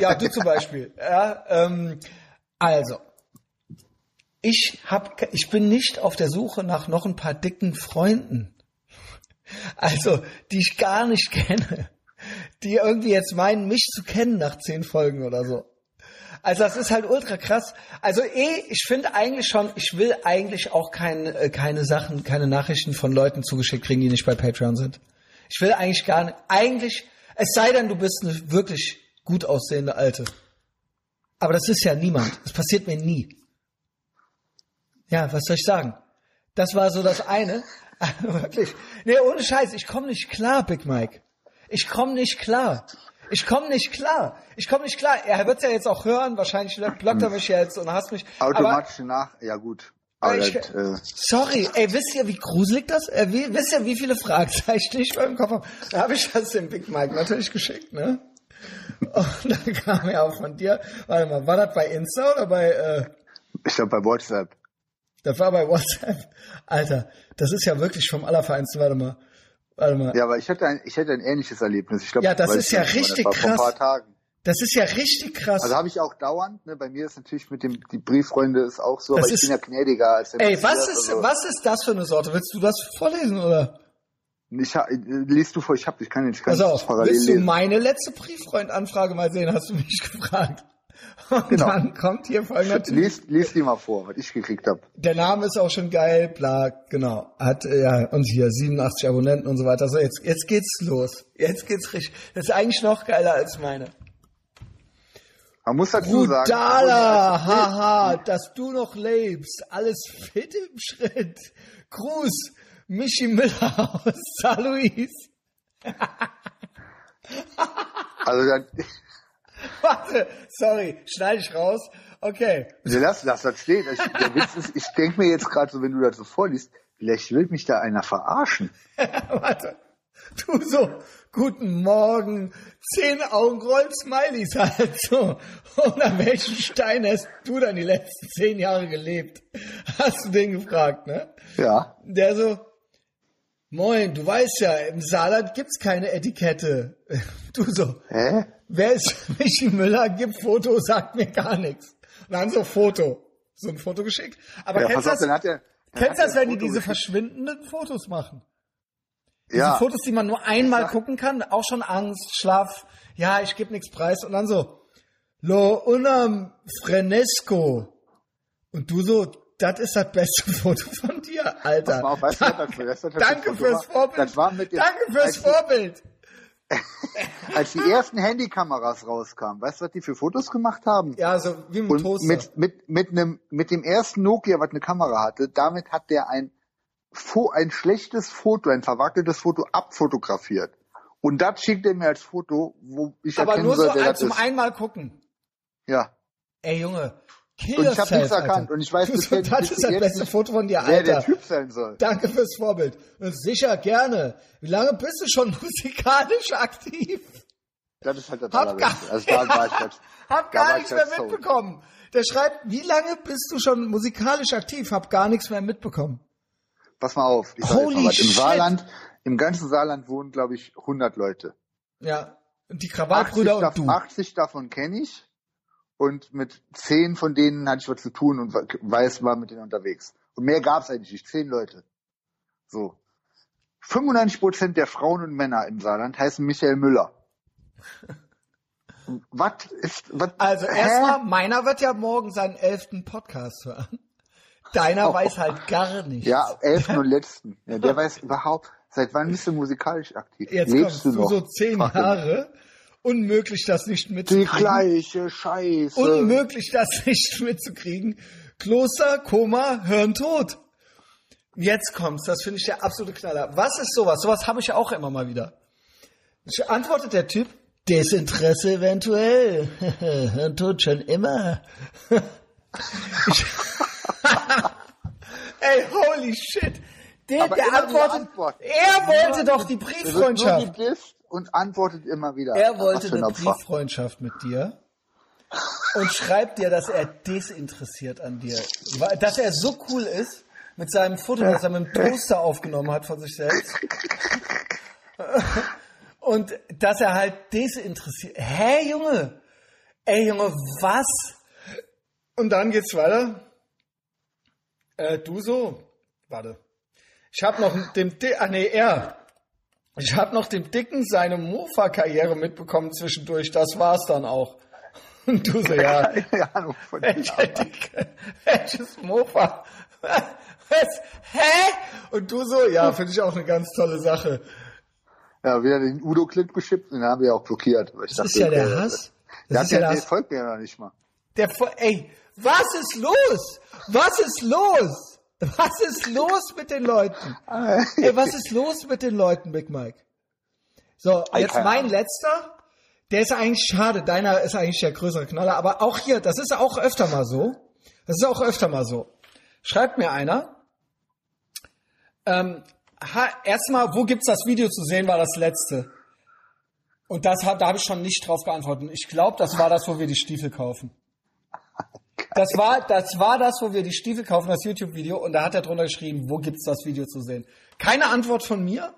Ja, du zum Beispiel. Ja, ähm, also, ich hab, ich bin nicht auf der Suche nach noch ein paar dicken Freunden. Also, die ich gar nicht kenne. Die irgendwie jetzt meinen, mich zu kennen nach zehn Folgen oder so. Also das ist halt ultra krass. Also eh, ich finde eigentlich schon, ich will eigentlich auch keine, äh, keine Sachen, keine Nachrichten von Leuten zugeschickt kriegen, die nicht bei Patreon sind. Ich will eigentlich gar nicht, eigentlich, es sei denn, du bist eine wirklich gut aussehende Alte. Aber das ist ja niemand. Das passiert mir nie. Ja, was soll ich sagen? Das war so das eine. Wirklich. Nee, ohne Scheiß, ich komme nicht klar, Big Mike. Ich komme nicht klar. Ich komme nicht klar. Ich komme nicht klar. Er wird ja jetzt auch hören. Wahrscheinlich blockt er mich jetzt und hasst mich. Automatisch nach. Ja gut. Aber ich, das, äh, sorry, ey, wisst ihr, wie gruselig das? Äh, wie, wisst ihr, wie viele Fragezeichen ich beim Kopf habe? Da habe ich das dem Big Mike natürlich geschickt, ne? Und dann kam ja auch von dir. Warte mal, war das bei Insta oder bei? Äh, ich glaube bei WhatsApp. Das war bei WhatsApp. Alter, das ist ja wirklich vom Allerfeinsten. Warte mal. Warte mal. Ja, aber ich hatte ein, ich hatte ein ähnliches Erlebnis. Ich glaub, Ja, das ist ja nicht, richtig das war, krass. Vor ein paar Tagen. Das ist ja richtig krass. Also habe ich auch dauernd. Ne, bei mir ist natürlich mit dem die Brieffreunde ist auch so, Das aber ich ist- bin ja gnädiger als der Ey, Matthias, was ist, also, was ist das für eine Sorte? Willst du das vorlesen oder? Ich, liest du vor, ich hab, ich kann nicht, ich auf, parallel willst du lesen. meine letzte Brieffreund-Anfrage mal sehen, hast du mich gefragt. Und Genau. dann kommt hier folgender Typ. Lies, lies die mal vor, was ich gekriegt habe. Der Name ist auch schon geil, bla, genau. Hat, ja, und hier 87 Abonnenten und so weiter. So, jetzt, jetzt geht's los. Jetzt geht's richtig. Das ist eigentlich noch geiler als meine. Man muss dazu sagen, Brutala, obwohl- haha, dass du noch lebst. Alles fit im Schritt. Gruß, Michi Müller aus St. Louis. also dann, Warte, sorry, schneide ich raus. Okay. also lass, lass das stehen. Ich, der Witz ist, ich denke mir jetzt gerade so, wenn du das so vorliest, vielleicht will mich da einer verarschen. Warte. Du so, guten Morgen, zehn Augenroll Smileys halt so. Und an welchen Stein hast du dann die letzten zehn Jahre gelebt? Hast du den gefragt, ne? Ja. Der so, moin, du weißt ja, im Saarland gibt's keine Etikette. Du so, Hä? Wer ist Michi Müller? Gib Foto, sagt mir gar nichts. Und dann so Foto. So ein Foto geschickt. Aber Ja, kennst du auf, das, hat er. dann kennst das, wenn die diese geschickt. verschwindenden Fotos machen? Diese Ja. Fotos, die man nur einmal sag- gucken kann, auch schon Angst, Schlaf, ja, ich gebe nichts preis und dann so, lo unam frenesco. Und du so, das ist das beste Foto von dir, Alter. Auf, weißt du, was das das Danke fürs? Vorbild. Danke fürs Vorbild. Als die ersten Handykameras rauskamen, weißt du, was die für Fotos gemacht haben? Ja, so wie Und Toaster. mit, mit, mit, einem, mit dem ersten Nokia, was eine Kamera hatte, damit hat der ein, ein schlechtes Foto, ein verwackeltes Foto abfotografiert. Und das schickt er mir als Foto, wo ich Aber erkennen nur so soll, wer als das zum ist. einmal gucken. Ja. Ey, Junge, kill Und ich hab yourself, nichts erkannt. Alter. Und ich weiß bis so, jetzt- Das bis ist das beste nicht, Foto von dir, Wer der Alter. Typ sein soll. Danke fürs Vorbild. Und sicher, gerne. Wie lange bist du schon musikalisch aktiv? Das ist halt das Hab gar. Also da war ich das. hab gar nichts ich mehr so. mitbekommen. Der schreibt, wie lange bist du schon musikalisch aktiv? Hab gar nichts mehr mitbekommen. Pass mal auf. Ich sag Holy mal was. Im shit. Saarland, im ganzen Saarland wohnen, glaube ich, 100 Leute. Ja. Und die 80, Krawallbrüder und du. 80 davon kenne ich. Und mit 10 von denen hatte ich was zu tun und weiß, war mit denen unterwegs. Und mehr gab es eigentlich nicht. 10 Leute. So. 95 Prozent der Frauen und Männer im Saarland heißen Michael Müller. Was ist, was? Also erstmal, meiner wird ja morgen seinen elften Podcast hören. Deiner Oh. weiß halt gar nichts. Ja, elften und letzten. Ja, der weiß überhaupt, seit wann bist du musikalisch aktiv? Jetzt Lebst kommst du noch? so zehn. Jahre. Unmöglich, das nicht Die mitzukriegen. gleiche Scheiße. Unmöglich, das nicht mitzukriegen. Kloster, Koma, Hirntod. Jetzt kommt's, das finde ich der absolute Knaller. Was ist sowas? Sowas habe ich ja auch immer mal wieder. Antwortet der Typ, Desinteresse eventuell. Hirntod schon immer. Ey, holy shit. Der, der antwortet, antworten. er wollte doch die Brieffreundschaft. Und antwortet immer wieder. Er wollte eine. Brieffreundschaft mit dir und schreibt dir, dass er desinteressiert an dir, dass er so cool ist mit seinem Foto, das er mit dem Toaster aufgenommen hat von sich selbst und dass er halt desinteressiert. Hä, Junge? Ey, Junge, was? Und dann geht's weiter. Äh, du so. Warte. Ich hab noch dem, Di ah nee, er. Ich hab noch dem Dicken seine Mofa-Karriere mitbekommen zwischendurch. Das war's dann auch. Und du so, ja. Keine Ahnung von. Welcher Dicke? Welches Mofa? Was? Hä? Und du so, ja, finde ich auch eine ganz tolle Sache. Ja, wieder den Udo-Clip geschippt, den haben wir auch blockiert. Das ist dachte, ja der äh, Hass. Der, Das ist ja der das. folgt mir ja noch nicht mal. Der, ey, was ist los? Was ist los? Was ist los mit den Leuten? Ey, was ist los mit den Leuten, Big Mike? So, jetzt mein letzter. Der ist eigentlich schade. Deiner ist eigentlich der größere Knaller. Aber auch hier, das ist auch öfter mal so. Das ist auch öfter mal so. Schreibt mir einer. Ähm, erstmal, wo gibt's das Video zu sehen, war das letzte. Und das hat, da habe ich schon nicht drauf geantwortet. Ich glaube, das war das, wo wir die Stiefel kaufen. Das war, das war das, wo wir die Stiefel kaufen, das YouTube-Video. Und da hat er drunter geschrieben, wo gibt's das Video zu sehen? Keine Antwort von mir.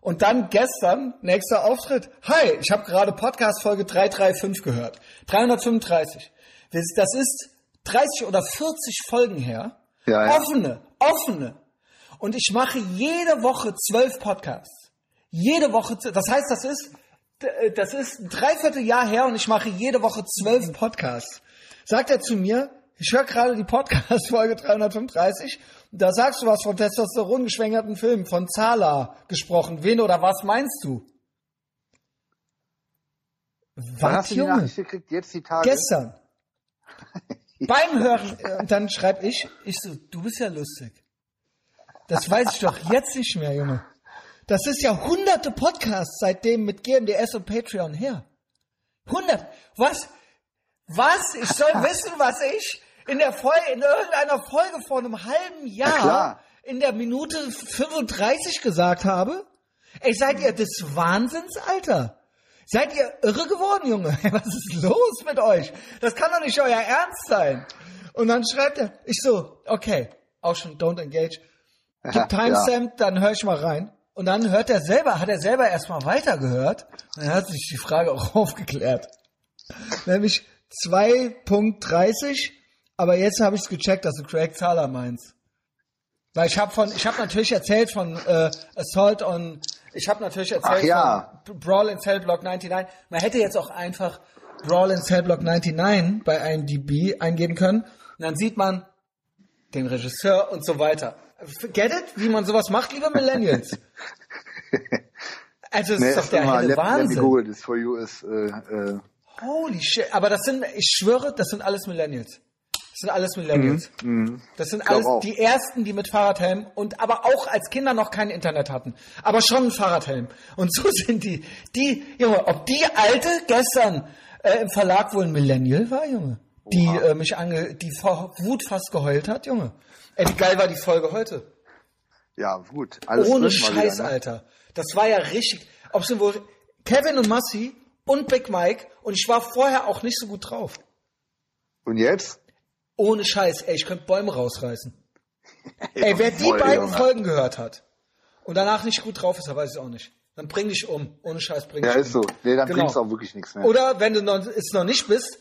Und dann gestern, nächster Auftritt. Hi, ich habe gerade Podcast-Folge 335 gehört. 335. Das ist 30 oder 40 Folgen her. Ja, ja. Offene, offene. Und ich mache jede Woche zwölf Podcasts. Jede Woche, das heißt, das ist, das ist ein Dreivierteljahr her und ich mache jede Woche zwölf Podcasts. Sagt er zu mir, ich höre gerade die Podcast-Folge 335 und da sagst du was von Testosteron geschwängerten Filmen, von Zala gesprochen. Wen oder was meinst du? Wann Was, hast du die Junge? Nachricht gekriegt? Jetzt die Tage? Gestern. Beim Hören, äh, und dann schreib ich, ich so, du bist ja lustig. Das weiß ich doch jetzt nicht mehr, Junge. Das ist ja hunderte Podcasts seitdem mit GMDS und Patreon her. Hundert. Was? Was? Ich soll wissen, was ich in der Folge, in irgendeiner Folge vor einem halben Jahr in der Minute 35 gesagt habe? Ey, seid ihr des Wahnsinns, Alter? Seid ihr irre geworden, Junge? Was ist los mit euch? Das kann doch nicht euer Ernst sein. Und dann schreibt er, ich so, okay, auch schon don't engage. Gib Timestamp, dann höre ich mal rein. Und dann hört er selber, hat er selber erstmal weitergehört. Und dann hat sich die Frage auch aufgeklärt. Nämlich 2.30, aber jetzt habe ich es gecheckt, dass du Craig Zahler meinst. Weil ich habe von, ich habe natürlich erzählt von äh, Assault on, ich habe natürlich erzählt Ach ja. von Brawl in Cell Block 99. Man hätte jetzt auch einfach Brawl in Cell Block 99 bei IMDb eingeben können. Und dann sieht man den Regisseur und so weiter. Get it? Wie man sowas macht, liebe Millennials. Also es Nee, ist doch der immer helle let, let me Wahnsinn. Google this for you ist, äh, äh, Holy shit. Aber das sind, ich schwöre, das sind alles Millennials. Das sind alles Millennials. Das sind alles auch. die ersten, die mit Fahrradhelm und aber auch als Kinder noch kein Internet hatten. Aber schon ein Fahrradhelm. Und so sind die, die, Junge, ob die alte gestern äh, im Verlag wohl ein Millennial war, Junge. Die äh, mich ange, die vor Wut fast geheult hat, Junge. Ey, wie geil war die Folge heute? ja gut. Alles Ohne Scheiß, wieder, ne? Alter. Das war ja richtig. Ob sind wohl Kevin und Massi und Big Mike und ich war vorher auch nicht so gut drauf. Und jetzt? Ohne Scheiß, ey, ich könnte Bäume rausreißen. Ey, wer die beiden. Folgen gehört hat und danach nicht gut drauf ist, weiß ich auch nicht. Dann bring dich um. Ohne Scheiß bring dich Ja, um. ist so. Nee, dann Genau. bringt's auch wirklich nichts mehr. Oder wenn du noch, es noch nicht bist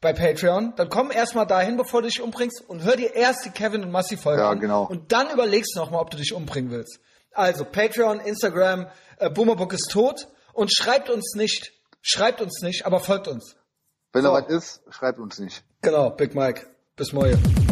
bei Patreon, dann komm erstmal dahin, bevor du dich umbringst und hör dir erst die Kevin und Massi Folge Ja, an. genau. Und dann überlegst du nochmal, ob du dich umbringen willst. Also Patreon, Instagram, äh, Boomerbook ist tot und schreibt uns nicht. Schreibt uns nicht, aber folgt uns. Wenn so. da was ist, schreibt uns nicht. Genau, Big Mike. Bis morgen.